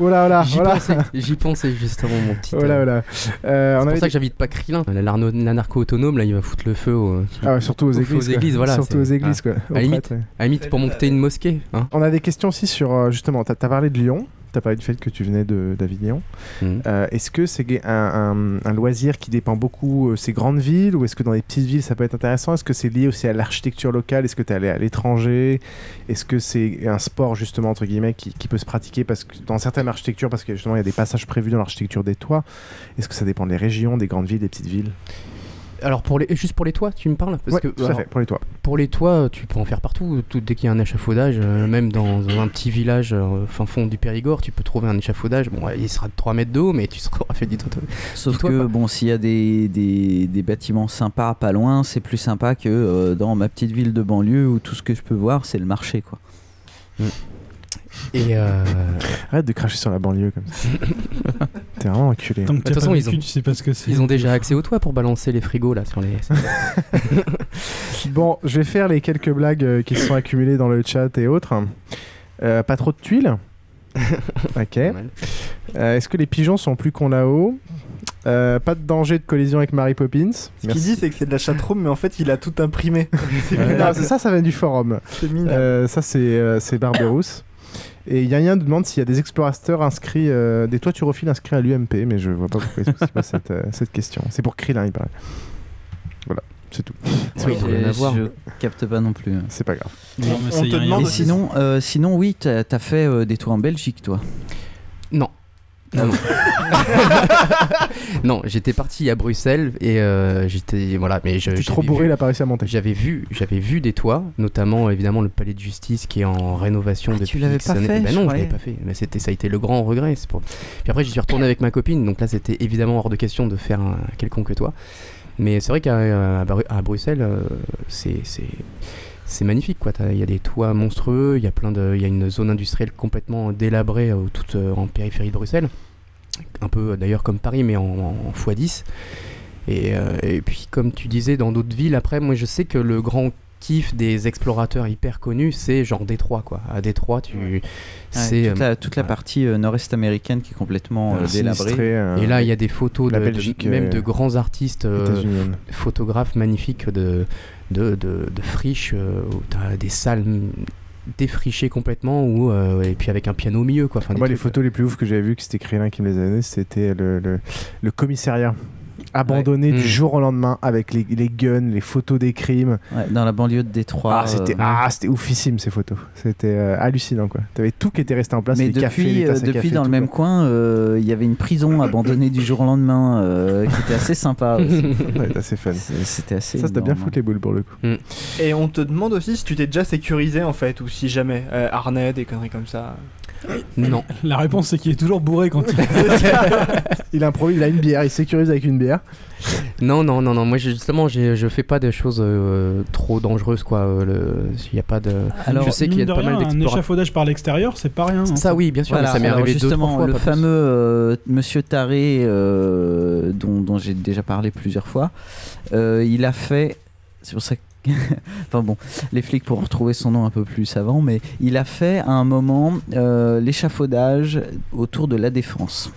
Oh là là, J'y oh là. pensais, <laughs> j'y pensais justement, mon petit. Là, euh, là. Euh, on c'est pour avait ça des- que j'invite pas Krillin. L'anarcho- L'anarcho autonome, là, il va foutre le feu au, Ah ouais, surtout aux églises, voilà. Surtout aux églises, quoi. À Aux la limite, ouais. à limite, pour monter une mosquée. Hein. On a des questions aussi sur justement, tu as, parlé de Lyon, tu as parlé du fait que tu venais d'Avignon. Euh, est-ce que c'est un, un- un loisir qui dépend beaucoup euh, ces grandes villes ou est-ce que dans les petites villes ça peut être intéressant? Est-ce que c'est lié aussi à l'architecture locale? Est-ce que tu es allé à l'étranger? Est-ce que c'est un sport justement entre guillemets qui, qui peut se pratiquer? Parce que dans certaines architectures parce que justement il y a des passages prévus dans l'architecture des toits Est-ce que ça dépend des régions, des grandes villes, des petites villes? Alors, pour les, juste pour les toits, tu me parles Parce Ouais, que, tout à fait, pour les toits. Pour les toits, tu peux en faire partout. Tout, dès qu'il y a un échafaudage, euh, même dans, dans un petit village euh, fin fond du Périgord, tu peux trouver un échafaudage. Bon, il sera de 3 mètres de haut, mais tu seras fait du toit. Sauf du toit, que bon, s'il y a des, des, des bâtiments sympas pas loin, c'est plus sympa que euh, dans ma petite ville de banlieue où tout ce que je peux voir c'est le marché quoi. Et euh, Arrête de cracher sur la banlieue comme ça. <laughs> T'es vraiment enculé. Tant que de toute façon, pas ils vécu, ont, tu sais pas ce que c'est. ils ont déjà accès au toit pour balancer les frigos là sur les. <laughs> Bon, je vais faire les quelques blagues euh, qui se sont accumulées dans le chat et autres. Euh, pas trop de tuiles. <laughs> ok. Euh, Est-ce que les pigeons sont plus cons là-haut Euh, Pas de danger de collision avec Mary Poppins. Ce qu'il dit, c'est que c'est de la chatroom, mais en fait, il a tout imprimé. c'est Ouais, minable. ça, ça vient du forum. C'est minable. Euh, ça, c'est euh, c'est Barberousse. Et Yann nous demande s'il y a des explorateurs inscrits, euh, des toiturophiles inscrits à l'UMP, mais je vois pas pourquoi il se pose cette, euh, cette question. C'est pour Krillin, il paraît. Voilà, c'est tout. Oui, je, je capte pas non plus. C'est pas grave. Non, mais c'est rien. Et sinon, euh, sinon oui, t'as as fait euh, des tours en Belgique toi. Non. Non, non. <laughs> non, j'étais parti à Bruxelles et euh, j'étais voilà, mais je. Trop j'avais bourré, vu- pas réussi à. J'avais vu, j'avais vu des toits, notamment évidemment le palais de justice qui est en rénovation depuis. Ah, tu l'avais pas années. fait, Ben je non, je l'avais pas fait. Mais c'était, ça a été le grand regret. c'est Pour... Puis après, j'y suis retourné avec ma copine, donc là, c'était évidemment hors de question de faire un quelconque toit. Mais c'est vrai qu'à à Bruxelles, euh, c'est, c'est, magnifique, quoi. Il y a des toits monstrueux, il y a plein de, il y a une zone industrielle complètement délabrée, euh, toute euh, en périphérie de Bruxelles, un peu d'ailleurs comme Paris, mais en, en x10. Et, euh, et puis, comme tu disais, dans d'autres villes, après, moi je sais que le grand kiff des explorateurs hyper connus, c'est genre Détroit, quoi. À Détroit, tu. c'est. toute, la, euh, toute la partie euh, nord-est américaine qui est complètement délabrée. euh, Et là, il y a des photos la de, de- Belgique, même euh, de grands artistes, euh, photographes magnifiques de, de, de, de friches, euh, où tu as des salles défrichées complètement, où, euh, et puis avec un piano au milieu. Quoi. Enfin, Moi, les photos les plus ouf que j'avais vues, que c'était Krillin qui me les a données, c'était le, le, le commissariat abandonné Ouais. du Mm. jour au lendemain avec les, les guns, les photos des crimes. Ouais, dans la banlieue de Détroit. Ah, c'était euh, ah, oufissime ces photos. C'était euh, hallucinant quoi. T'avais tout qui était resté en place, Mais les depuis, cafés, les euh, depuis dans le même quoi. coin, euh, il y avait une prison <coughs> abandonnée du jour au lendemain euh, qui était assez sympa. <laughs> aussi. Ouais, assez fun. C'était assez. Ça, c'était bien foutu les boules pour le coup. Et on te demande aussi si tu t'es déjà sécurisé en fait, ou si jamais. Euh, harnais, des conneries comme ça. Non. La réponse c'est qu'il est toujours bourré quand il. <laughs> il improvise, il a une bière, il sécurise avec une bière. Non, non, non, non. Moi, justement, je fais pas de choses euh, trop dangereuses, quoi. euh, le- Il y a pas de. Alors, je sais qu'il y a de pas mal rien, un d'explorateurs. échafaudage par l'extérieur, c'est pas rien. hein. Ça, oui, bien sûr, Voilà, mais ça m'est arrivé justement, trois fois. le fameux euh, Monsieur Taré, euh, dont, dont j'ai déjà parlé plusieurs fois, euh, il a fait. C'est pour ça que. <laughs> enfin bon, les flics pourront retrouver son nom un peu plus avant, mais il a fait à un moment euh, l'échafaudage autour de la défense.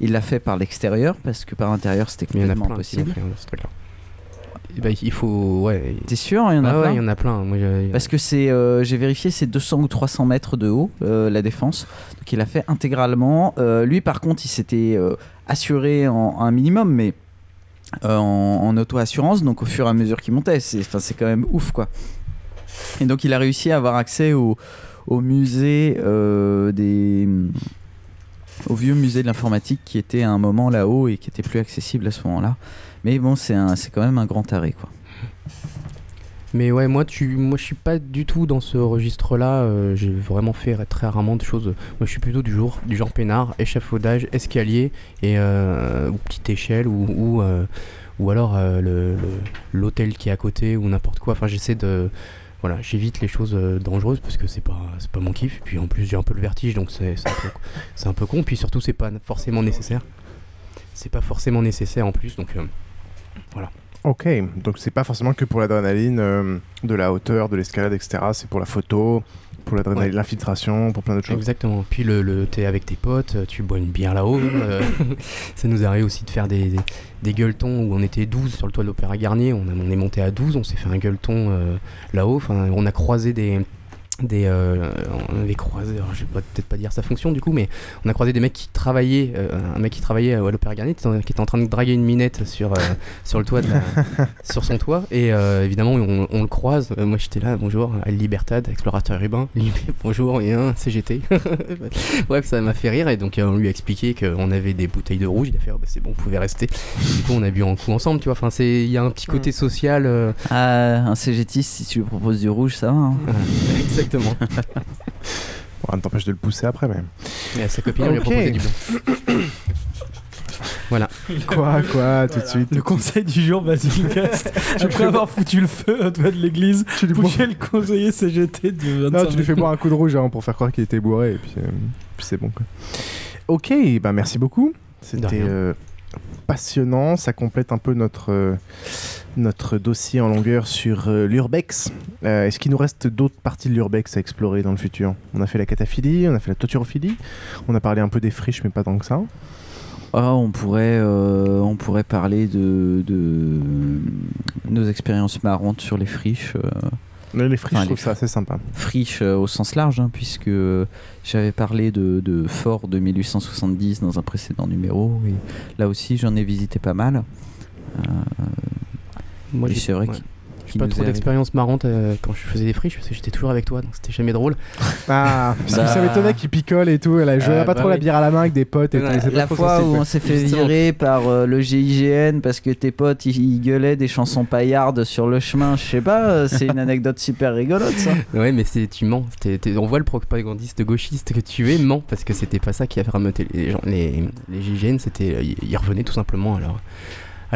Il l'a fait par l'extérieur parce que par l'intérieur c'était complètement impossible. ben, il faut. Ouais. T'es sûr Il y en a Ah ouais, plein il y en a plein. Moi, Parce que c'est, euh, j'ai vérifié, c'est 200 ou 300 mètres de haut, euh, la défense. Donc il a fait intégralement. Euh, lui, par contre, il s'était assuré en un minimum, mais euh, en, auto-assurance. Donc au fur et à mesure qu'il montait, c'est, quand même ouf, quoi. Et donc il a réussi à avoir accès au, au musée euh, des. au vieux musée de l'informatique qui était à un moment là-haut et qui était plus accessible à ce moment-là. Mais bon, c'est quand même un grand arrêt, quoi. Mais ouais, moi, tu, moi, je suis pas du tout dans ce registre-là. euh, j'ai vraiment fait très rarement de choses. Moi, je suis plutôt du genre, du genre peinard, échafaudage, escalier et euh, ou petite échelle ou ou, euh, alors euh, le- l'hôtel qui est à côté ou n'importe quoi. Enfin, j'essaie de voilà, j'évite les choses dangereuses parce que c'est pas pas mon kiff. Et puis en plus, j'ai un peu le vertige, donc c'est un un peu con. Puis surtout, c'est pas forcément nécessaire. c'est pas forcément nécessaire en plus. Donc voilà. Ok, donc c'est pas forcément que pour l'adrénaline, euh, de la hauteur, de l'escalade, etc. C'est pour la photo, pour l'adrénaline, Ouais. l'infiltration, pour plein d'autres choses. Exactement. Puis le, le t'es avec tes potes, tu bois une bière là-haut. <coughs> euh, ça nous arrive aussi de faire des, des, des gueuletons où on était 12 sur le toit de l'Opéra Garnier. On, a- on est monté à 12, on s'est fait un gueuleton euh, là-haut. Enfin, on a croisé des. Des, euh, on avait croisé, alors je vais peut-être pas dire sa fonction du coup, mais on a croisé des mecs qui travaillaient, euh, un mec qui travaillait à l'Opéra Garnier, qui était en- train de draguer une minette sur, euh, <laughs> sur le toit, de la- sur son toit, et euh, évidemment on, on le croise. Euh, moi j'étais là, bonjour, à Libertad, explorateur urbain. Bonjour et un CGT. <laughs> Bref, ça m'a fait rire et donc euh, on lui a expliqué qu'on avait des bouteilles de rouge. Il a fait, oh, bah, c'est bon, vous pouvez rester. Du coup, on a bu un coup ensemble, tu vois. Enfin, c'est, il y a un petit côté social. euh, Ah, un CGTiste, si tu lui proposes du rouge, ça va. hein. <laughs> Exactement. <laughs> Bon, ne t'empêche de le pousser après, même. Et à sa copine, on lui a Ok. proposé du blanc. <coughs> voilà. Quoi, quoi, tout de suite Le conseil du jour, Basilicast. <laughs> Après avoir foutu le feu au toit de l'église, tu lui le conseiller CGT de 25 Non, tu lui fais boire un coup de rouge avant pour faire croire qu'il était bourré et puis, euh, puis c'est bon quoi. Ok, bah merci beaucoup. C'était rien. euh, passionnant. Ça complète un peu notre, euh, notre dossier en longueur sur euh, l'urbex. Euh, Est-ce qu'il nous reste d'autres parties de l'urbex à explorer dans le futur? On a fait la cataphilie, on a fait la toturophilie, on a parlé un peu des friches, mais pas tant que ça. Ah, on pourrait, on pourrait parler de, de nos expériences marrantes sur les friches. Les friches, enfin, je trouve les ça assez sympa. Friches euh, au sens large, hein, puisque euh, j'avais parlé de, de fort de 1870 dans un précédent numéro, et là aussi j'en ai visité pas mal. Euh, Moi, c'est vrai ouais. Qu'il pas nous trop d'expérience marrante euh, quand je faisais des friches parce que j'étais toujours avec toi, donc c'était jamais drôle. <laughs> Ah, parce que Bah. ça m'étonait qu'il picole et tout. A joué Euh, pas bah trop la bière à la main avec des potes et tout, La fois où on s'est fait virer par euh, le GIGN parce que tes potes ils, ils gueulaient des chansons paillardes sur le chemin, je sais pas, euh, c'est une anecdote super rigolote ça. <laughs> Ouais, mais c'est tu mens. On voit le propagandiste gauchiste que tu es ment parce que c'était pas ça qui a fait les gens. Les, les GIGN, c'était ils revenaient tout simplement leur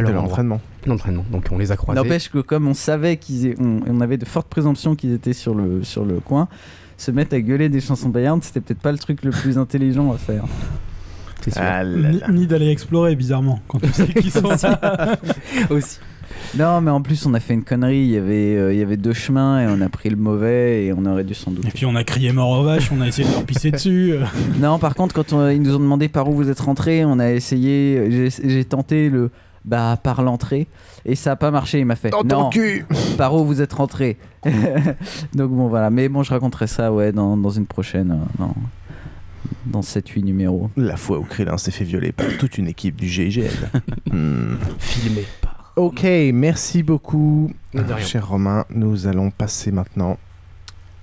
à leur l'entraînement. L'entraînement. Donc on les a croisés. N'empêche que comme on savait qu'ils on, on avait de fortes présomptions qu'ils étaient sur le, sur le coin, se mettre à gueuler des chansons paillardes, c'était peut-être pas le truc le plus intelligent à faire. Ah là Ni, là. ni d'aller explorer, bizarrement, quand tu sais qu'ils sont <laughs> là. <laughs> Aussi. Non, mais en plus on a fait une connerie, il y avait, euh, il y avait deux chemins et on a pris le mauvais et on aurait dû s'en douter. Et puis on a crié mort aux vaches, on a essayé de leur pisser dessus. euh. Non, par contre, quand on- ils nous ont demandé par où vous êtes rentré, on a essayé, j'ai tenté le bah par l'entrée et ça a pas marché. Il m'a fait Dans ton non, cul <laughs> par où vous êtes rentré. <laughs> Donc bon voilà, mais bon je raconterai ça ouais dans, dans une prochaine, euh, dans, dans 7-8 numéros. La fois où Krillin s'est fait violer par toute une équipe du GIGN. <laughs> Hmm. Filmé par. Ok, merci beaucoup, rien. cher Romain. Nous allons passer maintenant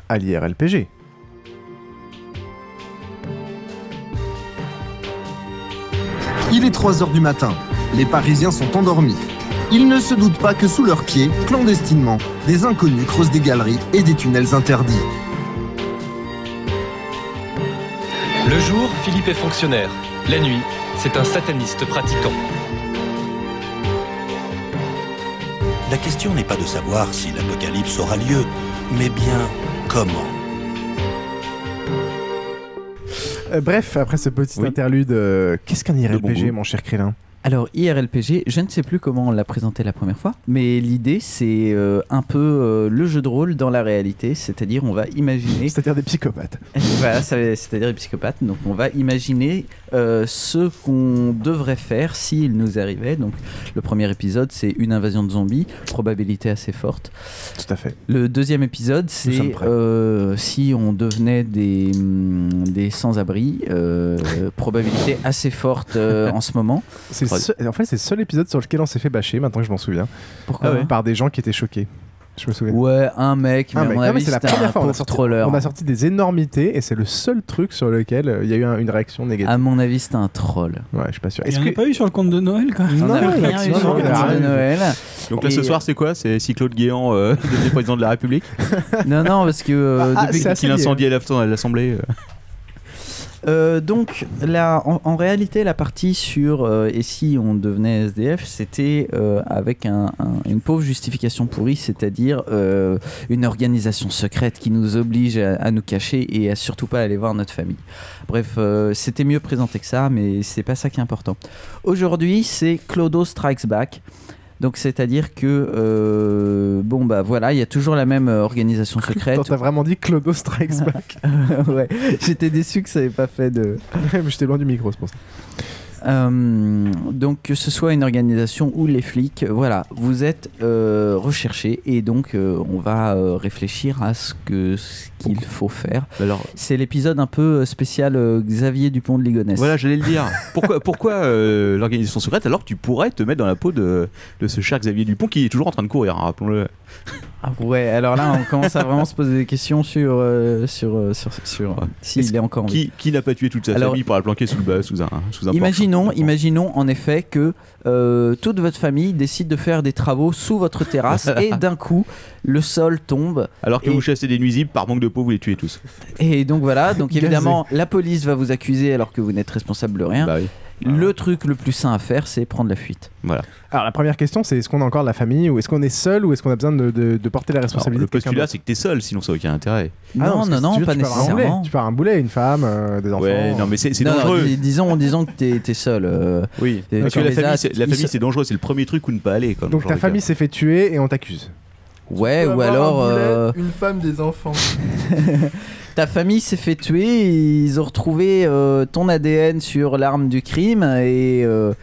à l'IRLPG. Il est 3 heures du matin. Les Parisiens sont endormis. Ils ne se doutent pas que sous leurs pieds, clandestinement, des inconnus creusent des galeries et des tunnels interdits. Le jour, Philippe est fonctionnaire. La nuit, c'est un sataniste pratiquant. La question n'est pas de savoir si l'apocalypse aura lieu, mais bien comment. Euh, bref, après ce petit interlude, euh, qu'est-ce qu'un bon IRLPG, goût. mon cher Krillin Alors IRLPG, je ne sais plus comment on l'a présenté la première fois, mais l'idée c'est euh, un peu euh, le jeu de rôle dans la réalité, c'est-à-dire on va imaginer... <laughs> C'est-à-dire des psychopathes. voilà, c'est-à-dire des psychopathes, donc on va imaginer euh, ce qu'on devrait faire s'il nous arrivait. Donc le premier épisode c'est une invasion de zombies, probabilité assez forte. Tout à fait. Le deuxième épisode c'est euh, si on devenait des, hum, des sans-abri, euh, probabilité assez forte en ce moment. C'est en fait, c'est le seul épisode sur lequel on s'est fait bâcher, maintenant que je m'en souviens. Pourquoi Par des gens qui étaient choqués. Je me souviens. Ouais, un mec, mais Un à mec. Non, mais avis, c'est la première un fois. On a, sorti, troller. on a sorti des énormités et c'est le seul truc sur lequel euh, il y a eu un- une réaction négative. À mon avis, c'était un troll. Ouais, je suis pas sûr. En a pas eu sur le compte de Noël, quoi. On n'a rien eu sur le compte de Noël. Donc là, ce soir, c'est quoi? C'est si Claude Guéant euh, <laughs> devient président de la République? Non, non, parce que euh, Ah, depuis qu'il incendiait l'Assemblée. Euh. Donc, la, en, réalité, la partie sur euh, et si on devenait SDF, c'était euh, avec un- un- une pauvre justification pourrie, c'est-à-dire une organisation secrète qui nous oblige à, à nous cacher et à surtout pas aller voir notre famille. Bref, c'était mieux présenté que ça, mais c'est pas ça qui est important. Aujourd'hui, c'est Clodo Strikes Back. Donc, c'est-à-dire que, euh, bon, bah voilà, il y a toujours la même euh, organisation secrète. T'as vraiment dit Clodo Strikes <laughs> Back ouais, j'étais déçu que ça n'ait pas fait de. <laughs> J'étais loin du micro, c'est pour ça. Euh, donc que ce soit une organisation ou les flics, voilà, vous êtes euh, recherchés et donc euh, on va euh, réfléchir à ce que ce qu'il faut faire. Alors, c'est l'épisode un peu spécial Xavier Dupont de Ligonnès. Voilà, j'allais le dire. Pourquoi, pourquoi l'organisation secrète alors que tu pourrais te mettre dans la peau de, de ce cher Xavier Dupont qui est toujours en train de courir, hein, rappelons-le. Ah ouais, alors là on commence à vraiment se poser des questions sur sur euh, sur, sur s'il est encore en vie. Qui, qui n'a pas tué toute sa Alors- famille pour la planquer sous, le, bas- sous un, sous un Imaginons, imaginons en effet que euh, toute votre famille décide de faire des travaux sous votre terrasse et d'un <laughs> coup le sol tombe. Alors que et, vous chassez des nuisibles, par manque de peau, vous les tuez tous. et donc voilà, donc <laughs> évidemment la police va vous accuser alors que vous n'êtes responsable de rien. Bah Le truc le plus sain à faire, c'est prendre la fuite. Voilà. Alors la première question, c'est est-ce qu'on a encore de la famille ou est-ce qu'on est seul ou est-ce qu'on a besoin de, de- de porter la Alors, responsabilité le de quelqu'un postulat, d'autre c'est que t'es seul, sinon ça n'a aucun intérêt. Ah non, parce que non, si non, tu veux, pas tu pars un boulet. nécessairement. Tu pars un boulet, une femme, euh, des enfants. Ouais, non, mais c'est c'est Non, non, dangereux. dis- disons, disons que t'es es seul. euh, <laughs> Oui, parce que la les famille, as- c'est- la ils famille, se- c'est dangereux, c'est le premier truc où ne pas aller. Quoi, dans Donc ce ta de famille cas. s'est fait tuer et on t'accuse. Ouais, Tu peux ou avoir alors. un boulet, euh, Une femme, des enfants. <laughs> Ta famille s'est fait tuer, ils ont retrouvé euh, ton ADN sur l'arme du crime et euh,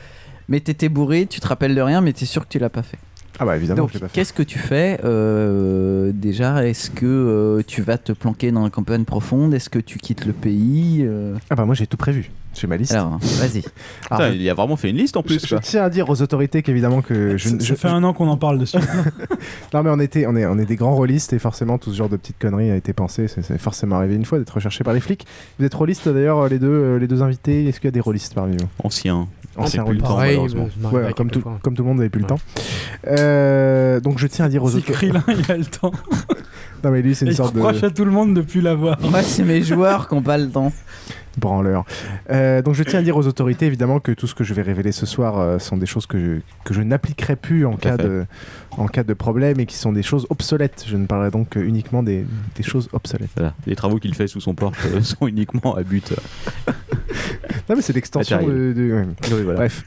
mais t'étais bourré, tu te rappelles de rien, mais t'es sûr que tu l'as pas fait. Ah bah évidemment, Donc je qu'est-ce que tu fais euh, déjà? Est-ce que euh, tu vas te planquer dans la campagne profonde? Est-ce que tu quittes le pays euh? Ah bah moi j'ai tout prévu. J'ai ma liste. Alors vas-y. <laughs> Putain, il a vraiment fait une liste en plus. Je, je tiens à dire aux autorités qu'évidemment que je, Ça, je- fait un an qu'on en parle dessus. <laughs> Non mais on était, on est, on est des grands rôlistes et forcément tout ce genre de petites conneries a été pensé. C'est c'est forcément arrivé une fois d'être recherché par les flics. Vous êtes rôlistes d'ailleurs les deux, les deux invités. Est-ce qu'il y a des rôlistes parmi vous? Ancien. Anciens C'est plus le temps, malheureusement. Ouais, comme, tout, comme tout le monde n'avait plus le temps. Euh, donc je tiens à dire aux. Krillin, il a le temps. <laughs> Non mais lui c'est Et une il sorte de reproche à tout le monde de plus l'avoir. Moi c'est mes joueurs qui n'ont pas le temps. branleur. Euh, donc je tiens à dire aux autorités évidemment que tout ce que je vais révéler ce soir euh, sont des choses que je, que je n'appliquerai plus en cas, fait. de, en cas de problème et qui sont des choses obsolètes. Je ne parlerai donc que uniquement des, des choses obsolètes. Voilà. Les travaux qu'il fait sous son porche euh, <laughs> sont uniquement à but. <laughs> Non mais c'est l'extension de, de-. Oui, voilà. Bref.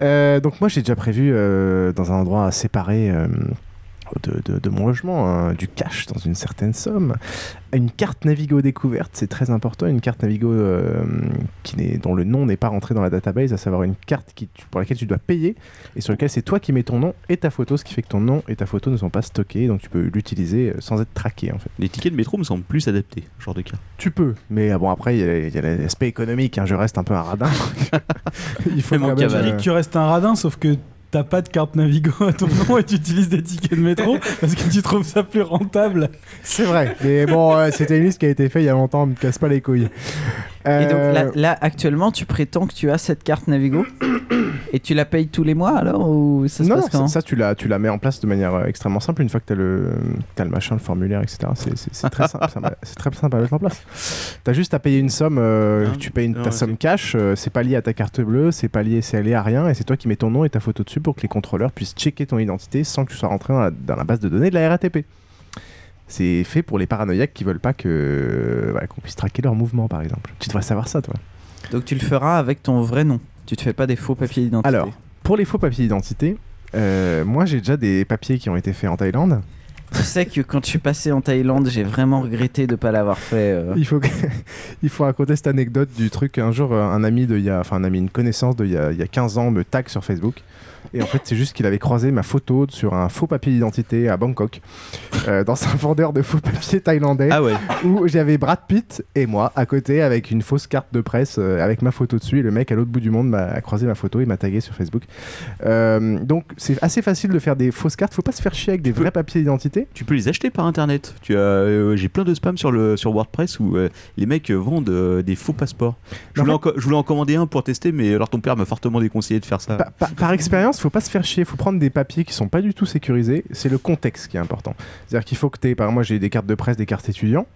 Euh, donc moi j'ai déjà prévu euh, dans un endroit séparé euh, de, de- de mon logement hein, du cash dans une certaine somme. Une carte Navigo découverte, c'est très important. Une carte Navigo euh, qui n'est- dont le nom n'est pas rentré dans la database, à savoir une carte qui, pour laquelle tu dois payer et sur laquelle c'est toi qui mets ton nom et ta photo, ce qui fait que ton nom et ta photo ne sont pas stockés, donc tu peux l'utiliser euh, sans être traqué en fait. Les tickets de métro me semblent plus adaptés, ce genre de cas. Tu peux, mais ah bon après il y a- l'aspect économique, hein, je reste un peu un radin. <laughs> <laughs> il faut dis euh, que tu restes un radin, sauf que t'as pas de carte Navigo à <laughs> ton nom et tu utilises des tickets de métro <laughs> parce que tu trouves ça plus rentable. C'est vrai, mais bon, euh, c'était une liste qui a été faite il y a longtemps, me casse pas les couilles. Et donc Euh, là, là, actuellement tu prétends que tu as cette carte Navigo et tu la payes tous les mois alors ou ça se non, passe ça, comment ça, tu, la, tu la mets en place de manière euh, extrêmement simple une fois que tu as, le t'as le machin, le formulaire, etc. C'est, c'est- c'est très simple, ça m'a- c'est très simple à mettre en place. Tu as juste à payer une somme, euh, Ah, tu payes une- ta somme cash, euh, c'est pas lié à ta carte bleue, c'est pas lié, c'est lié à rien, et c'est toi qui mets ton nom et ta photo dessus pour que les contrôleurs puissent checker ton identité sans que tu sois rentré dans la, dans la base de données de la RATP. C'est fait pour les paranoïaques qui veulent pas que voilà, qu'on puisse traquer leurs mouvements, par exemple. Tu devrais savoir ça, toi. Donc tu le feras avec ton vrai nom. Tu te fais pas des faux papiers d'identité. Alors, pour les faux papiers d'identité, euh, moi j'ai déjà des papiers qui ont été faits en Thaïlande. Tu sais que quand je suis passé en Thaïlande, j'ai vraiment regretté de pas l'avoir fait. euh. Il faut, que- <laughs> il faut raconter cette anecdote du truc. Un jour, euh, un ami de y a, enfin un ami, une connaissance de il y a, y a 15 ans me tag sur Facebook. Et en fait, c'est juste qu'il avait croisé ma photo sur un faux papier d'identité à Bangkok, euh, dans un <laughs> vendeur de faux papiers thaïlandais, Ah ouais. où j'avais Brad Pitt et moi à côté avec une fausse carte de presse euh, avec ma photo dessus. Et le mec à l'autre bout du monde m'a croisé ma photo et m'a tagué sur Facebook. Euh, donc, c'est assez facile de faire des fausses cartes. Faut pas se faire chier avec des vrais papiers d'identité. Tu peux les acheter par internet. Tu as, j'ai plein de spams sur le sur WordPress où les mecs vendent des faux passeports. Je voulais, en, je voulais en commander un pour tester, mais alors ton père m'a fortement déconseillé de faire ça. Pa- pa- par expérience, faut pas se faire chier, faut prendre des papiers qui sont pas du tout sécurisés. C'est le contexte qui est important. C'est-à-dire qu'il faut que tu par exemple, moi j'ai des cartes de presse, des cartes étudiants.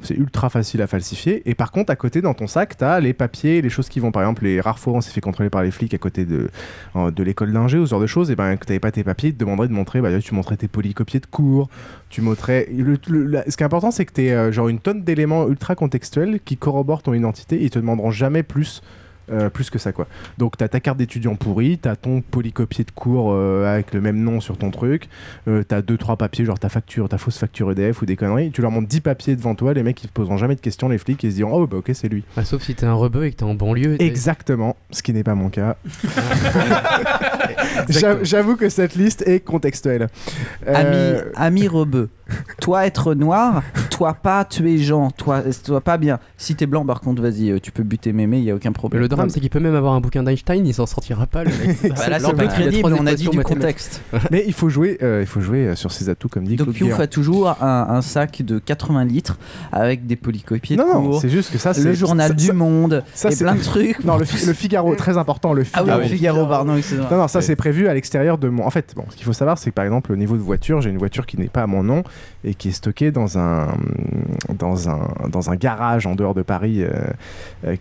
C'est ultra facile à falsifier. Et par contre, à côté, dans ton sac, tu as les papiers, les choses qui vont, par exemple, les rares fois on s'est fait contrôler par les flics à côté de, euh, de l'école d'ingé ou ce genre de choses, et ben, que tu pas tes papiers, ils te demanderaient de montrer, bah, tu montrais tes polycopiés de cours, tu montrais. ce qui est important, c'est que tu es genre une tonne d'éléments ultra contextuels qui corroborent ton identité ils te demanderont jamais plus. Euh, plus que ça quoi. Donc t'as ta carte d'étudiant pourrie, t'as ton polycopier de cours euh, avec le même nom sur ton truc, euh, t'as deux trois papiers genre ta facture, ta fausse facture EDF ou des conneries. Tu leur montres 10 papiers devant toi, les mecs ils te poseront jamais de questions, les flics ils se diront oh bah ok c'est lui. Bah, sauf si t'es un rebeu et que t'es en banlieue. t'es- Exactement, ce qui n'est pas mon cas. <laughs> J'a- J'avoue que cette liste est contextuelle. Euh, Ami, ami rebeu. <laughs> Toi être noir, toi pas tuer gens, toi, toi pas bien. Si t'es blanc, par contre, vas-y, euh, tu peux buter mémé, il y a aucun Mais problème. le drame, c'est qu'il peut même avoir un bouquin d'Einstein, il s'en sortira pas. Le mec. <laughs> Bah là, c'est pas crédible, on a dit du contexte. <laughs> Mais il faut jouer, euh, il faut jouer euh, sur ses atouts comme dit Donc Claude Piouf a toujours un, un sac de 80 litres avec des polycopiers de Non, non, c'est juste que ça, le c'est- journal ça- du ça- Monde ça, et c'est- plein de trucs. Non, le, Fi- le Figaro, très important, le Ah oui, Figaro. le Figaro, pardon. Non, non, ça c'est prévu à l'extérieur de mon. En fait, bon, ce qu'il faut savoir, c'est que par exemple, au niveau de voiture, j'ai une voiture qui n'est pas à mon nom et qui est stockée dans un, dans un, dans un garage en dehors de Paris. euh,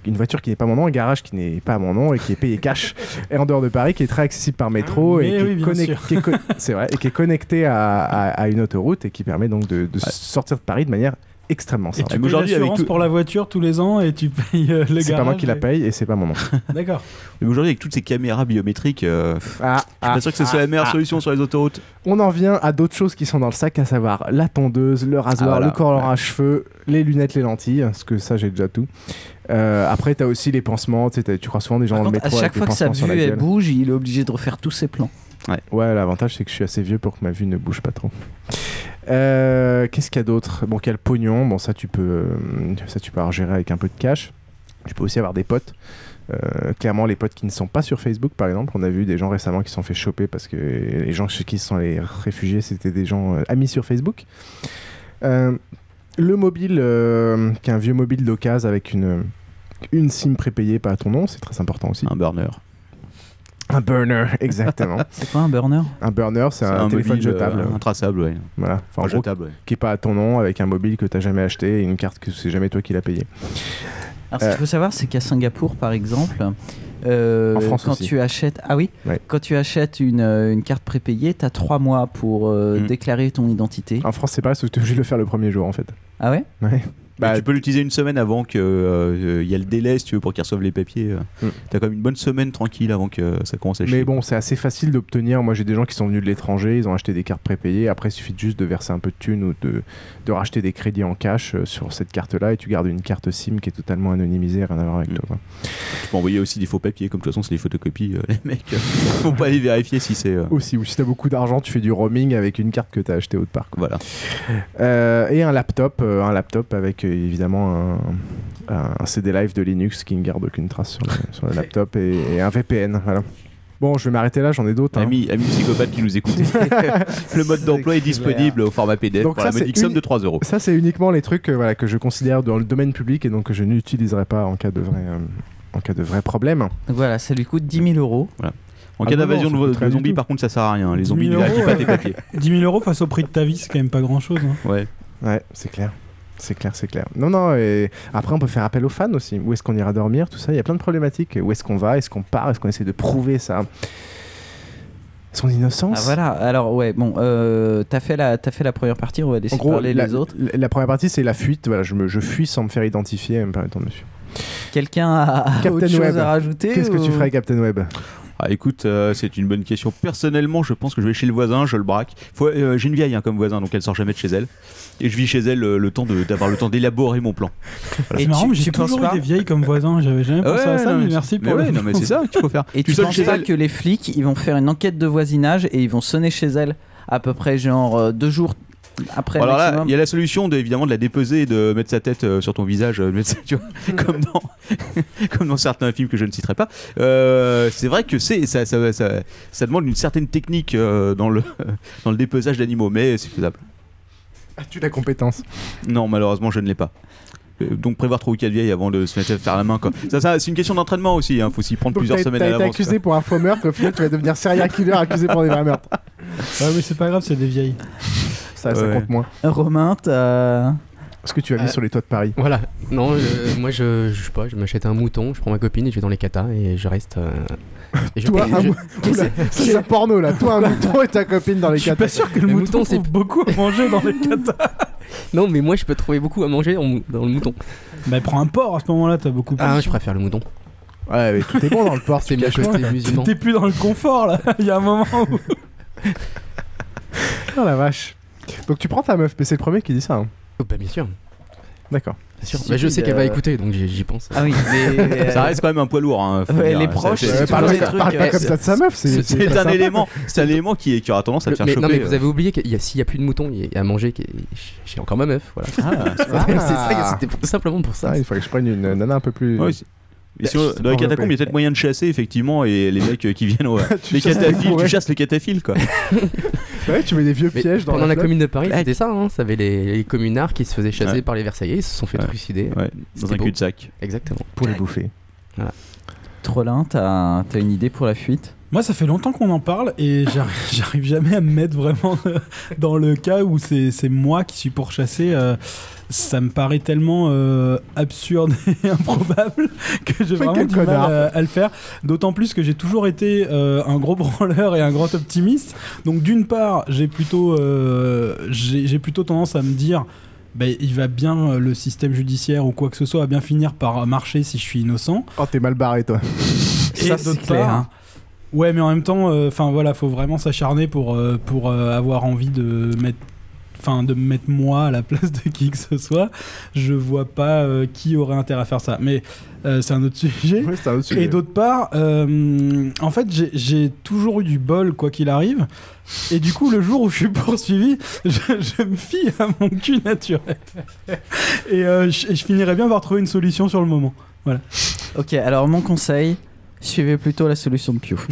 une voiture qui n'est pas à mon nom, un garage qui n'est pas à mon nom et qui est payé cash <laughs> et en dehors de Paris, qui est très accessible par métro Ah, et qui, oui, est bien connect- sûr. qui est co- <laughs> c'est vrai, et qui est connecté à, à- à une autoroute et qui permet donc de, de sortir de Paris de manière extrêmement Et simple. tu payes l'assurance pour la voiture tous les ans et tu payes euh, le. C'est pas moi qui la et- paye et c'est pas mon nom. <laughs> D'accord. Mais aujourd'hui, avec toutes ces caméras biométriques, euh, Ah, je suis pas ah, sûr que ce soit la ah, meilleure ah. solution sur les autoroutes. On en vient à d'autres choses qui sont dans le sac, à savoir la tondeuse, le rasoir, Ah, voilà. le corps à cheveux, les lunettes, les lentilles, parce que ça j'ai déjà tout. Euh, après, t'as aussi les pansements, tu crois souvent des gens Par dans le contre, à métro chaque avec des fois que sa vue elle bouge, il est obligé de refaire tous ses plans. Ouais, l'avantage c'est que je suis assez vieux pour que ma vue ne bouge pas trop. Euh, Qu'est-ce qu'il y a d'autre? Bon, le pognon, bon ça tu peux, euh, ça tu peux gérer avec un peu de cash. Tu peux aussi avoir des potes. Euh, clairement, les potes qui ne sont pas sur Facebook, par exemple, on a vu des gens récemment qui se sont fait choper parce que les gens qui sont les réfugiés, c'était des gens amis sur Facebook. Le mobile, qui est un vieux mobile d'occasion avec une, une SIM prépayée, pas à ton nom, c'est très important aussi. Un burner. Un burner, <laughs> exactement. C'est quoi un burner? Un burner, c'est un, téléphone mobile, jetable. euh, intraçable, ouais. Voilà. Enfin, en gros, jetable, ouais. qui est pas à ton nom, avec un mobile que t'as jamais acheté et une carte que c'est jamais toi qui l'as payé. Alors, ce qu'il faut savoir, c'est qu'à Singapour, par exemple, euh, En France quand aussi. tu achètes, ah oui, Ouais. quand tu achètes une, euh, une carte prépayée, tu as trois mois pour euh, Mm. déclarer ton identité. En France, c'est pas parce que tu es obligé de le faire le premier jour en fait. Ah ouais? Ouais. Bah, tu peux l'utiliser une semaine avant qu'il y a le délai, si tu veux, pour qu'ils reçoivent les papiers. euh. Mm. T'as quand même une bonne semaine tranquille avant que ça commence à chier. Mais bon, c'est assez facile d'obtenir. Moi, j'ai des gens qui sont venus de l'étranger, ils ont acheté des cartes prépayées. Après, il suffit juste de verser un peu de thunes ou de, de racheter des crédits en cash euh, sur cette carte-là et tu gardes une carte SIM qui est totalement anonymisée, rien à voir avec Mm. toi. quoi. Tu peux envoyer aussi des faux papiers, comme de toute façon, c'est des photocopies, euh, les mecs. euh, <laughs> faut pas aller vérifier si c'est. euh, Aussi, ou si t'as beaucoup d'argent, tu fais du roaming avec une carte que t'as achetée autre part. quoi. Voilà. Euh, et un laptop, euh, un laptop avec euh, évidemment un, un CD live de Linux qui ne garde aucune trace sur le, sur le <laughs> laptop et, et un VPN. Voilà. Bon, je vais m'arrêter là, j'en ai d'autres. hein. Ami, ami psychopathe qui nous écoute. <laughs> le mode d'emploi est disponible au format PDF Donc pour ça, la c'est modique somme uni- de 3 euros. Ça, c'est uniquement les trucs euh, voilà, que je considère dans le domaine public et donc que je n'utiliserai pas en cas de vrai, euh, en cas de vrai problème. Donc voilà, ça lui coûte 10 000 euros. Voilà. En Ah cas non, d'invasion de, de zombies, par contre, ça sert à rien. Les 10 zombies 000 ne vérifient euros, pas tes ouais. papiers. 10 000 euros face au prix de ta vie, c'est quand même pas grand chose. Ouais. Ouais, c'est clair. C'est clair, c'est clair. Non, non, et après on peut faire appel aux fans aussi. Où est-ce qu'on ira dormir, tout ça. Il y a plein de problématiques. Où est-ce qu'on va? Est-ce qu'on part? Est-ce qu'on essaie de prouver ça? Son innocence? Ah voilà, alors ouais, bon, euh, t'as fait, la- t'as fait la première partie, on va laisser En gros, parler la, les autres. la- la première partie, c'est la fuite. Voilà, je, me, je fuis sans me faire identifier me permettant suivre. Quelqu'un a, a autre Captain chose Web. à rajouter Qu'est-ce que tu ferais, Captain Web Ah, écoute, euh, c'est une bonne question. Personnellement, je pense que je vais chez le voisin, je le braque. Faut- euh, J'ai une vieille hein, comme voisin, donc elle sort jamais de chez elle. Et je vis chez elle euh, le temps de- d'avoir le temps d'élaborer mon plan. C'est marrant, mais j'ai toujours eu des vieilles comme voisins, j'avais jamais pensé Ouais, à ça, non, mais mais merci pour mais le ouais, non, mais c'est ça qu'il faut faire. Et <laughs> Tu penses chez pas elle- que les flics, ils vont faire une enquête de voisinage et ils vont sonner chez elle à peu près genre euh, deux jours après Alors là, il y a la solution de, évidemment de la dépeser et de mettre sa tête euh, sur ton visage, euh, de mettre ça, tu vois, <laughs> comme, dans, <laughs> comme dans certains films que je ne citerai pas. Euh, c'est vrai que c'est ça, ça, ça, ça demande une certaine technique euh, dans, le, <laughs> dans le dépesage d'animaux, mais c'est faisable. As-tu la compétence? Non, malheureusement, je ne l'ai pas. Euh, Donc prévoir 3 ou 4 vieilles avant de se mettre à faire la main quoi. Ça, ça, c'est une question d'entraînement aussi, il faut s'y prendre Donc, plusieurs t'as- semaines à été l'avance. accusé pour un faux meurtre, au final tu vas devenir serial killer accusé pour des vrais meurtres. Ouais, mais c'est pas grave, c'est des vieilles. Ça, ça Ouais. compte moins. Romain, t'as. Est-ce que tu as vu Euh, sur les toits de Paris Voilà. Non, euh, moi je, je sais pas, je m'achète un mouton, je prends ma copine et je vais dans les catas et je reste. euh, et je- Toi, et un je- mou- Oula, c'est- porno là. Toi, un mouton et ta copine dans les Je suis catas. pas sûr que le, Le mouton, mouton, c'est- trouve beaucoup à manger dans les catas. <laughs> Non, mais moi je peux trouver beaucoup à manger dans, dans le mouton. Bah prends un porc à ce moment-là, t'as beaucoup plus. Ah, je préfère le mouton. Ouais, mais tout est bon dans le porc. <laughs> C'est caches côté musulman. T'es plus dans le confort là. <laughs> Il y a un moment où. Oh la vache. Donc tu prends ta meuf, mais c'est le premier qui dit ça. hein. Oh, bah bien sûr. D'accord. Bien sûr. Si, Bah, je sais qu'elle euh, va écouter, donc j'y pense. Ah oui, <laughs> mais. Ça reste quand même un poids lourd. Hein, Ouais, dire. les proches, Euh, parle des pas, trucs, parle pas euh, comme ça de sa meuf, c'est un élément, c'est un élément qui, qui aura tendance à te faire mais, choper. non mais vous euh. avez oublié qu'il y a s'il y a plus de moutons il y a à manger j'ai encore ma meuf voilà <laughs> Ah, c'est ça c'était pour- simplement pour ça Ah, il faudrait que je prenne une nana un peu plus. Ouais, Mais Bah, dans les catacombes, il y a peut-être moyen de chasser, effectivement, et les mecs euh, qui viennent. <laughs> les tu chasses les cataphiles, quoi. Ouais, tu mets des vieux Mais pièges dans pendant la commune de Paris c'était ça hein, ça avait les, les communards qui se faisaient chasser Ouais. par les Versaillais ils se sont fait Ouais. trucider Ouais, dans C'était un cul-de-sac. exactement Pour les bouffer. Trollin, t'as une idée pour la fuite? Moi, ça fait longtemps qu'on en parle et <laughs> j'arrive j'arrive jamais à me mettre vraiment <laughs> dans le cas où c'est c'est moi qui suis pourchassé. euh, ça me paraît tellement euh, absurde <laughs> et improbable <laughs> que j'ai vraiment du mal à, à le faire. D'autant plus que j'ai toujours été euh, un gros <laughs> branleur et un grand optimiste. Donc d'une part, j'ai plutôt, euh, j'ai plutôt tendance à me dire... ben, il va bien, le système judiciaire ou quoi que ce soit, va bien finir par marcher si je suis innocent. Oh, t'es mal barré, toi. Et Ça, c'est clair, hein. Ouais, mais en même temps, enfin voilà, faut vraiment s'acharner pour, euh, pour euh, avoir envie de mettre. Enfin, de me mettre moi à la place de qui que ce soit, je vois pas euh, qui aurait intérêt à faire ça. Mais euh, c'est un autre sujet. Ouais, c'est un autre sujet. Et d'autre part, euh, en fait, j'ai- toujours eu du bol, quoi qu'il arrive. Et du coup, le jour où je suis poursuivi, je, je me fie à mon cul naturel. Et euh, je, et je finirais bien par trouver une solution sur le moment. Voilà. Ok, alors mon conseil, suivez plutôt la solution de Piouf.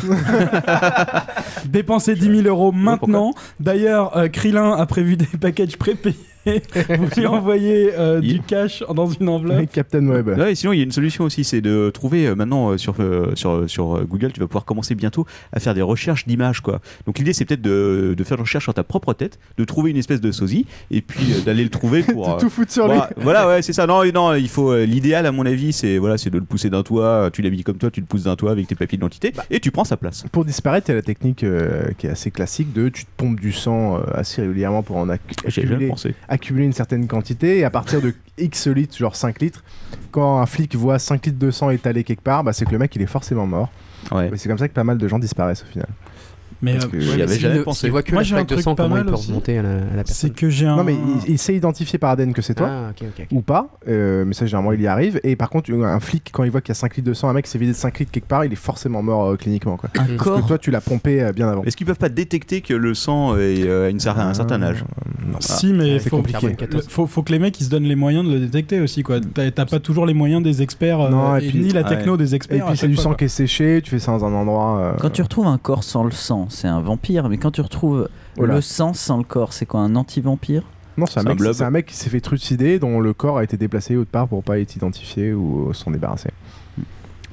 <laughs> Dépensez 10 000 euros maintenant. D'ailleurs, euh, Krillin a prévu des packages prépayés. <laughs> Vous lui envoyez euh, du Il- cash dans une enveloppe. Captain Web. Ouais, et sinon, il y a une solution aussi, c'est de trouver euh, maintenant euh, sur, euh, sur, sur euh, Google, tu vas pouvoir commencer bientôt à faire des recherches d'images. quoi. Donc l'idée, c'est peut-être de, de faire une recherche sur ta propre tête, de trouver une espèce de sosie, et puis euh, d'aller le trouver pour. <laughs> De euh, tout foutre sur voilà, lui. voilà, ouais, c'est ça. Non, non, il faut. euh, L'idéal, à mon avis, c'est voilà, c'est de le pousser d'un toit. Tu l'habilles comme toi, tu le pousses d'un toit avec tes papiers d'identité, Bah. et tu prends sa place. Pour disparaître, il y a la technique euh, qui est assez classique de tu te pompes du sang euh, assez régulièrement pour en J'ai jamais accumuler, pensé. Accumuler une certaine quantité et à partir de X litres, genre 5 litres, quand un flic voit 5 litres de sang étalé quelque part, bah, c'est que le mec il est forcément mort. Ouais. Et c'est comme ça que pas mal de gens disparaissent au final. Mais Parce euh, que- J'y avais jamais pensé. voit que Moi, j'ai un de truc sang pas comment il mal peut aussi. remonter à la, à la c'est que j'ai un. Non mais il, il sait identifier par ADN que c'est toi. ah ok ok, ok. Ou pas, euh, mais ça généralement il y arrive. Et par contre, un flic, quand il voit qu'il y a 5 litres de sang, un mec s'est vidé de 5 litres quelque part, il est forcément mort euh, cliniquement. Quoi. Un Parce que corps toi tu l'as pompé euh, bien avant. Est-ce qu'ils peuvent pas détecter que le sang est euh, à une certain, un certain âge? Non. Si, mais c'est faut, compliqué. le- faut, faut que les mecs ils se donnent les moyens de le détecter aussi. quoi. T'as t'as pas toujours les moyens des experts, euh, Non, et et puis- ni la techno des Et experts. à puis c'est chaque du fois, sang quoi. qui est séché, tu fais ça dans un endroit. euh, Quand tu retrouves un corps sans le sang, c'est un vampire. Mais quand tu retrouves Voilà. le sang sans le corps, c'est quoi Un anti-vampire? Non, un, un c'est un mec qui s'est fait trucider, dont le corps a été déplacé autre part pour pas être identifié ou s'en débarrasser.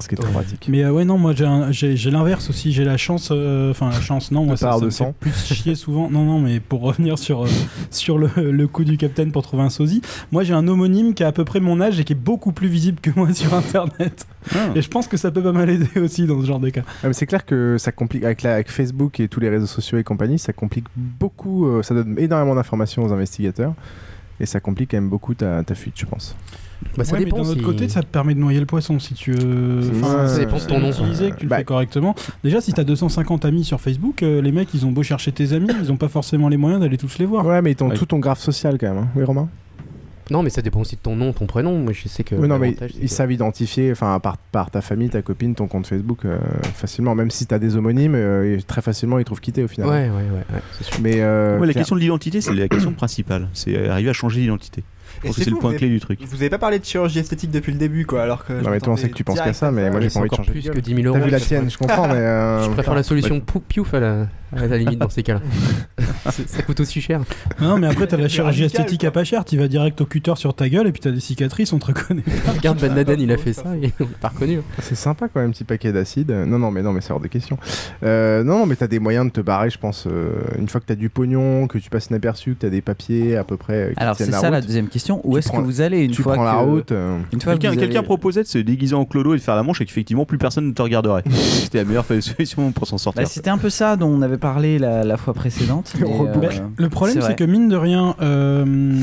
Ce qui est très pratique. Mais euh, ouais, non, moi j'ai l'inverse aussi. J'ai la chance, euh, enfin la chance, non, moi ça, ça me fait plus chier souvent. Non, non, mais pour revenir sur, euh, sur le, le coup du capitaine pour trouver un sosie, moi j'ai un homonyme qui a à peu près mon âge et qui est beaucoup plus visible que moi <laughs> sur internet. Ah. Et je pense que ça peut pas mal aider aussi dans ce genre de cas. Ah, c'est clair que ça complique avec, la- avec Facebook et tous les réseaux sociaux et compagnie, ça complique beaucoup, ça donne énormément d'informations aux investigateurs et ça complique quand même beaucoup ta, ta fuite, je pense. Bah, ça Ouais, dépend mais d'un autre côté, ça te permet de noyer le poisson si tu veux. Enfin, ça dépend de ton nom. utiliser, que tu le Bah, fais correctement. Déjà, si t'as 250 amis sur Facebook, euh, les mecs, ils ont beau chercher tes amis, ils ont pas forcément les moyens d'aller tous les voir. Ouais, mais ils Ouais. tout ton graphe social quand même, hein. oui Romain? Non mais ça dépend aussi de ton nom ton prénom moi je sais que Oui, non, mais l'avantage, c'est ils que- savent identifier, enfin, par, par ta famille, ta copine, ton compte Facebook euh, facilement, même si t'as des homonymes, euh, très facilement ils trouvent quitter au final. ouais ouais ouais, ouais, c'est sûr Mais euh, Ouais, la question de l'identité, c'est la question principale. C'est arriver à changer d'identité. Je Et pense que c'est le point vous clé avez- du truc. Vous avez pas parlé de chirurgie esthétique depuis le début, quoi, alors que. je Non, mais toi, on sait que tu penses qu'à ça, mais moi, j'ai pas envie de encore changer plus que gueule. 10 000 euros T'as vu la je tienne, je comprends, mais. euh, <laughs> je préfère la solution piouf à la, limite dans ces cas-là. <laughs> Ça coûte aussi cher. Non, mais après, t'as <laughs> la chirurgie esthétique à pas cher, tu vas direct au cutter sur ta gueule et puis t'as des cicatrices, on te reconnaît. Regarde Ben Laden, il a fait ça, et on l'a pas reconnu. C'est sympa quand même, un petit paquet d'acide. Non, non, mais non, mais c'est hors de question. Euh, non, non, mais t'as des moyens de te barrer, je pense. euh, une fois que t'as du pognon, que tu passes inaperçu, que t'as des papiers à peu près. euh, qui Alors c'est la où est-ce que vous allez une tu fois prends que... la route euh... quelqu'un, proposait de se déguiser en clodo et de faire la manche et qu'effectivement plus personne ne te regarderait. <laughs> C'était la meilleure solution pour s'en sortir. Bah, c'était un peu ça dont on avait parlé la, fois précédente <laughs> euh, le problème c'est, que mine de rien euh,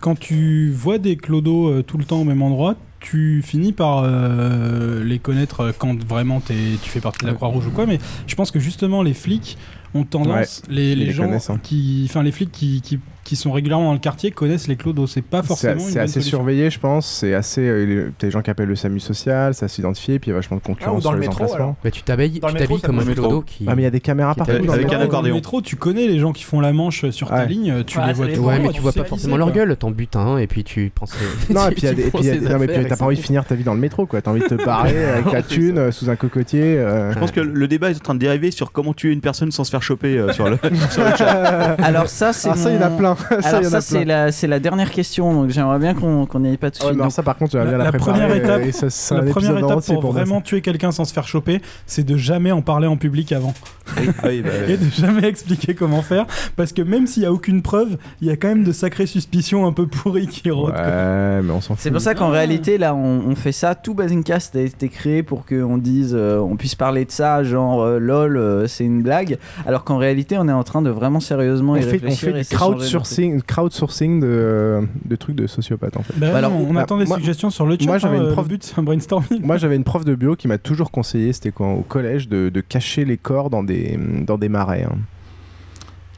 quand tu vois des clodos euh, tout le temps au même endroit tu finis par les connaître quand vraiment tu fais partie de la Croix-Rouge ou quoi, mais je pense que justement les flics ont tendance, les, gens hein. qui, enfin les flics qui qui sont régulièrement dans le quartier connaissent les clodos. C'est pas forcément. C'est assez surveillé, je pense. C'est assez. Euh, gens qui appellent le SAMU social, ça s'identifie, puis il y a vachement de concurrence sur le les métro, emplacements. Mais bah, tu t'habilles comme un clodo qui. Ah, mais il y a des caméras partout. Dans avec un accordéon. Dans le métro, tu connais les gens qui font la manche euh, sur ta ligne, tu les vois tout Ouais, mais tu vois pas forcément leur gueule, ton butin, hein, et puis tu penses. <laughs> Non, et puis t'as pas envie de finir ta vie dans le métro, quoi. T'as envie de te <laughs> barrer avec la thune euh, sous un cocotier. Euh. Je pense que le débat est en train de dériver sur comment tuer une personne sans se faire choper sur le. Alors ça, c'est. Ça, il y en a plein. <laughs> Alors, ça, c'est la, dernière question, donc j'aimerais bien qu'on qu'on n'y aille pas tout de oh, suite. Non, ça par contre, la, première étape, c'est pour, vraiment tuer quelqu'un sans se faire choper, c'est de jamais en parler en public avant. Bah, <laughs> et de jamais expliquer comment faire, parce que même s'il n'y a aucune preuve, il y a quand même de sacrées suspicions un peu pourries qui rôdent. C'est pour ça qu'en ah. réalité, là, on, fait ça. Tout Basingcast a été créé pour qu'on dise, euh, on puisse parler de ça, genre euh, lol, euh, c'est une blague. Alors qu'en réalité, on est en train de vraiment sérieusement On y fait, on fait du crowd sur crowdsourcing, crowdsourcing de, euh, trucs de sociopathe en fait. Bah, bah, alors, on, bah, attend des suggestions sur le chat. Hein, moi j'avais une prof un une prof de bio qui m'a toujours conseillé, c'était quand au collège, de, cacher les corps dans des marais. Hein.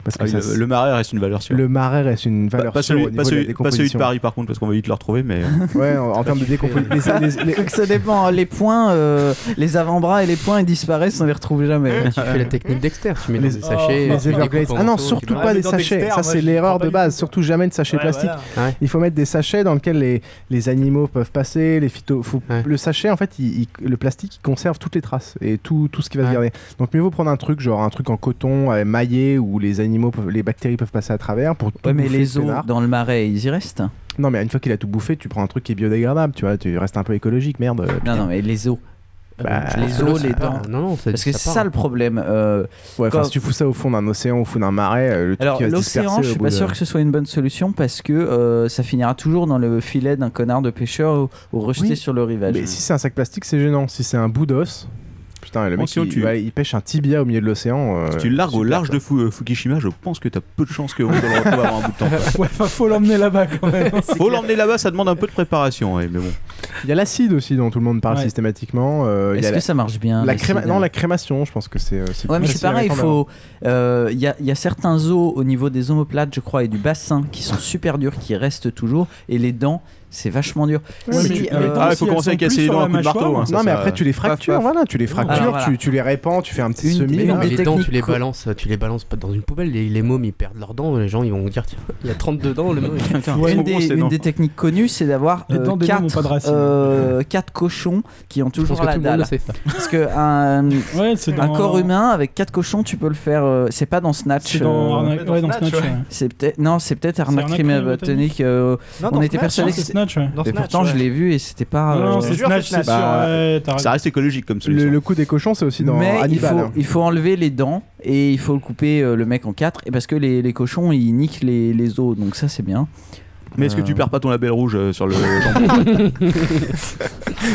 Parce que ah, le, marais reste une valeur sûre. Le marais reste une valeur pas, pas sûre. Celui, pas, celui, de Paris, par contre, parce qu'on va vite le retrouver. Mais... Euh, <laughs> ouais, en, termes de décomposition. les, ça dépend. Hein. Les points, euh, les avant-bras et les points, ils disparaissent, on les retrouve jamais. Ouais, tu fais la technique Dexter, tu mets les, des sachets. Oh, les Everglades. Ah non, surtout pas des sachets. Ça, c'est l'erreur de base. Surtout jamais de sachets plastiques. Il faut mettre des sachets dans lesquels les animaux peuvent passer, les phytos. Le sachet, en fait, le plastique, il conserve toutes les traces et tout ce qui va se garder. Donc mieux vaut prendre un truc, genre un truc en coton, euh, maillé, ou les animaux les bactéries peuvent passer à travers pour. Ouais, mais les os dans le marais, ils y restent. Non, mais une fois qu'il a tout bouffé, tu prends un truc qui est biodégradable, tu vois, tu restes un peu écologique, merde. Non, non, mais les os. Bah, les os, les dents. Non, non, Parce que c'est ça le problème. Euh, ouais, quand... si tu fous ça au fond d'un océan, au fond d'un marais, euh, le Alors, l'océan, je suis pas sûr que ce soit une bonne solution parce que euh, ça finira toujours dans le filet d'un connard de pêcheur ou, rejeté sur le rivage. Mais si c'est un sac plastique, c'est gênant. Si c'est un bout d'os, il, pêche un tibia au milieu de l'océan. Euh, si tu largues au large de euh, Fukushima, je pense que t'as peu de chances que le retrouve avant un bout de temps. <laughs> Ouais, faut l'emmener là-bas quand même. <laughs> Faut l'emmener là-bas, ça demande un peu de préparation, mais bon. Il y a l'acide aussi dont tout le monde parle systématiquement. Euh, Est-ce que ça marche bien la, non, hein la crémation, je pense que c'est. Ouais, mais c'est pareil, il faut. y, a, il y a certains os au niveau des omoplates, je crois, et du bassin qui sont super durs, qui restent toujours, et les dents c'est vachement dur. Mais faut commencer à casser les dents à coup de marteau. Non, mais après, tu les fractures, voilà, tu les fractures. Tu, les répands, tu fais un petit semi. Mais, non, les, dents, tu les balances, tu les balances pas dans une poubelle. Les, les, mômes, ils perdent leurs dents. Les gens, ils vont dire, tiens, il y a 32 dents. Le une, des, techniques connues, c'est d'avoir 4 euh, euh, cochons qui ont toujours la dalle. Parce que un <laughs> corps humain avec 4 cochons, tu peux le faire. Euh, c'est pas dans Snatch. Non, c'est peut-être Arnaque Crime Botanique. On était persuadé hein, que et pourtant, je l'ai vu et c'était pas. Non, euh, c'est Snatch, c'est bah, sûr. ça reste écologique comme solution. Le, coup des cochons, c'est aussi dans Mais Il hein. faut, enlever les dents et il faut couper euh, le mec en quatre et parce que les, cochons ils niquent les os, donc ça c'est bien. Mais est-ce que tu euh. perds pas ton label rouge euh, sur le <laughs>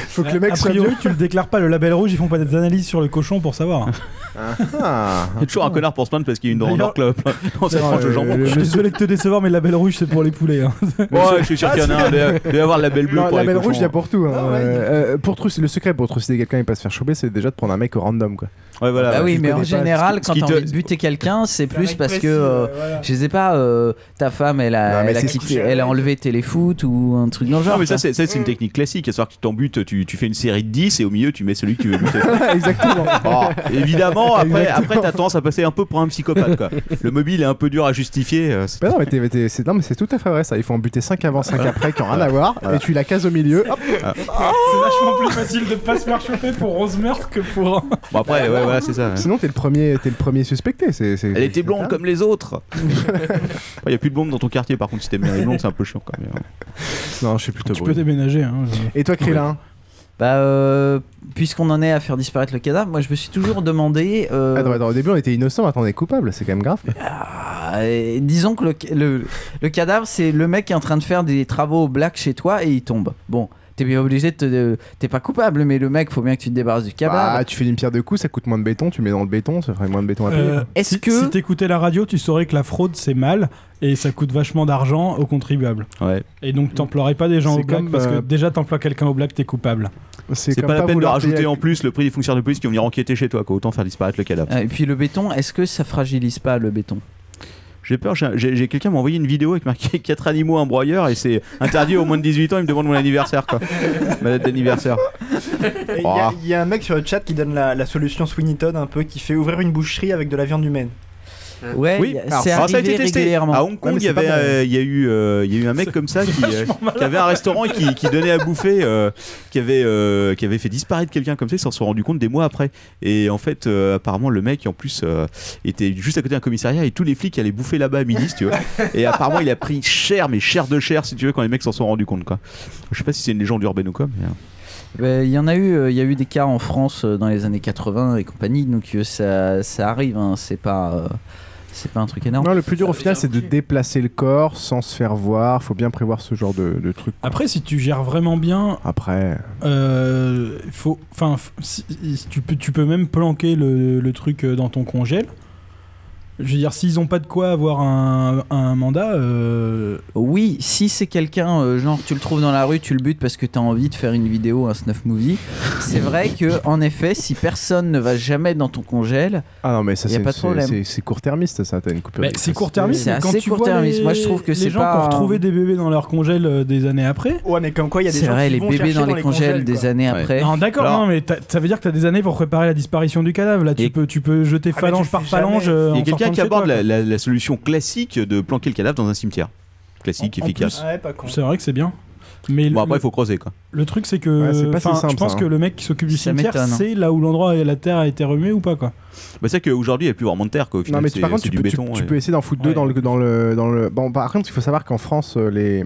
Faut que le mec priori, tu le déclares pas, le label rouge, ils font pas des analyses sur le cochon pour savoir. Ah, ah. Il y toujours un connard pour se plaindre parce qu'il y a une dent club. On jambon. Je suis désolé de te décevoir, mais le label rouge, c'est pour les poulets. Hein. Ouais, je suis sûr qu'il y en a un. Il y avoir le label bleu Non, pour la les rouge, il y a pour hein. tout. hein. Ah ouais. Euh, pour le secret pour trucider quelqu'un et pas se faire choper, c'est déjà de prendre un mec au random. Quoi. Ouais, voilà, bah oui, mais en général, quand t'as te... envie de buter quelqu'un, c'est plus parce que, euh, voilà. je sais pas, euh, ta femme, elle a, elle, a enlevé téléfoot ou un truc dans le genre. Non, mais ça, c'est une mm. technique classique. À savoir que tu t'en butes, tu, tu, fais une série de 10 et au milieu, tu mets celui que tu veux buter. <laughs> Exactement. <laughs> Évidemment, après, après t'as tendance à passer un peu pour un psychopathe. Quoi. Le mobile est un peu dur à justifier. Euh, non, mais c'est tout à fait vrai ça. Il faut en buter 5 avant, 5 après, qui ont rien à voir. Et tu la cases au milieu. Ah. C'est vachement plus facile de pas se faire choper pour Rosemary que pour. Bon, après, ouais voilà, c'est ça. Sinon, t'es le premier, t'es le premier suspecté. c'est Elle était blonde comme les autres. <laughs> Il y a plus de blonde dans ton quartier, par contre, si t'es blonde, c'est un peu chiant quand même. Non, je suis plutôt. Tu peux déménager. Hein, Et toi, Krillin? Bah, euh, puisqu'on en est à faire disparaître le cadavre, moi je me suis toujours demandé. Euh... Ah, attends, attends, au début on était innocent, maintenant on est coupable, c'est quand même grave. Ah, disons que le, le, le cadavre, c'est le mec qui est en train de faire des travaux au black chez toi et il tombe. Bon, t'es bien obligé de te. T'es pas coupable, mais le mec, faut bien que tu te débarrasses du cadavre. Bah, tu fais une pierre de coups, ça coûte moins de béton, tu mets dans le béton, ça ferait moins de béton à payer. Euh, Est-ce si, que- si t'écoutais la radio, tu saurais que la fraude c'est mal et ça coûte vachement d'argent aux contribuables. Ouais. Et donc t'emploierais pas des gens au black comme, parce que euh, déjà t'emploies quelqu'un au black, t'es coupable. C'est pas la peine de rajouter en plus le prix des fonctionnaires de police qui vont venir enquêter chez toi, quoi. Autant faire disparaître le cadavre. Ah, Et puis le béton, est-ce que ça fragilise pas le béton? J'ai peur, j'ai quelqu'un m'a envoyé une vidéo avec marqué <laughs> 4 animaux, un broyeur et c'est interdit au moins de 18 ans, il me demande mon anniversaire quoi. Ma date d'anniversaire. Il y, a- un mec sur le chat qui donne la, la solution Sweeney Todd un peu qui fait ouvrir une boucherie avec de la viande humaine. Ouais, Oui, alors, c'est alors, ça a été testé. À Hong Kong, il y avait, euh, il y a eu, euh, y a eu un mec <laughs> comme ça qui, euh, qui avait un restaurant et qui, qui donnait à bouffer, euh, qui avait, euh, qui avait fait disparaître quelqu'un comme ça, ils s'en sont rendu compte des mois après. Et en fait, euh, apparemment, le mec en plus euh, était juste à côté d'un commissariat et tous les flics allaient bouffer là-bas à midi, si tu veux. Et apparemment, il a pris cher, mais cher de cher, si tu veux, quand les mecs s'en sont rendus compte, quoi. Je sais pas si c'est une légende urbaine ou quoi, mais. euh, Ben, Il y en a eu, euh, il y a eu des cas en France euh, dans les années 80 et compagnie, donc euh, ça, ça arrive, hein, c'est pas, euh, c'est pas un truc énorme. Non, le plus dur au final, c'est de déplacer le corps sans se faire voir. Faut bien prévoir ce genre de, de truc. Après, si tu gères vraiment bien, Après, euh, faut, enfin, f- si- si tu peux, tu peux même planquer le, le truc euh, dans ton congèle. Je veux dire, s'ils ont pas de quoi avoir un, un mandat, euh, Oui, si c'est quelqu'un, euh, genre tu le trouves dans la rue, tu le butes parce que tu as envie de faire une vidéo, un snuff movie, c'est vrai que en effet, si personne ne va jamais dans ton congèle, ah non, mais ça y a c'est pas de c'est- problème. c'est- c'est court-termiste, ça. T'as une coupure. bah, c'est court-termiste. C'est assez tu vois court-termiste. les- Moi, je trouve que les c'est gens pas- qui ont retrouvé des bébés dans leur congèle euh, des années après. Ouais, mais comme quoi il y a des c'est gens vrai, qui les vont bébés dans les congèles des quoi. années après. Non, d'accord, Alors- non, mais ça veut dire que t'as des années pour préparer la disparition du cadavre. Là, tu, peux, tu peux jeter Ah, phalange par phalange. Il y en a quelqu'un sortant qui de chez aborde toi, la, la- la solution classique de planquer le cadavre dans un cimetière. Classique, En- efficace. Ouais. C'est vrai que c'est bien. Mais Bon, après, il faut creuser quoi. le truc, c'est que. Ouais, c'est pas si enfin, simple, je pense ça, que hein. le mec qui s'occupe du Ça cimetière hein. sait là où l'endroit et la terre a été remuée ou pas, quoi. Bah, c'est qu'aujourd'hui, il n'y a plus vraiment de terre quoi. Au final, Non, mais c'est- tu, par contre, c'est tu du peux, tu- béton. tu et- peux essayer d'en foutre deux Ouais. dans le, dans le, dans le. Bon, par contre, il faut savoir qu'en France, euh, les.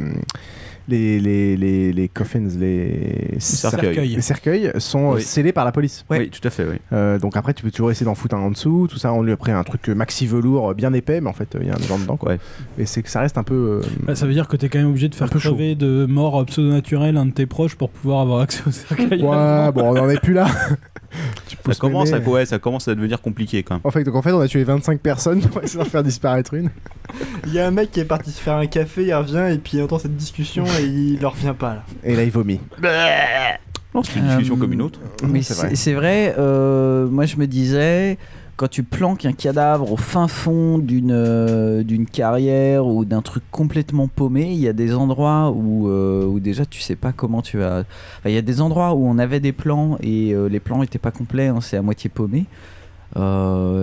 Les, les, les, les coffins, les cercueils. les cercueils sont euh, Oui. scellés par la police. Oui, tout à fait, oui. Euh, donc après, tu peux toujours essayer d'en foutre un en dessous, tout ça. On lui a pris un truc euh, maxi velours bien épais, mais en fait, euh, il y a un genre dedans. Quoi. Ouais. Et c'est que ça reste un peu. euh, Bah, ça veut dire que t'es quand même obligé de faire peu chaud. crever de mort pseudo-naturelle un de tes proches pour pouvoir avoir accès au cercueil. Ouais, bon, on en est plus là. <laughs> <laughs> tu Ça commence, à, mémé. ouais, ça commence à devenir compliqué quand même. En fait, donc en fait, on a tué 25 personnes pour essayer d'en faire disparaître une. <laughs> Il y a un mec qui est parti se faire un café, il revient et puis il entend cette discussion et il leur revient pas là. Et là, il vomit. Non, c'est une discussion Euh, comme une autre. Mais c'est vrai. c'est vrai, euh, moi je me disais, tu planques un cadavre au fin fond d'une euh, d'une carrière ou d'un truc complètement paumé, il y a des endroits où, euh, déjà tu sais pas comment tu vas. Il y a des endroits où on avait des plans et euh, les plans étaient pas complets, hein, c'est à moitié paumé.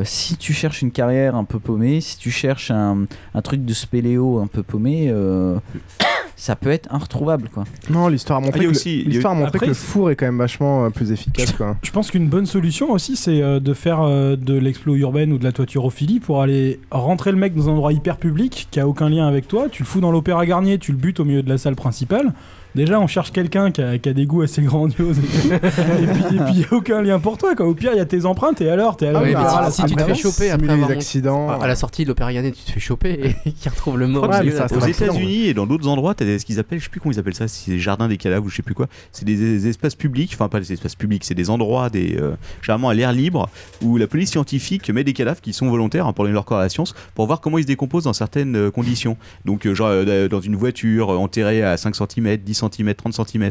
Si tu cherches une carrière un peu paumée, si tu cherches un, un truc de spéléo un peu paumé, ça peut être inretrouvable quoi. Non, l'histoire a montré, Ah, que, aussi- le- l'histoire a montré Après, que le four est quand même vachement euh, plus efficace. Quoi. Je pense qu'une bonne solution aussi, c'est euh, de faire euh, de l'explo urbaine ou de la toiturophilie pour aller rentrer le mec dans un endroit hyper public qui a aucun lien avec toi. Tu le fous dans l'opéra Garnier, tu le butes au milieu de la salle principale. Déjà, on cherche quelqu'un qui a, qui a des goûts assez grandioses. <laughs> Et, puis- et il n'y a aucun lien pour toi. Quoi. Au pire, il y a tes empreintes et alors T'es à Ah oui, si tu te fais choper après avoir accidents. à la sortie de l'Opéra Garnier, tu te fais choper et <laughs> qui retrouve le mort. Ouais, ça, Aux. États-Unis et dans d'autres endroits, t'as ce qu'ils appellent, je sais plus comment ils appellent ça, c'est des jardins des cadavres ou je sais plus quoi. C'est des, des espaces publics, enfin pas des espaces publics, c'est des endroits, des euh, généralement à l'air libre, où la police scientifique met des cadavres qui sont volontaires hein, pour donner leur corps à la science, pour voir comment ils se décomposent dans certaines euh, conditions. Donc euh, genre euh, dans une voiture enterrée à 5 cm, 10 cm, 30 cm.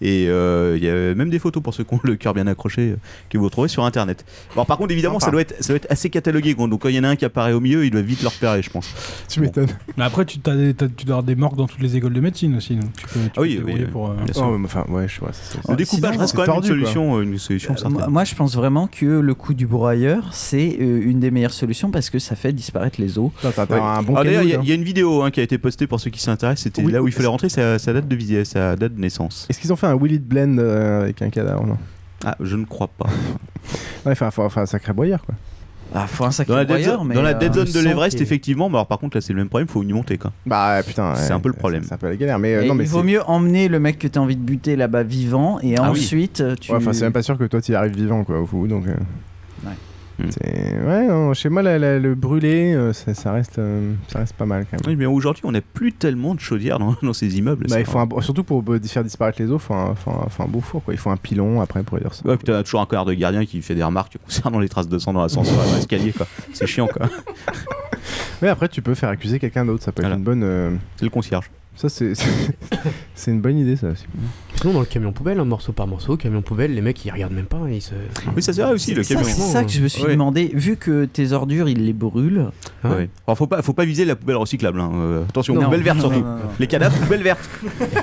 Et euh, il y a même des photos pour ceux qui ont le cœur bien accroché euh, que vous retrouvez sur internet. Alors par contre évidemment ça doit être ça doit être assez catalogué. quoi. Donc quand il y en a un qui apparaît au milieu, il doit vite le repérer, je pense. Tu m'étonnes. Mais après, tu, t'as des- tu dois avoir des morgues dans toutes les écoles de médecine aussi. Donc tu peux, tu Ah oui, oui, pour, euh, bien sûr. Oh, mais enfin, ouais, je vois. Le découpage sinon, reste quand même tordu, une quoi. solution, une solution Euh, certaine. moi, je pense vraiment que le coup du broyeur, c'est euh, une des meilleures solutions parce que ça fait disparaître les os. Ouais. bon d'ailleurs, il y, a- y une vidéo hein, qui a été postée pour ceux qui s'intéressent. C'était Oui. là où il fallait rentrer sa, sa date de sa date de naissance. Est-ce qu'ils ont fait un Willy Blend euh, avec un cadavre non? Ah, je ne crois pas. <laughs> Ouais, enfin, faut, faut un sacré broyeur quoi. Ah, faut un sacré Dans la dead zone, mais dans la euh, dead zone le de l'Everest, effectivement. Mais alors, par contre, là, c'est le même problème. Faut y monter, quoi. Bah putain, C'est ouais, un peu le problème. C'est un peu la galère, mais euh, Et non, mais il vaut mieux emmener le mec que t'as envie de buter là-bas vivant et Ah ensuite euh, tu. Ouais, enfin, c'est même pas sûr que toi tu y arrives vivant quoi au donc. euh, Ouais, non, chez moi, la- la- le brûlé, euh, ça, ça reste, euh, ça reste pas mal quand même. Oui, mais aujourd'hui, on n'a plus tellement de chaudières dans, <laughs> dans ces immeubles. Bah, ça. il faut un- surtout pour euh, faire disparaître les eaux, il faut un, faut un- faut un beau four. Quoi. Il faut un pilon après pour dire ça. Ouais, puis t'as toujours un connard de gardien qui fait des remarques concernant les traces de sang dans l'ascenseur dans l'escalier. C'est chiant, quoi. <laughs> Mais après, tu peux faire accuser quelqu'un d'autre. Ça peut être une bonne. euh, C'est le concierge. Ça, c'est <laughs> c'est une bonne idée, ça aussi. Sinon, dans le camion poubelle, hein, morceau par morceau, camion poubelle, les mecs ils regardent même pas. Ils se... Oui, ça c'est vrai aussi, le Ça, camion. c'est ça que je me suis Ouais. demandé. Vu que tes ordures, ils les brûlent. Ouais. Alors, faut pas, faut pas viser la poubelle recyclable. hein. Euh, attention, Non. poubelle verte Non, surtout. non. Les cadavres, poubelle verte.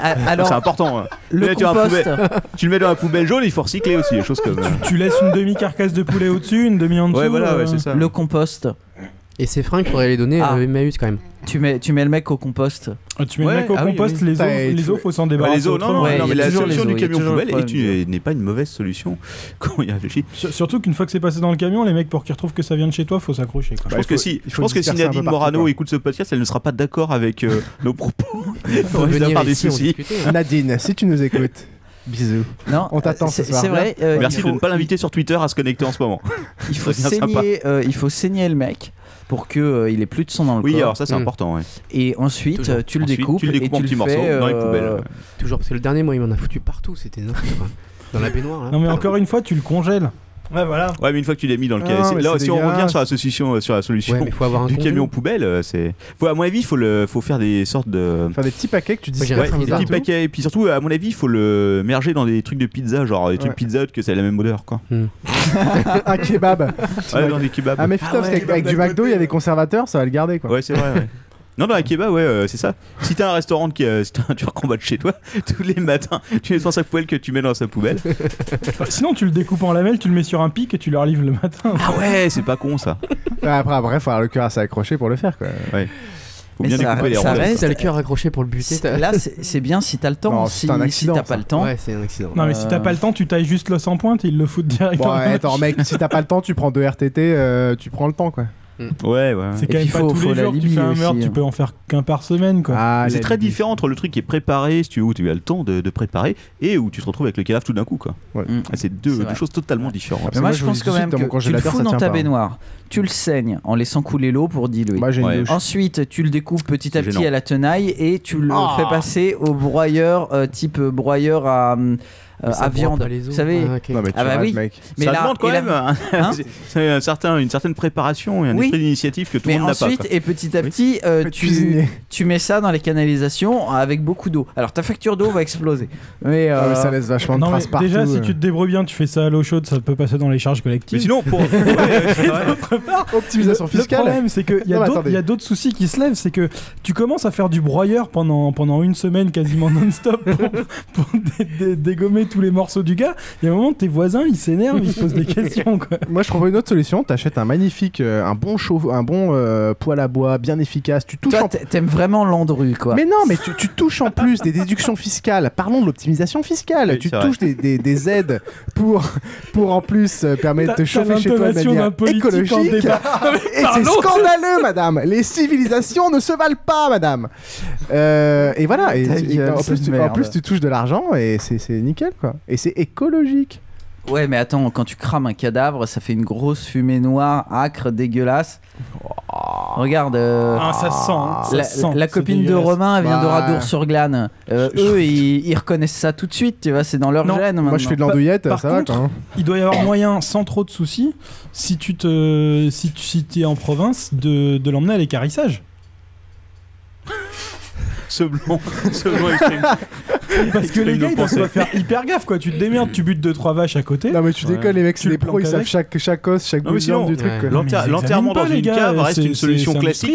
Ah, alors, c'est important. hein. le Là, tu, un poubelle- tu le mets dans la poubelle jaune, il faut recycler aussi, des choses comme. euh, Tu laisses une demi-carcasse de poulet au-dessus, une demi en dessous. Ouais, voilà, ouais, euh, c'est ça. Le compost. Et ces fringues, faudrait les donner Ah. à Emmaüs quand même. Tu mets, tu mets le mec au compost. Ah, tu mets le mec au ah oui, compost, oui. les os, et les tu- os, faut s'en Bah, débarrasser. les os, non, non, autrement. non, mais la solution du il y a camion toujours le poubelle problème est une- n'est pas une mauvaise solution <laughs> quand on y réfléchit. Sur- Surtout qu'une fois que c'est passé dans le camion, les mecs, pour qu'ils retrouvent que ça vient de chez toi, faut s'accrocher. quoi. Je pense que si, je pense que si Nadine Morano écoute ce podcast, elle ne sera pas d'accord avec euh, <laughs> nos propos. On nous a par des soucis. Nadine, si tu nous écoutes, bisous. Non, On t'attend c'est- ce soir. c'est vrai, euh, Merci il faut- de ne pas l'inviter sur Twitter à se connecter en ce moment. Il <laughs> faut, Ça devient sympa. saigner, euh, il faut saigner le mec pour qu'il il ait plus de sang dans le Oui, corps. alors ça c'est Mm. important. Ouais. Et ensuite, Toujours. euh, tu le Ensuite, découpes, tu le découpes et en tu petits morceaux fais, dans les euh, poubelles. Toujours, parce que le dernier, moi, il m'en a foutu partout, c'était quoi. Dans la baignoire, là. Non, mais encore une fois, tu le congèles. Ouais, voilà. Ouais, mais une fois que tu l'as mis dans le Ah, camion, mais là, c'est si on revient sur la solution, sur la solution Ouais, faut avoir du camion poubelle, euh, c'est. Faut, à mon avis, il faut le, faut faire des sortes de. Faire des petits paquets que tu dis Ouais, un des petits paquets. Et puis surtout, à mon avis, il faut le merger dans des trucs de pizza, genre des trucs Ouais. pizza que c'est la même odeur, quoi. un <laughs> kebab. Tu Ouais, dans des kebabs. Ah, mais putain, parce qu'avec du McDo, il y a des conservateurs, ça va le garder quoi. Ouais, c'est vrai. Non, dans un kebab, ouais, euh, c'est ça. Si t'as un restaurant qui, euh, si t'as un turc en bas de chez toi, <laughs> tous les matins, tu mets dans sa poubelle que tu mets dans sa poubelle. Sinon, tu le découpes en lamelles, tu le mets sur un pic et tu le relivres le matin. Ah ouais, c'est pas con ça. Ouais, Après, après, faut avoir le cœur assez accroché pour le faire quoi. Ouais. Faut Mais bien ça- découper les ça reste- T'as le cœur accroché pour le buter. Là, c'est bien si t'as le temps. Non, si t'as pas le temps. Ouais, c'est un accident. Non, mais si t'as pas le temps, tu tailles juste l'os en pointe et ils le foutent directement. Bon, ouais, attends, mec, si t'as pas le temps, tu prends deux RTT, euh, tu prends le temps quoi. Ouais, ouais. C'est quand même pas faut- tous faut les la jours que tu fais un aussi, meurtre, hein. tu peux en faire qu'un par semaine, quoi. Ah, c'est très différent entre le truc qui est préparé, si tu où tu as le temps de, de préparer, et où tu te retrouves avec le cadavre tout d'un coup, quoi. Ouais. Mm. C'est deux, choses totalement différentes. Mais que moi, moi, je pense quand même mon que tu le fous dans ta pas. baignoire, tu le saignes en laissant couler l'eau pour diluer. Ensuite, tu le découpes petit à petit à la tenaille et tu le Ah. fais passer au broyeur euh, type broyeur à, ça à broie viande. Vous savez Ah, ok. Non, mais tu Ah bah oui. mec. Mais ça là- demande quand même un- Hein <laughs> c'est un certain, une certaine préparation et un Oui. esprit d'initiative que tout le monde n'a pas. ensuite, et petit à petit, euh, tu, mets ça dans les canalisations avec beaucoup d'eau. Alors ta facture d'eau va exploser. <laughs> Mais, Ah, mais euh, ça laisse vachement de Non, traces partout. déjà, si euh. tu te débrouilles bien, tu fais ça à l'eau chaude, ça peut passer dans les charges Mais collectives. sinon, pour. <laughs> vrai. Optimisation Le fiscale. problème, c'est qu'il y a d'autres- attendez. il y a d'autres soucis qui se lèvent. C'est que tu commences à faire du broyeur pendant, pendant une semaine quasiment non-stop pour, pour tous les morceaux du gars. Il y a un moment, tes voisins ils s'énervent, ils se posent des <laughs> questions. Quoi. Moi, je propose une autre solution. T'achètes un magnifique, euh, un bon chauffe, un bon euh, poêle à bois, bien efficace. Tu touches toi, en t'a- t'aimes vraiment Landru, quoi. Mais non, mais tu, tu touches en plus des déductions fiscales. Parlons de l'optimisation fiscale. Oui, tu touches des, des- des aides pour, pour en plus euh, permettre T'as- de chauffer chez toi de manière en écologique. débat. Et c'est scandaleux, madame. Les civilisations ne se valent pas, madame. Euh, et voilà. Et, en, plus, tu, en plus, tu touches de l'argent et c'est c'est nickel, quoi. Et c'est écologique. Ouais, mais attends, quand tu crames un cadavre, ça fait une grosse fumée noire, acre, dégueulasse. Regarde. euh, Ah, ça sent. hein, ça la, sent, la copine de. Romain, elle vient de Bah, Radour-sur-Glane. Euh, je- eux, ils, ils reconnaissent ça tout de suite, tu vois, c'est dans leur Non, gène. Moi, je fais de l'andouillette, Par ça va, contre, quoi. hein. Il doit y avoir moyen, sans trop de soucis, si tu te, si tu si es en province, de, de l'emmener à l'écarissage. Ce blanc, <laughs> ce blanc exprime. Parce que les gars, ils doivent faire hyper gaffe, quoi. Tu te démerdes, tu butes deux trois vaches à côté. Non, mais tu Ouais. déconnes, les mecs, Tu c'est des pros, ils savent chaque, chaque os, chaque bout du truc, ils L'enterrement dans une gars, cave reste c'est- une solution classique,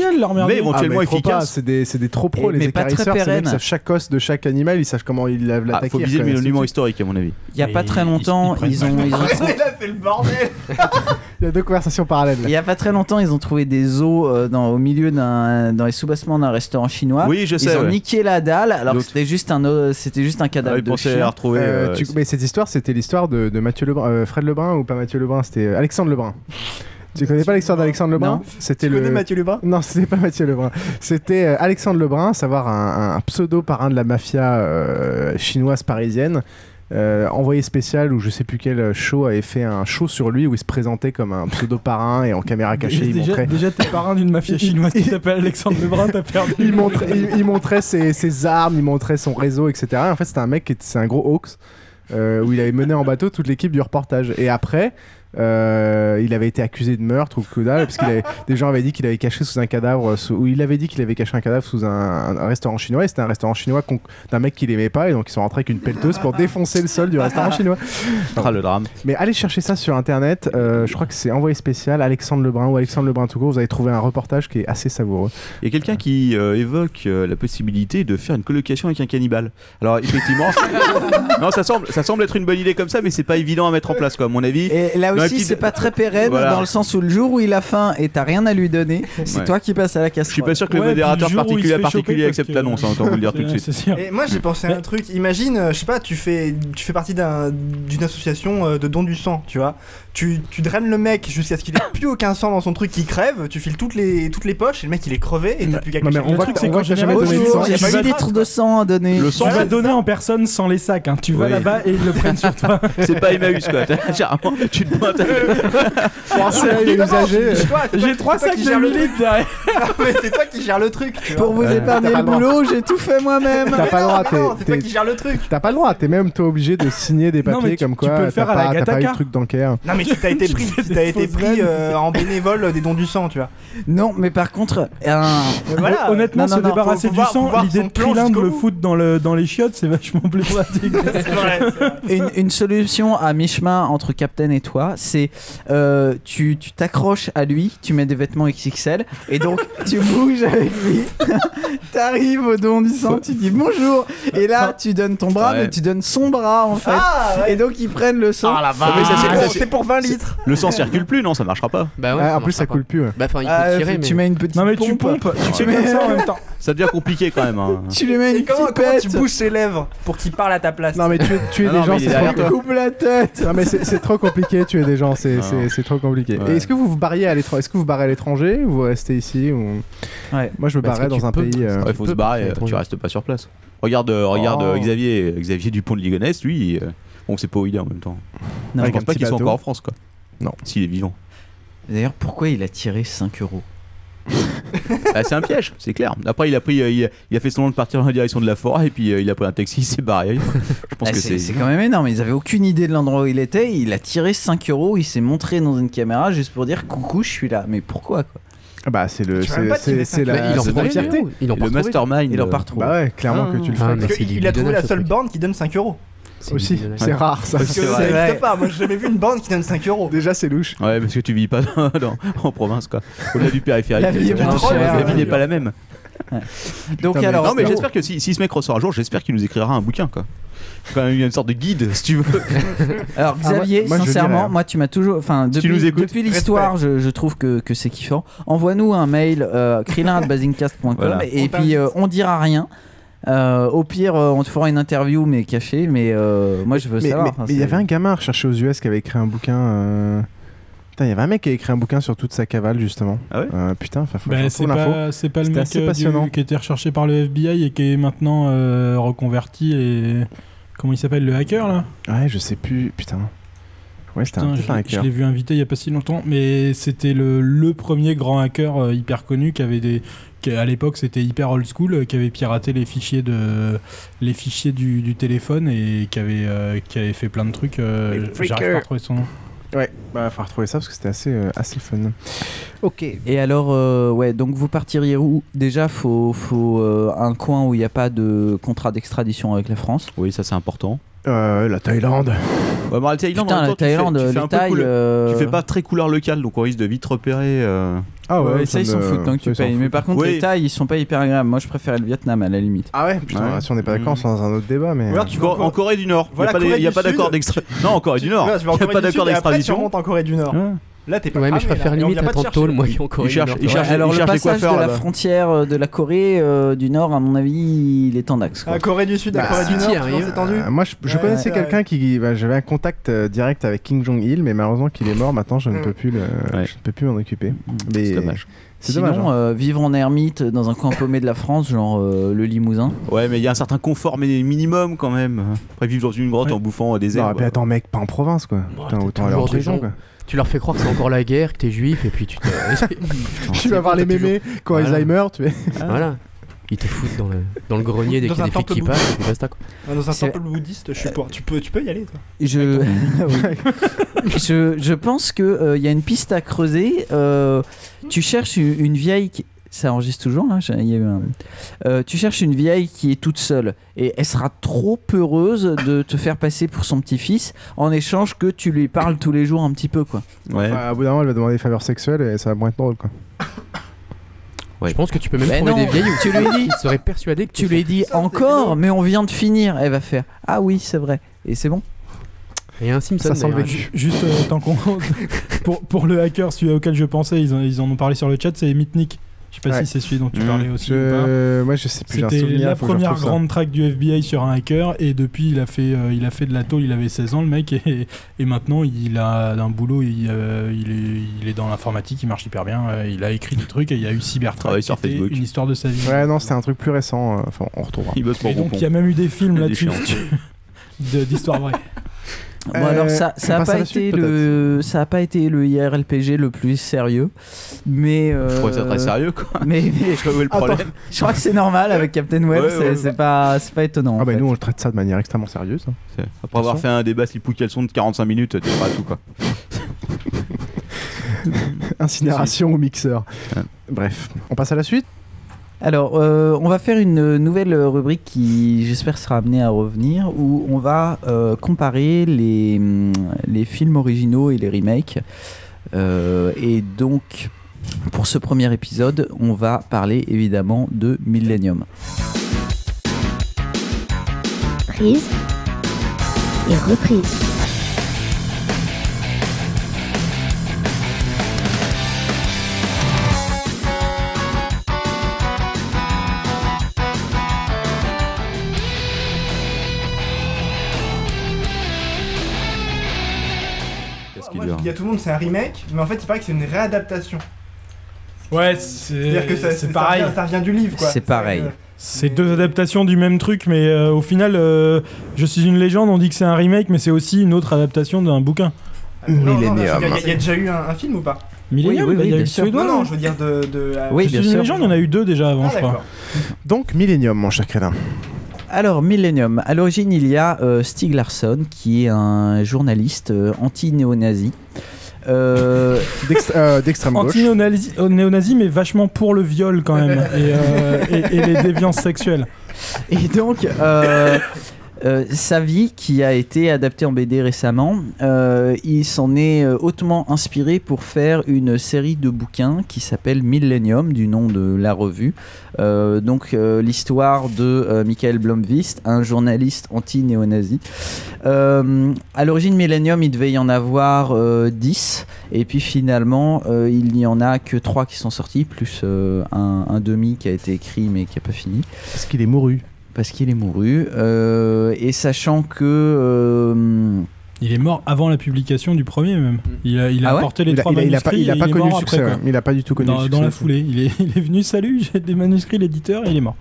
mais éventuellement Ah, efficace. C'est des, c'est des trop pros, les mais pas très écarisseurs. Pérenne. savent chaque os de chaque animal, ils savent comment ils lavent Ah, l'attaquer. faut viser le monument historique, à mon avis. Il y a pas très ils- longtemps, ils- ils ils ont, ils ont <laughs> trouvé- fait le bordel <laughs> Il y a deux conversations parallèles. il y a pas très longtemps, ils ont trouvé des os euh, dans, au milieu d'un, dans les sous-bassements d'un restaurant chinois. Oui, je Ils sais. ont ouais. niqué la dalle, alors que c'était juste un, os- c'était juste un Ah, cadavre ils de pensaient chien. à retrouver. Euh, euh, tu- mais cette histoire, c'était l'histoire de, de Mathieu Lebrun, euh, Fred Lebrun ou pas Mathieu Lebrun, c'était euh, Alexandre Lebrun. Tu connais pas l'histoire d'Alexandre Lebrun? Non. C'était Tu le. connais Mathieu Lebrun? Non, c'était pas Mathieu Lebrun. C'était euh, Alexandre Lebrun, à savoir un, un pseudo parrain de la mafia euh, chinoise parisienne, euh, envoyé spécial ou je sais plus quel show avait fait un show sur lui où il se présentait comme un pseudo parrain et en caméra cachée il déjà, montrait déjà t'es parrain d'une mafia chinoise qui s'appelle Alexandre Lebrun, t'as perdu. il montrait, il, il montrait ses, ses armes, il montrait son réseau, etc. Et en fait, c'était un mec qui était- c'est un gros hoax euh, où il avait mené en bateau toute l'équipe du reportage. Et après, euh, il avait été accusé de meurtre ou que dalle parce avait, des gens avaient dit qu'il avait caché sous un cadavre, sous- ou il avait dit qu'il avait caché un cadavre sous un, un restaurant chinois. Et c'était un restaurant chinois d'un mec qu'il aimait pas, et donc ils sont rentrés avec une pelleteuse pour défoncer le sol du restaurant chinois. Ah, le drame. Mais allez chercher ça sur internet. euh, je crois que c'est envoyé spécial Alexandre Lebrun ou Alexandre Lebrun tout court. Vous allez trouver un reportage qui est assez savoureux. Il y a quelqu'un qui euh, évoque euh, la possibilité de faire une colocation avec un cannibale. Alors effectivement, <laughs> non, ça semble, ça semble être une bonne idée comme ça, mais c'est pas évident à mettre en place, quoi. À mon avis. Et là aussi, petites- c'est pas très pérenne Voilà. dans le sens où le jour où il a faim et t'as rien à lui donner, c'est Ouais. toi qui passes à la Je casserole. suis pas sûr que le modérateur particulier à particulier accepte l'annonce, hein, autant vous le dire <laughs> tout de suite. Et moi j'ai pensé à un truc, imagine, euh, je sais pas, tu fais, tu fais partie d'un- d'une association euh, de dons du sang, tu vois. Tu, tu draines le mec jusqu'à ce qu'il ait plus aucun sang dans son truc, qu'il crève, tu files toutes les, toutes les poches et le mec il est crevé et t'as plus qu'à cacher. on Le voit truc, que- c'est t'as jamais donné de sang. Il y pas a eu 6 de litres de sang à donner. Le Tu sang, vas donner en personne sans les sacs, hein. tu vas Oui. là-bas et ils le prennent sur toi. <laughs> c'est pas Emmaüs, quoi. <laughs> Généralement, tu te pointes. Toi- J'ai trois sacs de gère le 8 truc. litres derrière. <laughs> Mais c'est toi qui gère le truc, tu. Pour vous épargner le boulot, j'ai tout fait moi-même. T'as pas le droit, c'est toi qui gère le truc. T'as pas le droit, t'es même toi obligé de signer des papiers tu- comme tu quoi peux le faire à la truc bancaire. Mais tu t'as été <laughs> pris, t'as été pris euh, en bénévole des dons du sang, tu vois. Non, mais par contre, un... Voilà. Honnêtement, Non, non, se non, débarrasser faut- du voir- faut sang, voir l'idée son de plan trilingue jusqu'au le bout. foutre dans, le, dans les chiottes, c'est vachement plus <laughs> pratique. C'est vrai. c'est vrai. une, une solution à mi-chemin entre Captain et toi, c'est euh, tu tu t'accroches à lui, tu mets des vêtements XXL et donc <laughs> tu bouges avec lui. T'arrives au don du sang, tu dis bonjour et là tu donnes ton bras, Ouais. mais tu donnes son bras en fait. Ah, ouais. Et donc ils prennent le sang. Ah la Ah, mais ça, c'est- vache. ça, C'est c'est- pour 20 litres. Le sang circule plus, non, ça marchera pas. Bah ouais, Ah, ça en plus, ça coule plus. ouais. Bah enfin, il Ah, faut faut tirer, que mais. tu mets une petite Non mais tu pompe, pompes, tu tu fais mets- comme ça en même temps. Ça devient compliqué quand même. hein. tu lui mets Et une comment, petite comment tu pète. bouges ses lèvres pour qu'il parle à ta place Non mais tu, tu es Ah des non, gens, mais il est c'est trop, toi. coupe la tête. non, mais c'est c'est trop compliqué, tuer des gens, c'est Non. c'est- c'est trop compliqué. Ouais. Et est-ce que vous vous barriez à l'étranger Est-ce que vous barrez à l'étranger ou vous restez ici ou... Ouais. Moi je me Bah, est-ce barrais tu dans un peux- pays. euh, Il faut se barrer, euh, tu restes pas sur place. Regarde, euh, regarde euh, Oh. Xavier, Xavier Dupont de Ligonnès, lui, euh, on sait pas où il est en même temps. Non, je pense pas qu'il soit encore en France, quoi. Non. S'il est vivant. D'ailleurs, pourquoi il a tiré 5 euros <laughs> Bah, c'est un piège, c'est clair. Après, il a pris, euh, il, a, il a fait semblant de partir dans la direction de la forêt et puis euh, il a pris un taxi, <laughs> il s'est barré. Je pense Ah, que c'est quand même énorme. Ils avaient aucune idée de l'endroit où il était. Il a tiré 5 euros. Il s'est montré dans une caméra juste pour dire coucou, je suis là. Mais pourquoi quoi? Ah Bah c'est le, c'est la, il en c'est prend fierté. Ils l'ont pas le mastermind. Il en part trop. Bah ouais, clairement Ah. que tu le c'est qu'il a trouvé la seule borne qui donne 5 euros. C'est Aussi, c'est rare ça. Parce que C'est ça vrai. n'existe pas. Moi j'ai jamais vu une borne qui donne 5 euros. Déjà c'est louche. Ouais, parce que tu vis pas dans- dans- en province, quoi. Au-delà du périphérique. La vie n'est pas la même. Donc Putain, alors, non, mais j'espère que si, si ce mec ressort un jour, j'espère qu'il nous écrira un bouquin, quoi. Quand même une sorte de guide, si tu veux. <laughs> Alors Ah, moi- Xavier, moi, je sincèrement, hein. moi tu m'as toujours, enfin tu depuis, nous écoutes, depuis l'histoire, je, je trouve que, que c'est kiffant. Envoie-nous un mail euh, krillin@basingcast.com Voilà. et On puis euh, on dira rien. Euh, au pire, euh, on te fera une interview mais cachée. Mais euh, moi je veux Mais savoir. mais- enfin, il y c'est- avait un gamin recherché aux US qui avait écrit un bouquin. euh, Putain, il y avait un mec qui a écrit un bouquin sur toute sa cavale justement. Ah ouais Euh, Putain, enfin, faut Bah, c'est l'info. pas, c'est pas le mec assez du- passionnant. qui était recherché par le FBI et qui est maintenant euh, reconverti et comment il s'appelle le hacker là? Ouais, je sais plus. Putain. Ouais, c'était un, un je, je hacker. l'ai vu invité il y a pas si longtemps, mais c'était le, le premier grand hacker euh, hyper connu qui avait des qui, à l'époque c'était hyper old school, euh, qui avait piraté les fichiers de les fichiers du, du téléphone et qui avait euh, qui avait fait plein de trucs. euh, J'arrive pas à retrouver son nom. Ouais, bah, faut retrouver ça parce que c'était assez, euh, assez fun. Ok. Et alors, euh, ouais, donc vous partiriez où? Déjà, faut, faut euh, un coin où il n'y a pas de contrat d'extradition avec la France. Oui, ça c'est important. Euh, la Thaïlande. Ouais, mais la Thaïlande, Putain, en même la temps, tu fais- Thaïlande, tu fais les un peu couleur- euh, Tu fais pas très couleur locale, donc on risque de vite repérer. euh, Ah Ouais, ça, ils s'en me- foutent tant que tu ça, ils s'en payes. Mais par contre, Oui. les Thaïs, ils sont pas hyper agréables. Moi, je préférais le Vietnam à la limite. Ah ouais, putain, Ouais. si on n'est pas d'accord, c'est dans un autre débat, mais. Ou alors tu vas En Corée du Nord, il Voilà, n'y a pas, Corée des- y a du pas d'accord Sud. d'extradition. Non, en Corée du Nord. Il tu n'y a Corée pas d'accord après tu d'extradition. remontes en Corée du Nord. Ouais. Là t'es pas Ouais, mais je préfère limite chercher. tôle, moi, qui en Corée Il du cherche- il cherche- Alors, le passage de coiffeurs, la frontière euh, de la Corée euh, du Nord, à mon avis, il est en axe. quoi. Ah, Corée du Sud, à Bah, Corée du Nord, arrives. c'est tendu. Euh, moi, je, je Ouais, connaissais ouais, quelqu'un qui. bah, J'avais un contact euh, direct avec Kim Jong-il, mais malheureusement qu'il est mort. Maintenant, je ne Mm. peux plus, le- Ouais. je ne peux plus m'en occuper. C'est dommage. C'est Sinon, dommage, hein. euh, vivre en ermite dans un coin paumé de la France, genre euh, le Limousin. Ouais, mais il y a un certain confort mais minimum quand même. Après, vivre dans une grotte en bouffant des Non, herbes. mais attends, mec, pas en province quoi. Putain, autant aller en prison quoi. Tu leur fais croire que c'est encore la guerre, que t'es juif, et puis tu te. <laughs> Tu vas voir les mémés quand Voilà. Alzheimer, tu es. <laughs> Voilà. Ils te foutent dans le, dans le grenier dès qu'il y a des flics qui passent, bouddhiste. et puis basta quoi. Ah, Dans un temple bouddhiste, je suis pour. Tu peux, tu peux y aller, toi. Je, <laughs> je, je pense qu'il y a une piste à creuser. Euh, tu cherches une, une vieille. Ça enregistre toujours là J'ai- il y a eu un- Euh, Tu cherches une vieille qui est toute seule et elle sera trop heureuse de te faire passer pour son petit-fils en échange que tu lui parles tous les jours un petit peu quoi. Ouais. Enfin, à bout d'un moment, elle va demander des faveurs sexuelles et ça va moins être drôle quoi. Je pense que tu peux même Mais trouver non, des vieilles tu lui dis, qui seraient persuadées que tu lui dis encore, mais on vient de finir. Elle va faire Ah oui, c'est vrai. Et c'est bon. Il y a un Simpson. Ça sent le vécu. Juste euh, tant qu'on. <laughs> pour, pour le hacker, celui auquel je pensais, ils en, ils en ont parlé sur le chat, c'est Mitnick. Je sais pas Ouais. si c'est celui dont tu Mmh. parlais aussi ou pas. Moi, je sais plus. C'était la première grande track du FBI sur un hacker et depuis il a fait euh, il a fait de la tôle, il avait 16 ans le mec et, et maintenant il a un boulot, il, euh, il, est, il est dans l'informatique, il marche hyper bien, euh, il a écrit des trucs et il y a eu Travaille sur Facebook. une histoire de sa vie. Ouais, non, c'était un truc plus récent. Enfin, on retrouvera. Il bosse pour Et donc il y a même eu des films là-dessus <laughs> d'histoire vraie. Bon Euh, alors ça, ça a passe à pas été suite, le ça a pas été le IRLPG le plus sérieux, mais euh, Je crois que c'est très sérieux quoi. <laughs> Mais, mais- Je le Attends. je crois que c'est normal avec Captain Web, Ouais, c'est ouais, c'est ouais. pas c'est pas étonnant. Ah bah fait. nous on le traite ça de manière extrêmement sérieuse. hein. Après avoir fait un débat slip caleçon de 45 minutes, t'es pas à tout quoi. <laughs> Incinération au mixeur. Bref, on passe à la suite. Alors, euh, on va faire une nouvelle rubrique qui, j'espère, sera amenée à revenir, où on va euh, comparer les, hum, les films originaux et les remakes. Euh, et donc, pour ce premier épisode, on va parler évidemment de Millennium. Prise et reprise. Dit dis à tout le monde c'est un remake, mais en fait il paraît que c'est une réadaptation. Ouais, c'est C'est-à-dire que ça- c'est ça pareil. revient- ça revient du livre quoi. C'est pareil. C'est deux adaptations du même truc, mais euh, au final, euh, Je suis une légende, on dit que c'est un remake, mais c'est aussi une autre adaptation d'un bouquin. Il y, a- il y a déjà eu un, un film ou pas Millennium, Oui, oui, bah, il y a eu. Suédois, Non, non, je veux dire de. de la- Oui, Je bien suis une sûr. légende, il y en a eu deux déjà avant, Ah, je crois. Donc Millennium, mon cher Crédin. Alors, Millennium. À l'origine, il y a euh, Stieg Larsson, qui est un journaliste euh, anti-néo-nazi. Euh, D'ex- euh, D'extrême gauche. Anti-néo-nazi, néo-nazi, mais vachement pour le viol quand même, <laughs> et, euh, et- et les déviances sexuelles. Et donc, euh, sa vie, qui a été adaptée en BD récemment, euh, il s'en est euh, hautement inspiré pour faire une série de bouquins qui s'appelle Millennium, du nom de la revue. Donc, l'histoire de Michael Blomqvist, un journaliste anti-néo-nazi. À l'origine, Millennium, il devait y en avoir euh, 10, et puis finalement, il n'y en a que 3 qui sont sortis, plus un, un demi qui a été écrit mais qui n'a pas fini. Parce qu'il est mouru. Parce qu'il est mouru. Euh, et sachant que. euh, Il est mort avant la publication du premier même. Il a, il a Ah ouais apporté les Il a- trois il a- il a pas- manuscrits. il a et pas est connu le succès, ouais. Il a pas du tout connu dans, le Dans la succès. foulée, il est, il est venu, salut, j'ai des manuscrits, l'éditeur, et il est mort.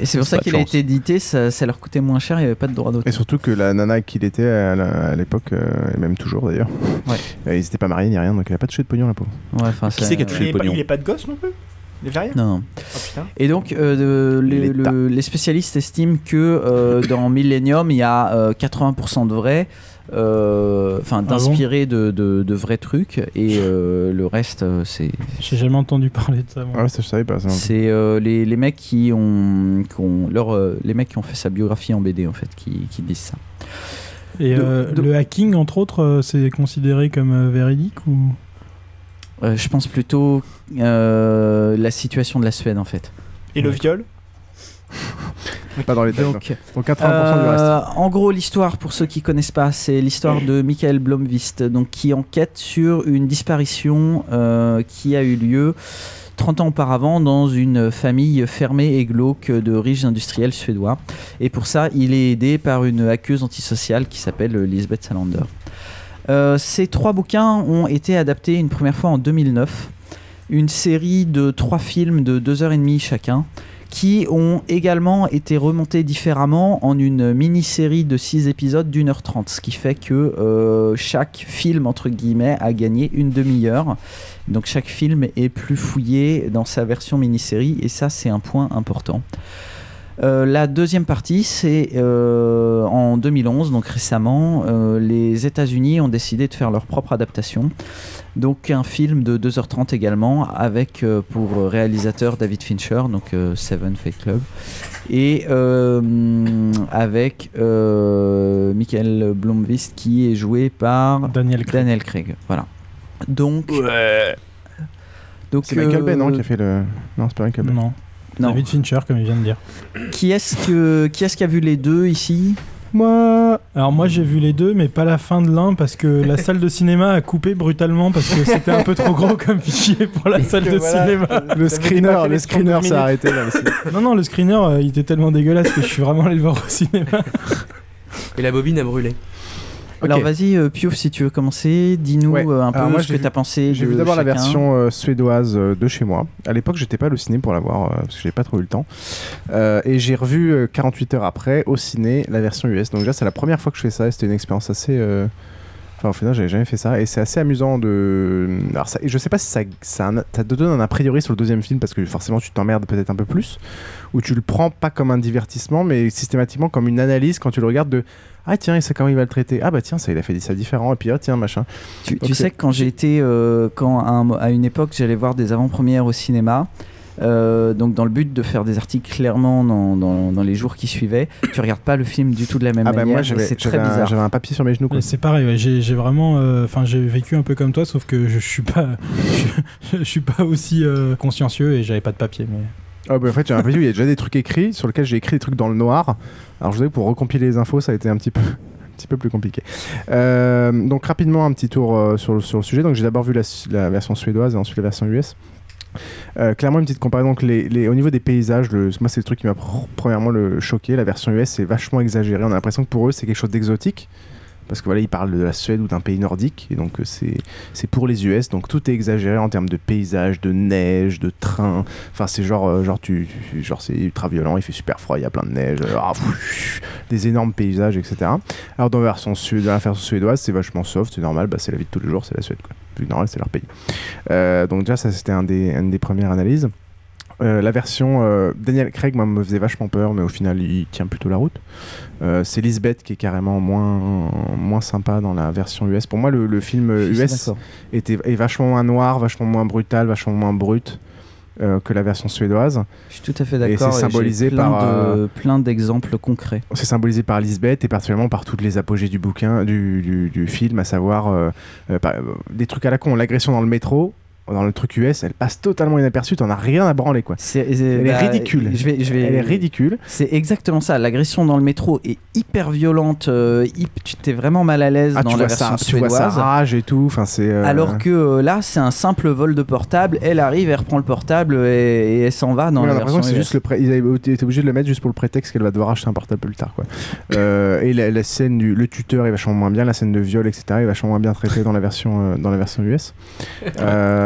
et c'est pour ça Pas de qu'il a chance. été édité, ça, ça leur coûtait moins cher, il n'y avait pas de droit Et d'auteur. surtout que la nana qu'il était à la- à l'époque, euh, et même toujours d'ailleurs, Ouais. euh, ils étaient pas mariés ni rien, donc il a pas touché de pognon la pauvre. Ouais, enfin, Qui ça- c'est qui a touché Il le est, pas, pognon il est pas de gosse non plus? Rien Non, non. Oh putain. Et donc, euh, de- les, le- les spécialistes estiment que euh, dans Millennium, il y a euh, 80% de vrai, euh, enfin Ah bon d'inspiré de, de- de vrais trucs, et euh, le reste, euh, c'est J'ai jamais entendu parler de ça. moi. Ah ouais, ça je savais pas. Ça. c'est euh, les, les mecs qui ont, qui ont leur, euh, les mecs qui ont fait sa biographie en BD en fait, qui, qui disent ça. Et De- euh, de- le hacking, entre autres, euh, c'est considéré comme euh, véridique ou? Euh, je pense plutôt euh, la situation de la Suède en fait. Et le viol? <laughs> Pas dans les thèmes. Donc, Donc 80% du reste. Euh, en gros, l'histoire, pour ceux qui connaissent pas, c'est l'histoire de Michael Blomqvist, donc qui enquête sur une disparition euh, qui a eu lieu 30 ans auparavant dans une famille fermée et glauque de riches industriels suédois. Et pour ça, il est aidé par une hackeuse antisociale qui s'appelle Lisbeth Salander. Euh, ces trois bouquins ont été adaptés une première fois en 2009. une série de trois films de deux heures et demie chacun qui ont également été remontés différemment en une mini-série de 6 épisodes d'une heure trente, ce qui fait que euh, chaque film, entre guillemets, a gagné une demi-heure. Donc chaque film est plus fouillé dans sa version mini-série, et ça c'est un point important. Euh, la deuxième partie, c'est euh, en 2011, donc récemment, euh, les États-Unis ont décidé de faire leur propre adaptation. Donc un film de 2h30 également, avec euh, pour réalisateur David Fincher, donc euh, Seven Fake Club, et euh, avec euh, Michael Blomqvist qui est joué par Daniel Craig. Craig. Voilà. Donc. Donc C'est Michael Bay, non, qui a fait le. Non, c'est pas Michael Bay. Non. Non. David Fincher, comme il vient de dire. Qui est-ce que qui est-ce qui a vu les deux ici? Moi. Alors moi j'ai vu les deux, mais pas la fin de l'un parce que la salle de cinéma a coupé brutalement parce que c'était un peu trop gros comme fichier pour la salle de Voilà. cinéma. Le screener, le screener s'est arrêté là aussi. Non non, le screener euh, il était tellement dégueulasse que je suis vraiment allé le voir au cinéma. Et la bobine a brûlé. Alors vas-y, euh, Piouf, si tu veux commencer, dis-nous Ouais. euh, un peu moi, ce que tu as pensé. J'ai vu d'abord la version euh, suédoise euh, de chez moi. À l'époque, j'étais pas halluciné pour la voir parce que j'ai pas trop eu le temps. Et j'ai revu euh, 48 heures après au ciné la version US. Donc déjà, c'est la première fois que je fais ça. et C'était une expérience assez. Enfin, au final, j'avais jamais fait ça et c'est assez amusant de. Alors, ça, je sais pas si ça, ça, a un- ça te donne un a priori sur le deuxième film parce que forcément, tu t'emmerdes peut-être un peu plus ou tu le prends pas comme un divertissement mais systématiquement comme une analyse quand tu le regardes de ah tiens, et c'est comment il va le traiter? Ah bah tiens, ça il a fait ça différent et puis ah tiens machin. Tu, Donc, tu c'est- sais que quand j'ai été, euh, quand à, un mo- à une époque, j'allais voir des avant-premières au cinéma. euh, donc dans le but de faire des articles clairement dans, dans- dans les jours qui suivaient, tu regardes pas le film du tout de la même Ah bah manière. c'est très un, bizarre. j'avais un papier sur mes genoux C'est pareil, ouais, j'ai j'ai vraiment, euh, enfin j'ai vécu un peu comme toi, sauf que je, suis pas, <laughs> je, je suis pas aussi euh, consciencieux et j'avais pas de papier. Mais Ah bah en fait j'ai l'impression qu'il y a déjà des trucs écrits sur lesquels j'ai écrit des trucs dans le noir. Alors je vous avoue pour recompiler les infos ça a été un petit peu <laughs> un petit peu plus compliqué. Euh, donc rapidement un petit tour euh, sur, le, sujet. Donc j'ai d'abord vu la, version suédoise et ensuite la version US. Euh, clairement une petite comparaison donc au niveau des paysages moi c'est le truc qui m'a pr- premièrement le choqué la version US c'est vachement exagéré on a l'impression que pour eux c'est quelque chose d'exotique parce que voilà ils parlent de la Suède ou d'un pays nordique et donc euh, c'est pour les US donc tout est exagéré en termes de paysages de neige de train. Enfin c'est genre euh, genre tu genre c'est ultra violent il fait super froid il y a plein de neige euh, ah, pfff, des énormes paysages etc alors dans la version, sué- dans la version suédoise c'est vachement soft c'est normal bah, c'est la vie de tous les jours c'est la Suède quoi. Normal c'est leur pays. Donc déjà ça c'était un des, une des premières analyses Euh, la version euh, Daniel Craig moi, me faisait vachement peur mais au final il tient plutôt la route Euh, c'est Lisbeth qui est carrément moins, moins sympa dans la version US pour moi le, le film US était, est vachement moins noir vachement moins brutal vachement moins brut que la version suédoise Je suis tout à fait d'accord. c'est et j'ai symbolisé plein par de- plein d'exemples concrets. c'est symbolisé par Lisbeth et particulièrement par toutes les apogées du bouquin, du, du, du film, à savoir par- des trucs à la con, l'agression dans le métro. Dans le truc US, elle passe totalement inaperçue, t'en as rien à branler quoi. C'est, Elle est ridicule. Je vais, je vais, Elle est ridicule. C'est exactement ça. L'agression dans le métro est hyper violente. euh, hip- tu t'es vraiment mal à l'aise Ah, dans tu la vois, version ça, tu vois suédoise. sa rage et tout. Enfin, c'est. euh, Alors que euh, là, c'est un simple vol de portable. Elle arrive, elle reprend le portable et, et elle s'en va dans la version c'est US. juste le pré- ils avaient été obligés de le mettre juste pour le prétexte qu'elle va devoir acheter un portable plus tard quoi. <laughs> Et la, la scène du le tuteur est vachement moins bien, la scène de viol etc est vachement moins bien traitée dans la version euh, dans la version US. <laughs>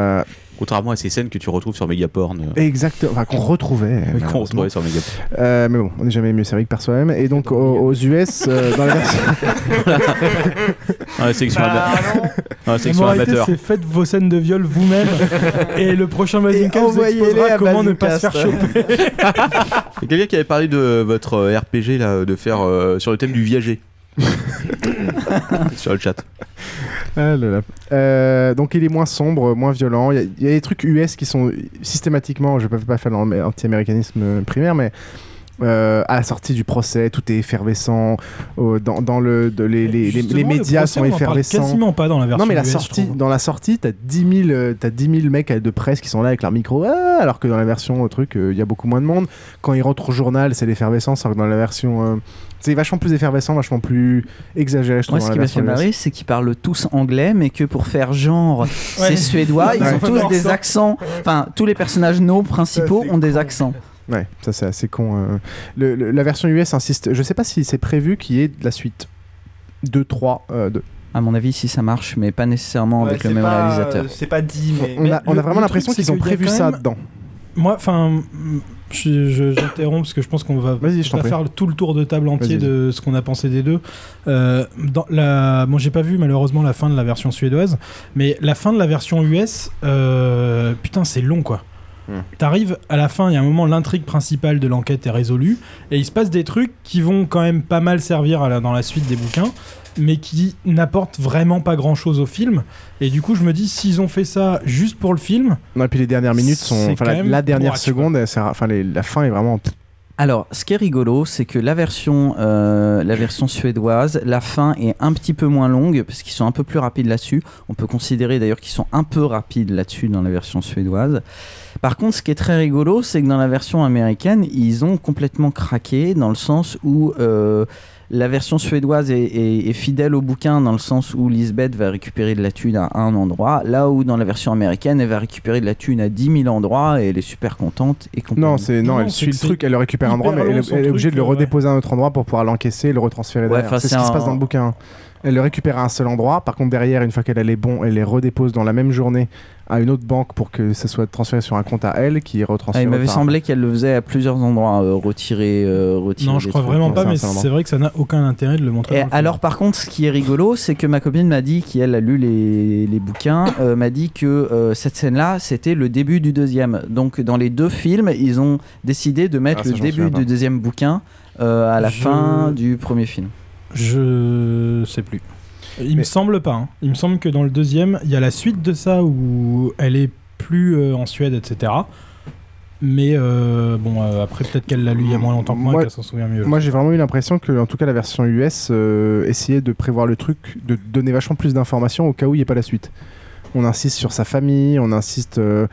Euh, Contrairement à ces scènes que tu retrouves sur Megaporn. euh, Exactement, enfin qu'on retrouvait. Oui, qu'on malheureusement. retrouvait sur Megaporn. Euh, mais bon, on n'est jamais mieux servi que par soi-même. Et donc aux, aux US, euh, dans la version. <laughs> Dans la sélection, Bah, dans la section amateur. c'est faites vos scènes de viol vous-même <laughs> et le prochain Basingcast vous envoyez-les exposera à comment ne pas se faire choper. <laughs> Il y a quelqu'un qui avait parlé de votre RPG là, de faire euh, sur le thème du viager. <laughs> sur le chat. Ah. Euh, donc il est moins sombre, moins violent. Il y, y a des trucs US qui sont systématiquement, je ne peux pas faire l'anti-américanisme primaire, mais euh, à la sortie du procès, tout est effervescent. Au- dans, dans le, de- les, les- les- le médias procès, sont on en parle effervescents. quasiment pas dans la version Non mais la US, sortie, dans la sortie, t'as 10 000, euh, t'as 10 000 mecs de presse qui sont là avec leur micro, ah, alors que dans la version truc, euh, il y a beaucoup moins de monde. Quand ils rentrent au journal, c'est l'effervescence, alors que dans la version, euh, c'est vachement plus effervescent, vachement plus exagéré, je. Moi, ce qui m'a fait marrer, c'est qu'ils parlent tous anglais, mais que pour faire genre, c'est suédois, ils Ouais. ont tous des accents. Enfin, tous les personnages no principaux ont des accents. Ouais, ça c'est assez con. euh. Le- le- la version US insiste. Je sais pas si c'est prévu qu'il y ait de la suite. 2, 3, euh, de- À mon avis, si ça marche, mais pas nécessairement Ouais, avec le même pas- réalisateur. C'est pas dit, mais. On a, on a le- vraiment l'impression qu'ils ont prévu ça même- dedans. Moi, enfin, j'interromps parce que je pense qu'on va, va faire tout le tour de table entier de ce qu'on a pensé des deux. Euh, dans la, bon, j'ai pas vu malheureusement la fin de la version suédoise, mais la fin de la version US, euh, putain, c'est long quoi. T'arrives à la fin, il y a un moment, l'intrigue principale de l'enquête est résolue, et il se passe des trucs qui vont quand même pas mal servir à la- dans la suite des bouquins, mais qui n'apportent vraiment pas grand chose au film. Et du coup, je me dis, s'ils ont fait ça juste pour le film, Non, et puis les dernières minutes sont. Enfin, la, la dernière seconde, enfin, la fin est vraiment. Alors, ce qui est rigolo, c'est que la version, euh, la version suédoise, la fin est un petit peu moins longue parce qu'ils sont un peu plus rapides là-dessus. On peut considérer d'ailleurs qu'ils sont un peu rapides là-dessus dans la version suédoise. Par contre, ce qui est très rigolo, c'est que dans la version américaine, ils ont complètement craqué dans le sens où euh, la version suédoise est, est- est fidèle au bouquin dans le sens où Lisbeth va récupérer de la thune à un endroit, là où dans la version américaine, elle va récupérer de la thune à 10 000 endroits et elle est super contente et. Non, c'est non, elle suit le truc, elle le récupère un endroit, mais elle, est- elle est obligée de le redéposer à un autre endroit pour pouvoir l'encaisser et le retransférer derrière. c'est ce qui se passe dans le bouquin. Elle le récupère à un seul endroit. Par contre, derrière, une fois qu'elle a les bons, elle les redépose dans la même journée à une autre banque pour que ça soit transféré sur un compte à elle qui est Ah, retransféré. il m'avait semblé qu'elle le faisait à plusieurs endroits, euh, retirer, euh, retirer. non, je crois vraiment pas, mais c'est vrai que ça n'a aucun intérêt de le montrer. Et dans le film. alors par contre, ce qui est rigolo, c'est que ma copine m'a dit, qui elle a lu les, les bouquins, euh, m'a dit que euh, cette scène-là, c'était le début du deuxième. Donc dans les deux films, ils ont décidé de mettre Ah, le début du deuxième bouquin euh, à la Je- fin du premier film. Je sais plus. Il me semble pas. hein. Il me semble que dans le deuxième, il y a la suite de ça où elle est plus euh, en Suède, etc. Mais euh, bon, euh, après peut-être qu'elle l'a lu il y a moins longtemps que moi, Moi- et qu'elle s'en souvient mieux. Moi, j'ai vraiment eu l'impression que, en tout cas, la version US essayait de prévoir le truc, de donner vachement plus d'informations au cas où il n'y ait pas la suite. On insiste sur sa famille, on insiste euh,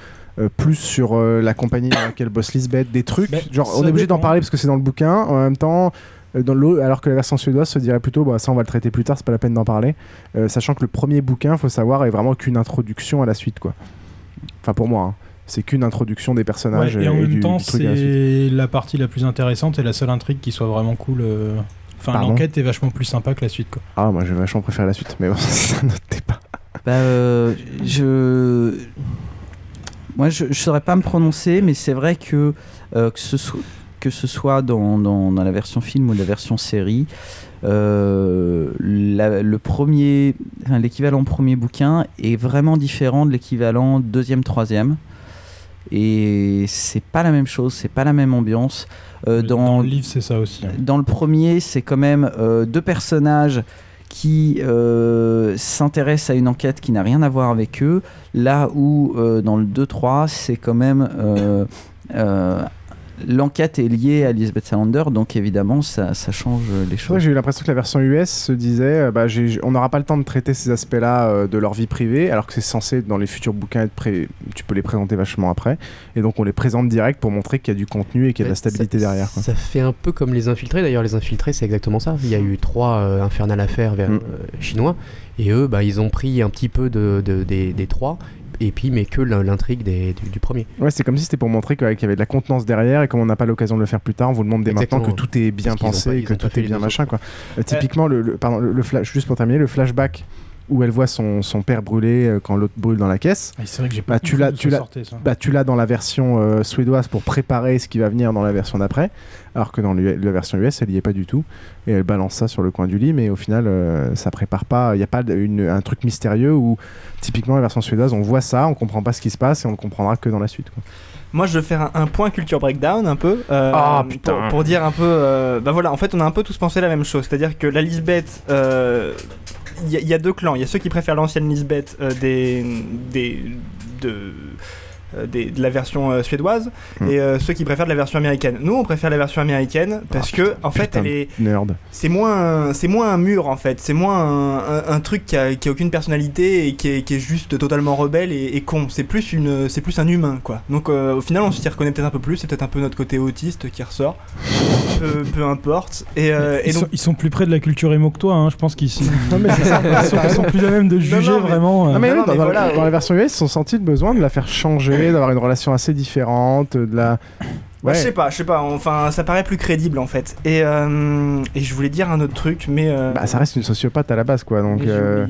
plus sur euh, la compagnie dans laquelle bosse Lisbeth, des trucs. Ben, genre, on est obligé d'en parler parce que c'est dans le bouquin. En même temps, dans l'eau, alors que la version suédoise se dirait plutôt, bah, ça on va le traiter plus tard, c'est pas la peine d'en parler. Euh, sachant que le premier bouquin, faut savoir, est vraiment qu'une introduction à la suite, quoi. Enfin, pour moi, hein. c'est qu'une introduction des personnages Ouais, et en même du temps, la c'est la partie la plus intéressante et la seule intrigue qui soit vraiment cool. euh. Enfin, l'enquête est vachement plus sympa que la suite, quoi. Ah, moi j'ai vachement préféré la suite, mais bon, un autre débat. Bah, euh, je. Moi, je ne saurais pas me prononcer, mais c'est vrai que, euh, que, ce soit, que ce soit dans, dans, dans la version film ou la version série, euh, la- le premier, enfin, l'équivalent premier bouquin est vraiment différent de l'équivalent deuxième, troisième. Et c'est pas la même chose, c'est pas la même ambiance. Euh, dans, Dans le livre, c'est ça aussi. dans le premier, c'est quand même euh, deux personnages qui euh, s'intéressent à une enquête qui n'a rien à voir avec eux, là où euh, dans le 2-3, c'est quand même... euh, L'enquête est liée à Lisbeth Salander, donc évidemment ça, ça change les Ouais, choses. j'ai eu l'impression que la version US se disait euh, bah, j'ai- on n'aura pas le temps de traiter ces aspects-là euh, de leur vie privée, alors que c'est censé, dans les futurs bouquins, être pré- tu peux les présenter vachement après. Et donc on les présente direct pour montrer qu'il y a du contenu et qu'il y a de la stabilité ça, derrière. quoi. Ça fait un peu comme les infiltrés. D'ailleurs, les infiltrés, c'est exactement ça. Il y a eu trois euh, infernales affaires vers, Mm. euh, chinois. Et eux, bah, ils ont pris un petit peu de, de- des, des trois. Et puis, mais que l'in- l'intrigue du, du premier. Ouais, c'est comme si c'était pour montrer qu'il y avait de la contenance derrière et comme on n'a pas l'occasion de le faire plus tard, on vous demande dès maintenant que tout est bien pensé pas- et que tout est bien machin. Quoi. Euh, typiquement, le, le- pardon, le, le flash, juste pour terminer, le flashback où elle voit son, son père brûler euh, quand l'autre brûle dans la caisse. Ah, c'est vrai que j'ai pas bah, tu l'as tu ça l'as bah, tu l'as dans la version euh, suédoise pour préparer ce qui va venir dans la version d'après alors que dans la version US elle y est pas du tout et elle balance ça sur le coin du lit mais au final euh, ça prépare pas il n'y a pas une- un truc mystérieux où typiquement la version suédoise on voit ça on comprend pas ce qui se passe et on le comprendra que dans la suite quoi. Moi, je veux faire un, un point culture breakdown un peu. euh, Ah, putain. Pour, pour dire un peu. euh, bah voilà, en fait, on a un peu tous pensé la même chose. C'est-à-dire que la Lisbeth. euh, y, y a deux clans. Il y a ceux qui préfèrent l'ancienne Lisbeth euh, des, des, de, euh, des- de la version euh, suédoise Hmm. et ceux qui préfèrent de la version américaine. Nous, on préfère la version américaine parce que, en fait, Ah, elle est nerd c'est moins c'est moins un mur en fait c'est moins un, un- un truc qui a, qui a aucune personnalité et qui est, qui est juste totalement rebelle et, et con c'est plus une c'est plus un humain quoi donc au final on s'y reconnaît peut-être un peu plus c'est peut-être un peu notre côté autiste qui ressort peu, peu importe. Et, euh, et ils, donc, sont, ils sont plus près de la culture émo que toi, hein. je pense qu'ils sont, <laughs> sont, plus à même de juger vraiment. Non, dans, mais dans- voilà, dans et- la version US, ils se sont sentis le besoin de la faire changer, d'avoir une relation assez différente, de la. Bah, je sais pas, je sais pas, enfin ça paraît plus crédible en fait. Et, euh, et je voulais dire un autre truc, mais. euh, Bah, ça reste une sociopathe à la base, quoi. Donc. euh,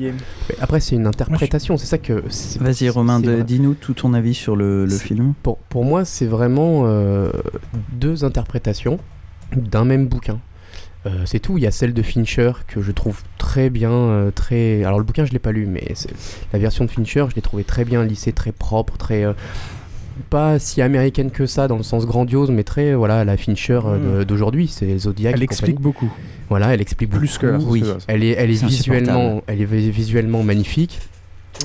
Après, c'est une interprétation, c'est ça que. Vas-y Romain, dis-nous tout ton avis sur le, le film. Pour, pour moi, c'est vraiment euh, deux interprétations d'un même bouquin. Euh, c'est tout. Il y a celle de Fincher que je trouve très bien, euh, très. Alors le bouquin je l'ai pas lu, mais c'est- la version de Fincher je l'ai trouvé très bien lissée, très propre, très euh, pas si américaine que ça dans le sens grandiose, mais très voilà la Fincher de- d'aujourd'hui. C'est Zodiac. Elle explique beaucoup. Voilà, elle explique Plus que beaucoup. Oui, suédoise. elle est, elle est visuellement, elle est vi- visuellement magnifique.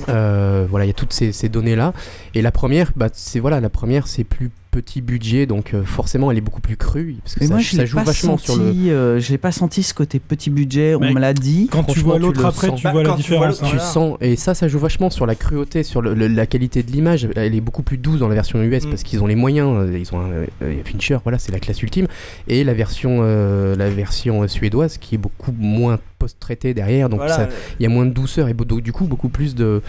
Voilà, il y a toutes ces, ces données là. Et la première, bah, c'est voilà, la première, c'est plus petit budget, donc euh, forcément, elle est beaucoup plus crue parce que Mais ça, moi, je ça joue pas vachement senti, sur le. euh, je l'ai pas senti ce côté petit budget. On Mais me l'a dit. Quand tu vois tu l'autre après, sens. tu Bah, vois la tu vois différence. l'autre, hein. Tu sens et ça, ça joue vachement sur la cruauté, sur le- le- la qualité de l'image. Elle est beaucoup plus douce dans la version US Mm. parce qu'ils ont les moyens. euh, Ils ont un, euh, Fincher, voilà, c'est la classe ultime. Et la version, euh, la version suédoise qui est beaucoup moins post-traitée derrière, donc Voilà. il y a moins de douceur et du coup beaucoup plus de,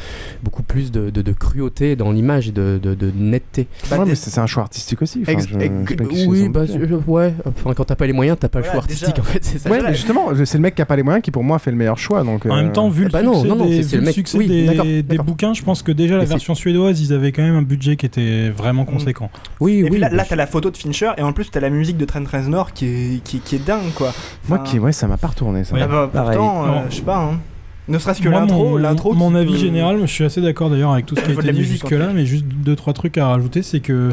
beaucoup plus de, de- de cruauté dans l'image et de, de- de netteté. Bah, ouais, mais c'est un choix artistique aussi. enfin, je- je qu'est-ce qu'ils oui, bah, je- ouais. Enfin, quand t'as pas les moyens, t'as pas le choix artistique déjà. en fait. C'est ça. Ouais, mais justement, c'est le mec qui a pas les moyens qui pour moi fait le meilleur choix. Donc, En euh, même temps, vu le bah succès, non, non, des, c'est- vu c'est le le mec- succès oui, des, d'accord, des d'accord. bouquins, je pense que déjà la Mais version suédoise, ils avaient quand même un budget qui était vraiment conséquent. Oui, Et oui. puis là, bah, là t'as la photo de Fincher et en plus t'as la musique de Trent Reznor qui est, qui, qui est dingue quoi. moi, qui, ouais, ça m'a pas retourné. Ça. Ah bah, pareil. pourtant, euh, je sais pas, hein. ne serait-ce que l'intro, mon, l'intro. mon qui avis général, je suis assez d'accord d'ailleurs avec tout ce <coughs> qui a été dit jusque-là, mais juste deux trois trucs à rajouter, c'est que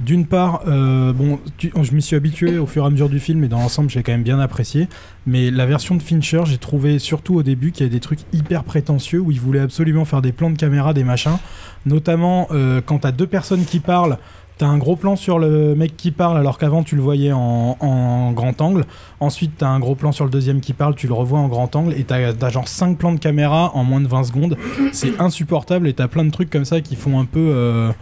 d'une part, euh, bon, je m'y suis habitué au fur et à mesure du film, et dans l'ensemble, j'ai quand même bien apprécié. Mais la version de Fincher, j'ai trouvé surtout au début qu'il y a des trucs hyper prétentieux où il voulait absolument faire des plans de caméra, des machins. Notamment euh, quand t'as deux personnes qui parlent. T'as un gros plan sur le mec qui parle alors qu'avant tu le voyais en, en grand angle. Ensuite t'as un gros plan sur le deuxième qui parle, tu le revois en grand angle et t'as as genre 5 plans de caméra en moins de 20 secondes. C'est insupportable et t'as plein de trucs comme ça qui font un peu... euh,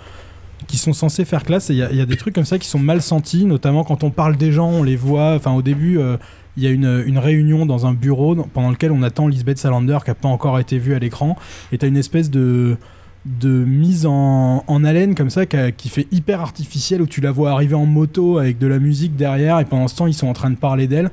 qui sont censés faire classe et il y, a- des trucs comme ça qui sont mal sentis, notamment quand on parle des gens, on les voit. Enfin au début... euh, il y a une, réunion dans un bureau pendant lequel on attend Lisbeth Salander qui n'a pas encore été vue à l'écran et t'as une espèce de de mise en, en haleine comme ça qui fait hyper artificielle où tu la vois arriver en moto avec de la musique derrière et pendant ce temps ils sont en train de parler d'elle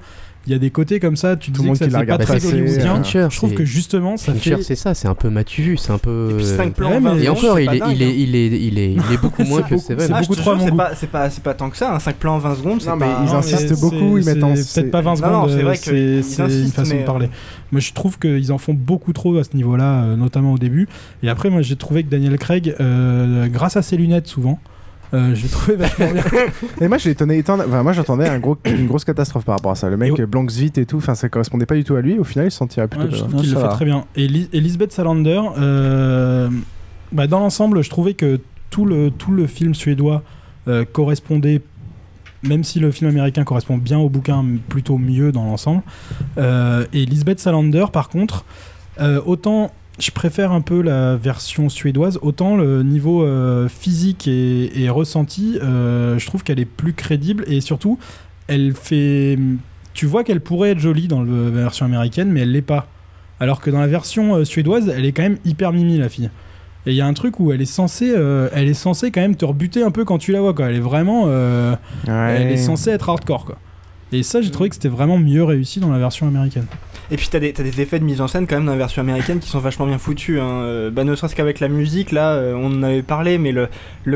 il y a des côtés comme ça tu Tout le monde que ça qui la pas passer, hollywoodien euh, je trouve que justement ça Fincher, fait c'est ça, c'est un peu matu vu, c'est un peu. Et puis 5 plans, Ouais, 20 mais- Et encore, il est, dingue, il, hein. est, il, est, il, est, il est <laughs> beaucoup moins que beaucoup- Seven. c'est Ah, beaucoup trop c'est pas, c'est pas, c'est pas tant que ça, un 5 plans 20 secondes, c'est Non, mais pas... ils insistent beaucoup, ils mettent en- peut-être pas 20 Non, secondes c'est euh, vrai c'est une façon de parler moi je trouve qu'ils en font beaucoup trop à ce niveau là notamment au début et après moi j'ai trouvé que Daniel Craig euh, grâce à ses lunettes souvent euh, je l'ai trouvé vachement bien <laughs> Et moi, j'ai étonné, étonné- enfin, moi, j'attendais un gros, une grosse catastrophe par rapport à ça. Le mec Et- euh, Blancs vite et tout, enfin, ça correspondait pas du tout à lui. Au final, il se sentirait plutôt. Ouais, je trouve qu'il le fait très bien. Et Li- Elisabeth Salander, euh, bah, dans l'ensemble, je trouvais que tout le, tout le film suédois euh, correspondait, même si le film américain correspond bien au bouquin, plutôt mieux dans l'ensemble. Euh, et Lisbeth Salander, par contre, euh, autant je préfère un peu la version suédoise, autant le niveau euh, physique et, et ressenti, euh, je trouve qu'elle est plus crédible et surtout, elle fait. Tu vois qu'elle pourrait être jolie dans le- la version américaine, mais elle l'est pas. Alors que dans la version euh, suédoise, elle est quand même hyper mimi la fille. Et il y a un truc où elle est censée, euh, elle est censée quand même te rebuter un peu quand tu la vois. Quoi. Elle est vraiment, euh, elle est censée être hardcore quoi. Et ça, j'ai trouvé que c'était vraiment mieux réussi dans la version américaine. Et puis t'as des, des effets de mise en scène quand même dans la version américaine qui sont vachement bien foutus. Hein. Euh, Bah, ne serait-ce qu'avec la musique, là, euh, on en avait parlé, mais le,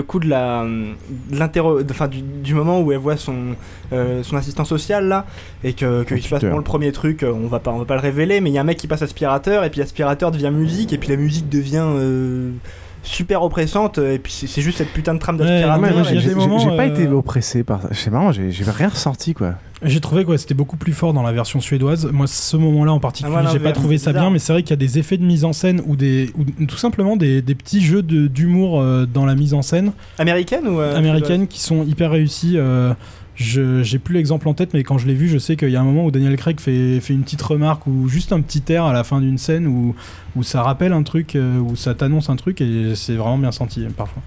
coup de la, de enfin, du, du moment où elle voit son, euh, son assistant social là, et que qu'il se passe bon le premier truc, on va pas, on va pas le révéler, mais il y a un mec qui passe aspirateur, et puis aspirateur devient musique, et puis la musique devient euh, super oppressante, et puis c'est c'est juste cette putain de trame d'aspirateur. Ouais, j'ai pas euh, été oppressé par ça. Sais pas, j'ai rien ressenti quoi. J'ai trouvé que ouais, c'était beaucoup plus fort dans la version suédoise. Moi, ce moment-là en particulier, Ah, j'ai pas trouvé c'est ça bien, mais c'est vrai qu'il y a des effets de mise en scène ou des, ou tout simplement des, des petits jeux de- d'humour euh, dans la mise en scène Américaine ou euh, américaine qui sont hyper réussis. Je j'ai plus l'exemple en tête, mais quand je l'ai vu, je sais qu'il y a un moment où Daniel Craig fait, fait une petite remarque ou juste un petit air à la fin d'une scène où, où ça rappelle un truc, euh, où ça t'annonce un truc et c'est vraiment bien senti euh, parfois.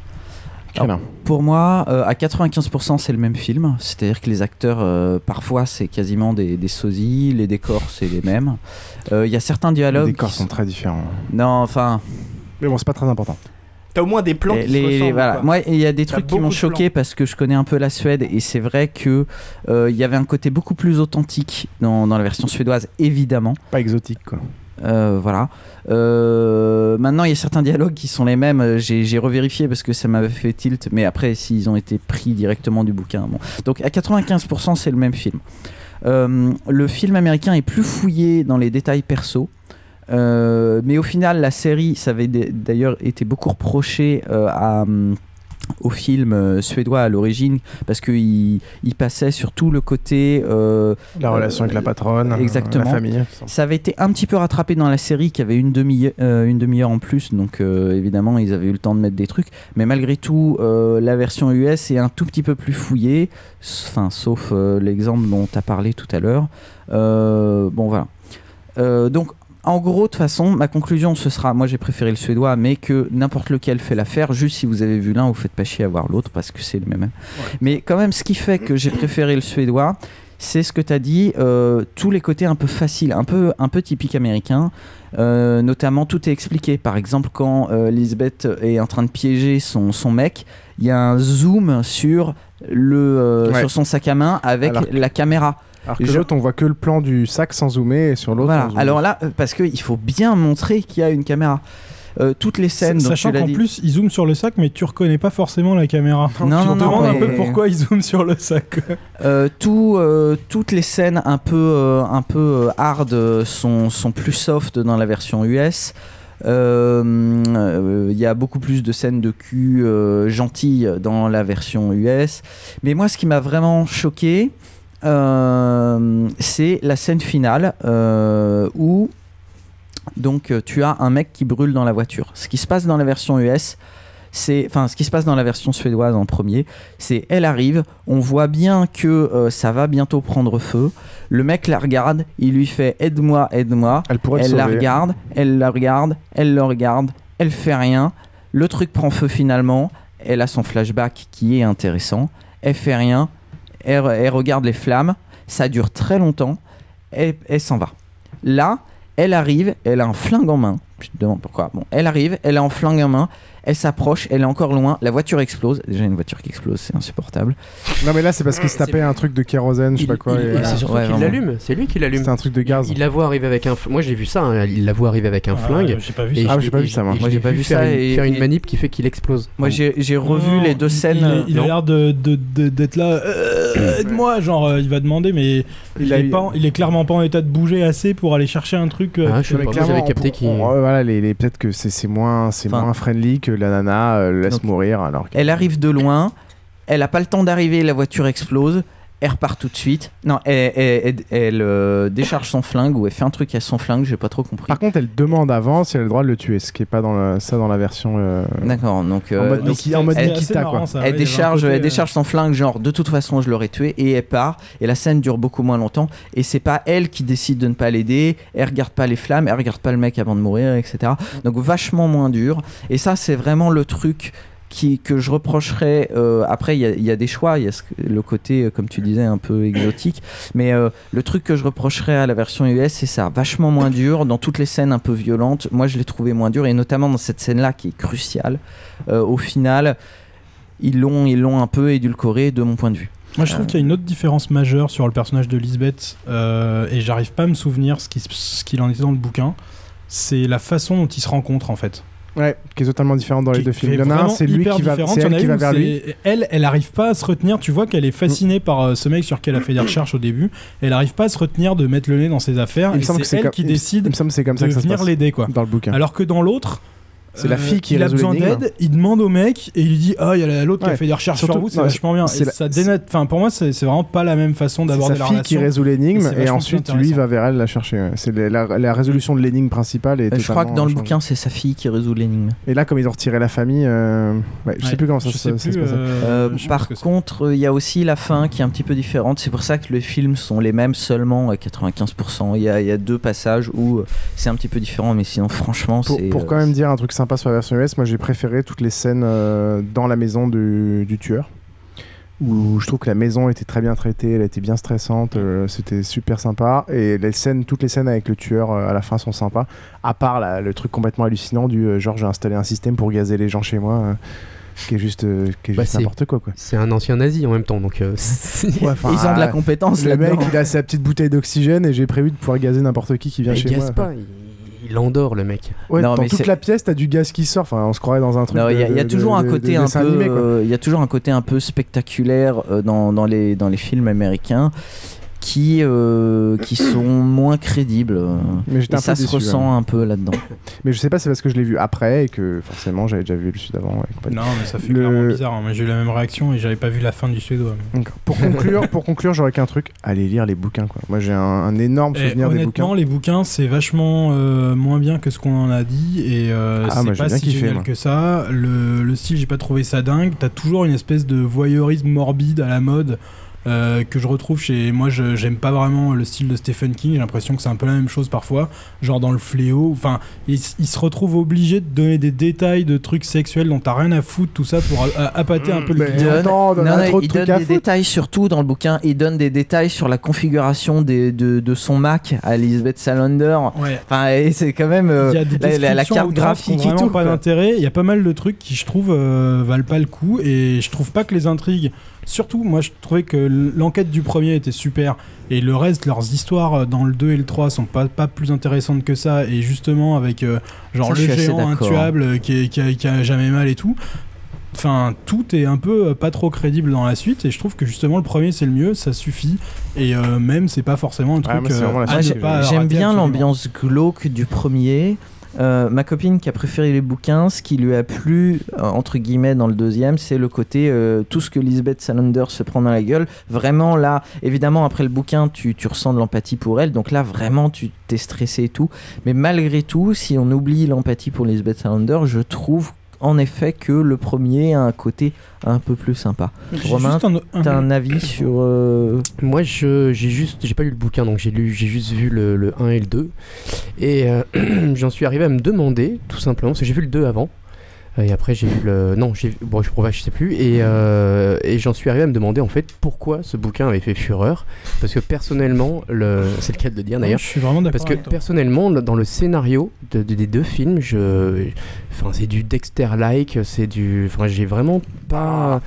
Crénin. Pour moi, euh, à 95%, c'est le même film. C'est-à-dire que les acteurs, euh, parfois, c'est quasiment des, des sosies. Les décors, c'est les mêmes. Euh, Il y a certains dialogues. Les décors sont très différents. Non, enfin. Mais bon, c'est pas très important. T'as au moins des plans qui les- se ressemblent. voilà. quoi. Moi, il y a des trucs qui m'ont de choqué parce que je connais un peu la Suède et c'est vrai que euh, il y avait un côté beaucoup plus authentique dans, dans la version suédoise, évidemment. Pas exotique, quoi. Euh, voilà. Euh, maintenant, il y a certains dialogues qui sont les mêmes. J'ai j'ai revérifié parce que ça m'avait fait tilt, mais après, s'ils ont été pris directement du bouquin. Bon. Donc, à 95%, c'est le même film. Euh, le film américain est plus fouillé dans les détails perso. Euh, mais au final, la série, ça avait d'ailleurs été beaucoup reproché euh, à, hum, au film euh, suédois à l'origine parce qu'il il passait sur tout le côté. euh, La relation avec la patronne, exactement. la famille. Ça avait été un petit peu rattrapé dans la série qui avait une demi- euh, une demi-heure en plus, donc évidemment ils avaient eu le temps de mettre des trucs. Mais malgré tout, la version US est un tout petit peu plus fouillée, enfin, sauf l'exemple dont tu as parlé tout à l'heure. Bon voilà. Donc en gros, de toute façon, ma conclusion ce sera, moi j'ai préféré le suédois, mais que n'importe lequel fait l'affaire. Juste si vous avez vu l'un, vous faites pas chier à voir l'autre parce que c'est le même. Mais quand même, ce qui fait que j'ai préféré le suédois, c'est ce que tu as dit, euh, tous les côtés un peu faciles, un peu, un peu typique américain. Euh, notamment, tout est expliqué. Par exemple, quand euh, Lisbeth est en train de piéger son, son mec, il y a un zoom sur, le, euh, Ouais. sur son sac à main avec Alors la caméra. Alors que Je- l'autre, on voit que le plan du sac sans zoomer et sur l'autre. voilà. Alors là, euh, parce qu'il faut bien montrer qu'il y a une caméra. Euh, toutes les scènes Sachant tu qu'en plus, ils zooment sur le sac, mais tu reconnais pas forcément la caméra. Non, tu non, te non, demandes un peu pourquoi ils zooment sur le sac. <laughs> Euh, tout, euh, toutes les scènes un peu, euh, un peu hard sont, sont plus soft dans la version US. Euh, euh, Il y a beaucoup plus de scènes de cul euh, gentilles dans la version US. Mais moi, ce qui m'a vraiment choqué, euh, c'est la scène finale euh, où donc euh, tu as un mec qui brûle dans la voiture. Ce qui se passe dans la version US, c'est enfin ce qui se passe dans la version suédoise en premier, c'est elle arrive, on voit bien que euh, ça va bientôt prendre feu. Le mec la regarde, il lui fait aide-moi, aide-moi. Elle pourrait la regarde, elle la regarde, elle le regarde, elle fait rien. Le truc prend feu finalement. Elle a son flashback qui est intéressant. Elle fait rien. Elle, regarde les flammes. Ça dure très longtemps. Elle, elle s'en va. Là, elle arrive, elle a un flingue en main. Je te demande pourquoi. Bon, elle arrive, elle a un flingue en main. Elle s'approche, elle est encore loin. La voiture explose. Déjà, une voiture qui explose, c'est insupportable. Non, mais là, c'est parce qu'il se tapait un truc de kérosène, je sais pas quoi. Il- et- c'est surtout Ouais, qu'il l'allume, c'est lui qui l'allume. C'était un truc de gaz. Il la voit arriver avec un. fl- Moi j'ai vu ça, hein, il la voit arriver avec un Ah, flingue. j'ai pas vu et ça. Ah, j'ai pas vu ça, moi. j'ai pas vu faire ça une- et- faire une et- manip qui fait qu'il explose. Moi, j'ai j'ai revu Non, les deux il- scènes. Il, a l'air de- de- de- d'être là. euh, Aide-moi, genre euh, il va demander, mais il, est eu- pas, en- il est clairement pas en état de bouger assez pour aller chercher un truc. euh, Ah, je moi, clairement, capté ouais, voilà, peut-être que c'est c'est c'est moins friendly que la nana euh, laisse Donc- mourir alors que- Elle arrive de loin, elle a pas le temps d'arriver, la voiture explose, elle repart tout de suite. Non, elle, elle- elle- elle, euh, décharge son flingue ou elle fait un truc à son flingue, j'ai pas trop compris. Par contre, elle demande avant si elle a le droit de le tuer, ce qui est pas dans le- ça dans la version. euh, D'accord, donc, en euh, mode, donc, Niki- en mode elle- Nikita quoi. elle décharge, elle décharge son flingue, genre de toute façon je l'aurais tué, et elle part. Et la scène dure beaucoup moins longtemps. Et c'est pas elle qui décide de ne pas l'aider. Elle regarde pas les flammes, elle regarde pas le mec avant de mourir, etc. Donc vachement moins dur. Et ça, c'est vraiment le truc. Qui, que je reprocherais euh, après il y, a- il y a des choix il y a ce le côté euh, comme tu disais un peu exotique mais euh, le truc que je reprocherais à la version US c'est ça vachement moins dur dans toutes les scènes un peu violentes moi je l'ai trouvé moins dur et notamment dans cette scène là qui est cruciale Euh, au final ils l'ont ils l'ont un peu édulcoré de mon point de vue Moi, je trouve qu'il y a une autre différence majeure sur le personnage de Lisbeth, et j'arrive pas à me souvenir ce qui- ce qu'il en était dans le bouquin. C'est la façon dont ils se rencontrent en fait. Ouais, qui est totalement différent dans les deux films. Il y en a un, c'est lui qui va, différente. c'est elle qui va vers lui. Elle, elle arrive pas à se retenir. Tu vois qu'elle est fascinée par euh, ce mec sur qui elle a fait des recherches au début. Elle arrive pas à se retenir de mettre le nez dans ses affaires. Il me et semble que c'est elle comme- qui décide il me semble que c'est comme ça que se quoi. dans le bouquin. Alors que dans l'autre. C'est la fille qui il a besoin d'aide, il demande au mec et il lui dit Ah, il y a l'autre qui a Ouais. fait des recherches Surtout- sur vous, c'est vachement bien. Et la- ça dénote. Enfin, pour moi, c'est c'est vraiment pas la même façon d'aborder sa la fille qui résout l'énigme et, ensuite lui va vers elle la chercher. ouais. C'est la, la- la résolution de l'énigme principale. Est Euh, je crois que dans le bouquin c'est sa fille qui résout l'énigme Et là, comme ils ont retiré la famille, euh, ouais, je sais Ouais, plus comment ça, se- sais ça se plus, passait. Euh, sais par contre, il y a aussi la fin qui est un petit peu différente. C'est pour ça que les films sont les mêmes seulement à 95%. Il y a, il y a deux passages où euh, c'est un petit peu différent, mais sinon, franchement, Pour, c'est. pour euh, quand même dire un truc sympa sympa sur la version US. Moi, j'ai préféré toutes les scènes euh, dans la maison du, du tueur. Où je trouve que la maison était très bien traitée, elle était bien stressante, euh, c'était super sympa. Et les scènes, toutes les scènes avec le tueur euh, à la fin sont sympas. À part le truc complètement hallucinant du genre j'ai installé un système pour gazer les gens chez moi, qui est juste, euh, qui est Bah, juste c'est- n'importe quoi. quoi. C'est un ancien nazi en même temps, donc. euh, Ouais, <laughs> Ils ont de la compétence Le mec, il a sa petite bouteille d'oxygène et j'ai prévu de pouvoir gazer n'importe qui qui vient il chez gaze moi. pas, il, il endort le mec. Ouais, Non, dans mais toute c'est- la pièce, t'as du gaz qui sort. Enfin, on se croirait dans un truc. Il y, a- de- il y a de- toujours de- un côté de un peu, euh, il y a toujours un côté un peu spectaculaire euh, dans, dans les dans les films américains qui euh, qui sont moins crédibles. Mais et ça se déçu, ressent un peu là-dedans. <laughs> Mais je sais pas, c'est parce que je l'ai vu après et que forcément j'avais déjà vu le sud avant. ouais. Non, mais ça fait Le- clairement bizarre. hein. Moi, j'ai eu la même réaction et j'avais pas vu la fin du suédois. mais- pour conclure, pour conclure, j'aurais qu'un truc allez lire les bouquins. Quoi. Moi, j'ai un, un énorme souvenir des bouquins. honnêtement, les bouquins, c'est vachement euh, moins bien que ce qu'on en a dit et euh, Ah, moi, c'est j'ai pas bien si kiffé, génial moi. que ça. Le, le style, j'ai pas trouvé ça dingue. T'as toujours une espèce de voyeurisme morbide à la mode. Euh, que je retrouve chez moi j'aime pas vraiment le style de Stephen King j'ai l'impression que c'est un peu la même chose parfois genre dans le fléau enfin il, se retrouve obligé de donner des détails de trucs sexuels dont t'as rien à foutre tout ça pour a- a- appâter un peu le client. Non, il donne des foutre. détails surtout dans le bouquin. Il donne des détails sur la configuration des, de, de son Mac à Elizabeth Salander. Ouais. Enfin, et c'est quand même euh, Il y a des la, la- la descriptions carte qui graphique vraiment tout. pas d'intérêt. Il y a pas mal de trucs qui, je trouve, euh, valent pas le coup. Et je trouve pas que les intrigues. Surtout, moi, je trouvais que l'enquête du premier était super. Et le reste, leurs histoires euh, dans le 2 et le 3 sont pas, pas plus intéressantes que ça. Et justement, avec euh, genre Ça, le géant intuable euh, qui, est- qui a, qui a jamais mal et tout. Enfin, tout est un peu euh, pas trop crédible dans la suite. Et je trouve que justement, le premier, c'est le mieux. Ça suffit. Et euh, même, c'est pas forcément un truc. euh, J'aime bien l'ambiance glauque du premier. Euh, ma copine qui a préféré les bouquins, ce qui lui a plu, euh, entre guillemets, dans le deuxième, c'est le côté euh, tout ce que Lisbeth Salander se prend dans la gueule. Vraiment, là, évidemment, après le bouquin, tu, tu ressens de l'empathie pour elle. Donc là, vraiment, tu t'es stressé et tout. Mais malgré tout, si on oublie l'empathie pour Lisbeth Salander, je trouve en effet que le premier a un côté un peu plus sympa. Romain, un- un- t'as un avis sur... euh, Moi, je j'ai juste, j'ai pas lu le bouquin, donc j'ai lu, j'ai juste vu le, le 1 et le 2. Et euh, <clears throat> j'en suis arrivé à me demander, tout simplement, parce que j'ai vu le 2 avant. Et après, j'ai vu le. Non, j'ai vu- bon, je, pourrais- je sais plus. Et, euh, et j'en suis arrivé à me demander, en fait, pourquoi ce bouquin avait fait fureur. Parce que personnellement, le... <laughs> c'est le cas de le dire Ouais, d'ailleurs. je suis vraiment d'accord Parce que avec toi. personnellement, le- dans le scénario de- de- des deux films, je. Enfin, c'est du Dexter-like, c'est du. Enfin, j'ai vraiment pas.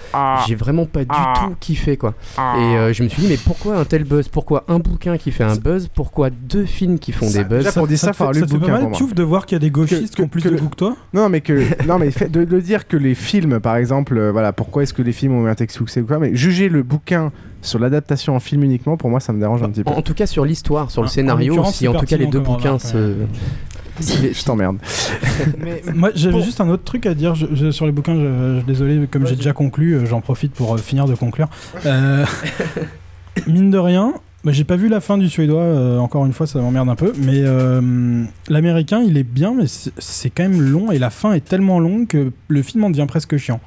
J'ai vraiment pas du tout kiffé, quoi. Et euh, je me suis dit, mais pourquoi un tel buzz? Pourquoi un bouquin qui fait un buzz? Pourquoi deux films qui font des buzz? déjà, pour dire ça, fait- le bouquin pas mal, de voir qu'il y a des gauchistes qui ont plus de goût que toi? Non, mais que non, mais fait- de, de dire que les films, par exemple, euh, voilà, pourquoi est-ce que les films ont eu un texte succès ou quoi, mais juger le bouquin sur l'adaptation en film uniquement, pour moi, ça me dérange un petit peu. En, tout cas, sur l'histoire, sur le En- scénario, si en tout cas les deux bouquins <laughs> se. Je t'emmerde. <laughs> Moi, j'avais juste un autre truc à dire je- je- sur les bouquins. je- je- désolé, comme j'ai déjà conclu, euh, j'en profite pour euh, finir de conclure. Euh, <laughs> mine de rien, bah, j'ai pas vu la fin du suédois. euh, encore une fois, ça m'emmerde un peu. Mais euh, l'américain, il est bien, mais c'est- quand même long et la fin est tellement longue que le film en devient presque chiant.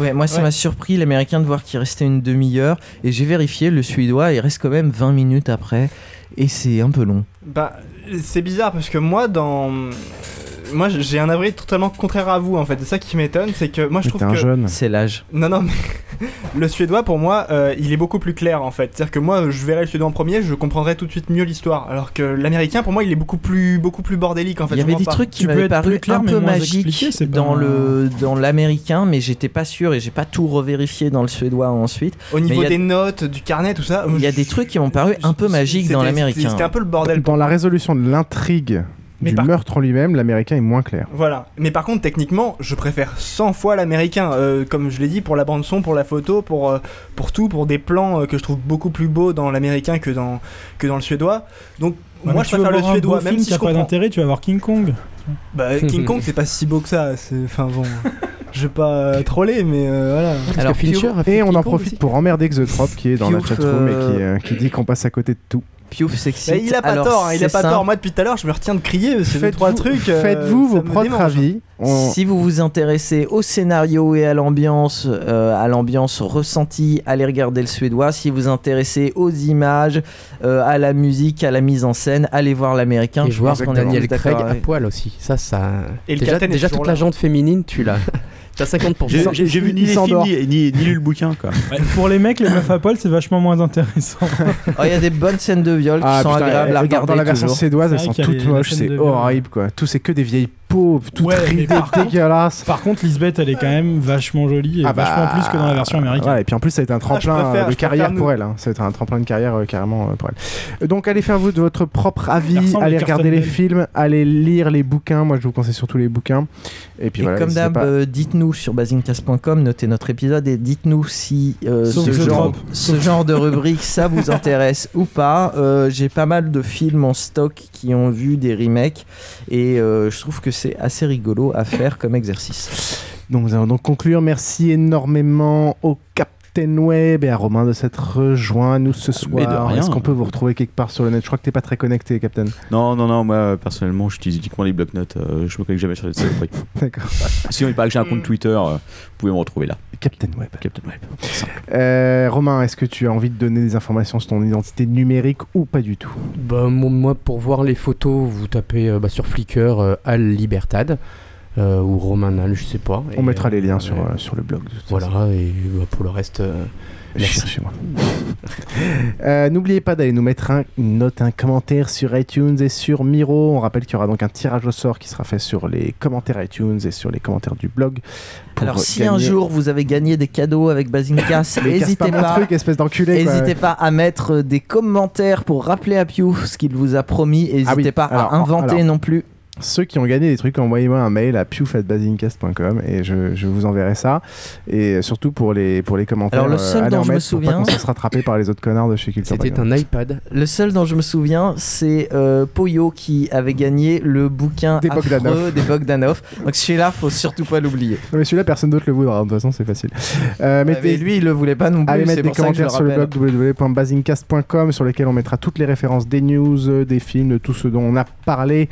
Ouais, moi ça Ouais. m'a surpris l'américain de voir qu'il restait une demi-heure et j'ai vérifié le suédois il reste quand même 20 minutes après et c'est un peu long. Bah, c'est bizarre parce que moi, dans. Moi, j'ai un avis totalement contraire à vous en fait. C'est ça qui m'étonne, c'est que moi je Mais trouve un que. jeune. C'est l'âge. Non, non, mais <laughs> le suédois pour moi, euh, il est beaucoup plus clair en fait. C'est-à-dire que moi, je verrais le suédois en premier, je comprendrais tout de suite mieux l'histoire. Alors que l'américain, pour moi, il est beaucoup plus, beaucoup plus bordélique en fait. Il y avait des pas. trucs qui Tu peux m'avaient être paru clair, un peu magiques dans pas- le dans l'américain mais j'étais pas sûr et j'ai pas tout revérifié dans le suédois ensuite. Au Mais niveau a- des notes, du carnet, tout ça. Il y a des trucs qui m'ont paru un peu magiques dans l'américain. C'était un peu le bordel. Dans la résolution de l'intrigue Mais du par- meurtre en lui-même, l'américain est moins clair. Voilà. Mais par contre, techniquement, je préfère 100 fois l'américain. euh, comme je l'ai dit, pour la bande-son, pour la photo, pour, euh, pour tout, pour des plans euh, que je trouve beaucoup plus beaux dans l'américain que dans, que dans le suédois. Donc, Ouais, moi, je tu veux préfère le suédois, même film si je pas d'intérêt, tu vas voir King Kong. Bah, <laughs> King Kong, c'est pas si beau que ça. Enfin bon. Je vais pas <laughs> troller, mais euh, voilà. Alors, Fincher Et on en profite aussi. pour emmerder Xotrop qui est dans la Piouf, chatroom et qui, euh, euh, qui dit qu'on passe à côté de tout. Piouf il a pas Alors, tort, hein, il a c'est pas simple. tort. Moi, depuis tout à l'heure, je me retiens de crier. deux, trois Faites-vous trucs. euh, faites-vous ça vos me propres démange. avis. On- Si vous vous intéressez au scénario et à l'ambiance, euh, à l'ambiance ressentie, allez regarder le suédois. Si vous vous intéressez aux images, euh, à la musique, à la mise en scène, allez voir l'américain. Et Je voir pense qu'on est Daniel tous d'accord Craig à avec- poil aussi. Ça, ça. Et le déjà, capitaine est déjà toujours toute là. la jante féminine, tu l'as. <laughs> Tu as 50%. J'ai vu ni les films ni, ni, ni lu le bouquin quoi. <laughs> Ouais, pour les mecs, les meufs à poil, c'est vachement moins intéressant. <laughs> Oh, Il y a des bonnes scènes de viol qui Ah, sont putain, agréables à dans- regarder. Dans la version toujours. suédoise, C'est elles sont toutes moches, c'est horrible quoi. Tout c'est que des vieilles Ouais, ridées, par contre- dégueulasses. Par contre, Lisbeth, elle est quand même vachement jolie et Ah bah, vachement plus que dans la version américaine. Ouais, et puis en plus, ça a été un tremplin préfère- euh, je de carrière nous. pour elle. hein. Ça a été un tremplin de carrière euh, carrément euh, pour elle. Euh, Donc, allez faire vous de votre propre avis, allez regarder les Bell. films, allez lire les bouquins. Moi, je vous conseille surtout les bouquins. Et puis Et voilà. comme d'hab, pas. euh, dites-nous sur basingcast.com, notez notre épisode et dites-nous si euh, ce, genre, ce genre de rubrique ça vous intéresse ou pas. Euh, J'ai pas mal de films en stock qui ont vu des remakes et euh, je trouve que c'est assez rigolo à faire comme exercice. Donc, nous allons donc conclure. Merci énormément au Captain Web et à Romain de s'être rejoint à nous ce de soir. rien. Est-ce qu'on peut vous retrouver quelque part sur le net? Je crois que t'es pas très connecté, Captain. Non, non, non, moi personnellement j'utilise uniquement les blocs-notes, euh, je me connecte jamais sur les <laughs> saloperies. D'accord. Sinon il paraît que j'ai un compte Twitter, euh, vous pouvez me retrouver là. Captain Web. Captain Web. Euh, Romain, est-ce que tu as envie de donner des informations sur ton identité numérique ou pas du tout? Bah, mo- moi, pour voir les photos, vous tapez euh, bah, sur Flickr euh, Al Libertad euh, ou Roman Al, je sais pas. On Et, mettra les liens euh, sur, euh, sur le blog. de toute Voilà, façon. et bah, pour le reste, Cherchez-moi. <laughs> Euh, N'oubliez pas d'aller nous mettre un- une note, un commentaire sur iTunes et sur Miro. On rappelle qu'il y aura donc un tirage au sort qui sera fait sur les commentaires iTunes et sur les commentaires du blog. Alors si un jour vous avez gagné des cadeaux avec <laughs> casse n'hésitez pas. N'hésitez à mettre des commentaires pour rappeler à Piouf ce qu'il vous a promis. Ah oui, N'hésitez pas alors, à inventer alors. non plus. Ceux qui ont gagné des trucs, envoyez-moi un mail à piouf.basincast.com et je, je vous enverrai ça. Et surtout pour les, pour les commentaires. Alors, le euh, seul allez dont je me pour pas souviens- qu'on se rattraper par les autres connards de chez Culture C'était un iPad. Le seul dont je me souviens, c'est euh, Poyo qui avait gagné le bouquin Des affreux Bogdanov. des Bogdanov. Donc celui-là, faut surtout pas l'oublier. Non, mais celui-là, personne d'autre le voudra. De toute façon, c'est facile. Euh, Mais mettez- lui, il le voulait pas non plus. Allez mettre des pour commentaires sur le blog www.basingcast.com sur lequel on mettra toutes les références des news, euh, des films, de tout ce dont on a parlé.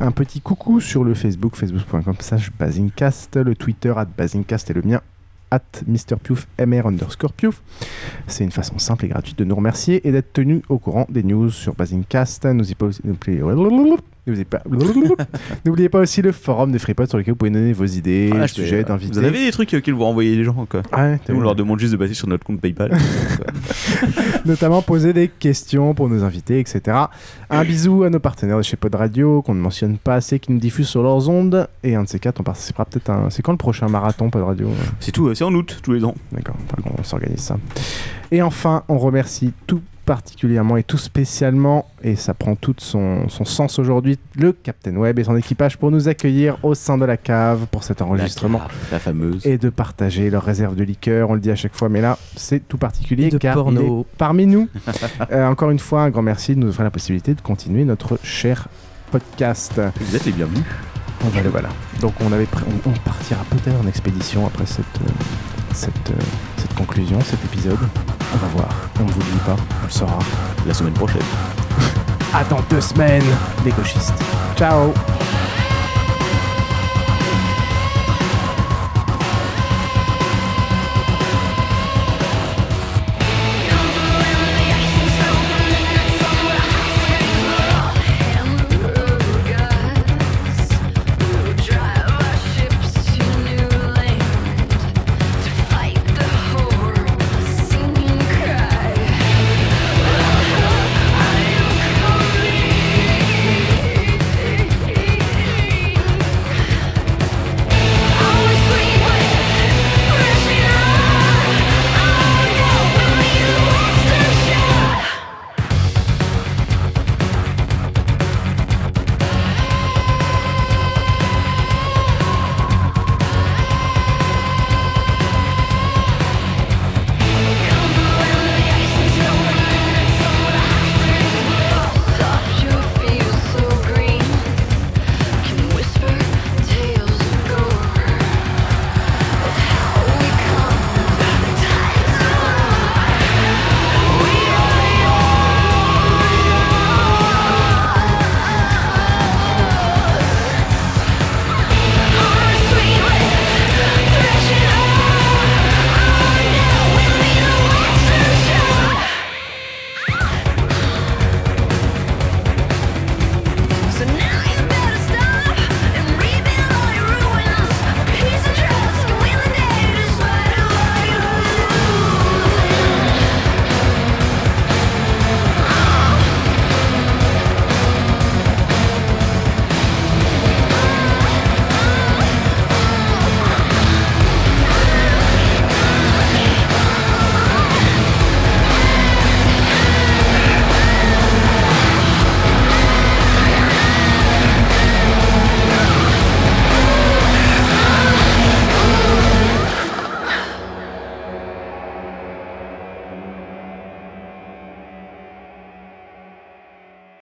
Un petit coucou sur le Facebook, facebook.com slash basingcast, le Twitter at basingcast et le mien at MrPiouf, MR underscore Piouf. C'est une façon simple et gratuite de nous remercier et d'être tenu au courant des news sur Basingcast. N'oubliez pas, aussi- n'oubliez pas, <laughs> n'oubliez pas aussi le forum des FreePods sur lequel vous pouvez donner vos idées, Ah, sujets, d'invités. Vous avez des trucs auxquels vous renvoyez les gens quoi. Ouais, Nous, on leur demande juste de passer sur notre compte PayPal. <laughs> <laughs> notamment poser des questions pour nos invités, etc. Un bisou à nos partenaires de chez Pod Radio, qu'on ne mentionne pas assez, qui nous diffusent sur leurs ondes. Et un de ces quatre, on participera peut-être à un... C'est quand le prochain marathon Pod Radio? C'est tout, euh, c'est en août, tous les ans. D'accord, on s'organise ça. Et enfin, on remercie tout particulièrement et tout spécialement, et ça prend tout son, son sens aujourd'hui, le Captain Web et son équipage pour nous accueillir au sein de la cave pour cet enregistrement. cave, la fameuse. Et de partager leurs réserves de liqueur, on le dit à chaque fois, mais là, c'est tout particulier de car porno. il est parmi nous. <laughs> Euh, encore une fois, un grand merci de nous offrir la possibilité de continuer notre cher podcast. Vous êtes les bienvenus. Voilà, voilà. Donc on, avait on, on partira peut-être en expédition après cette, euh, cette, euh, cette conclusion, cet épisode. On va voir. On ne vous le dit pas, on le saura. La semaine prochaine. <laughs> À dans deux semaines, les gauchistes. Ciao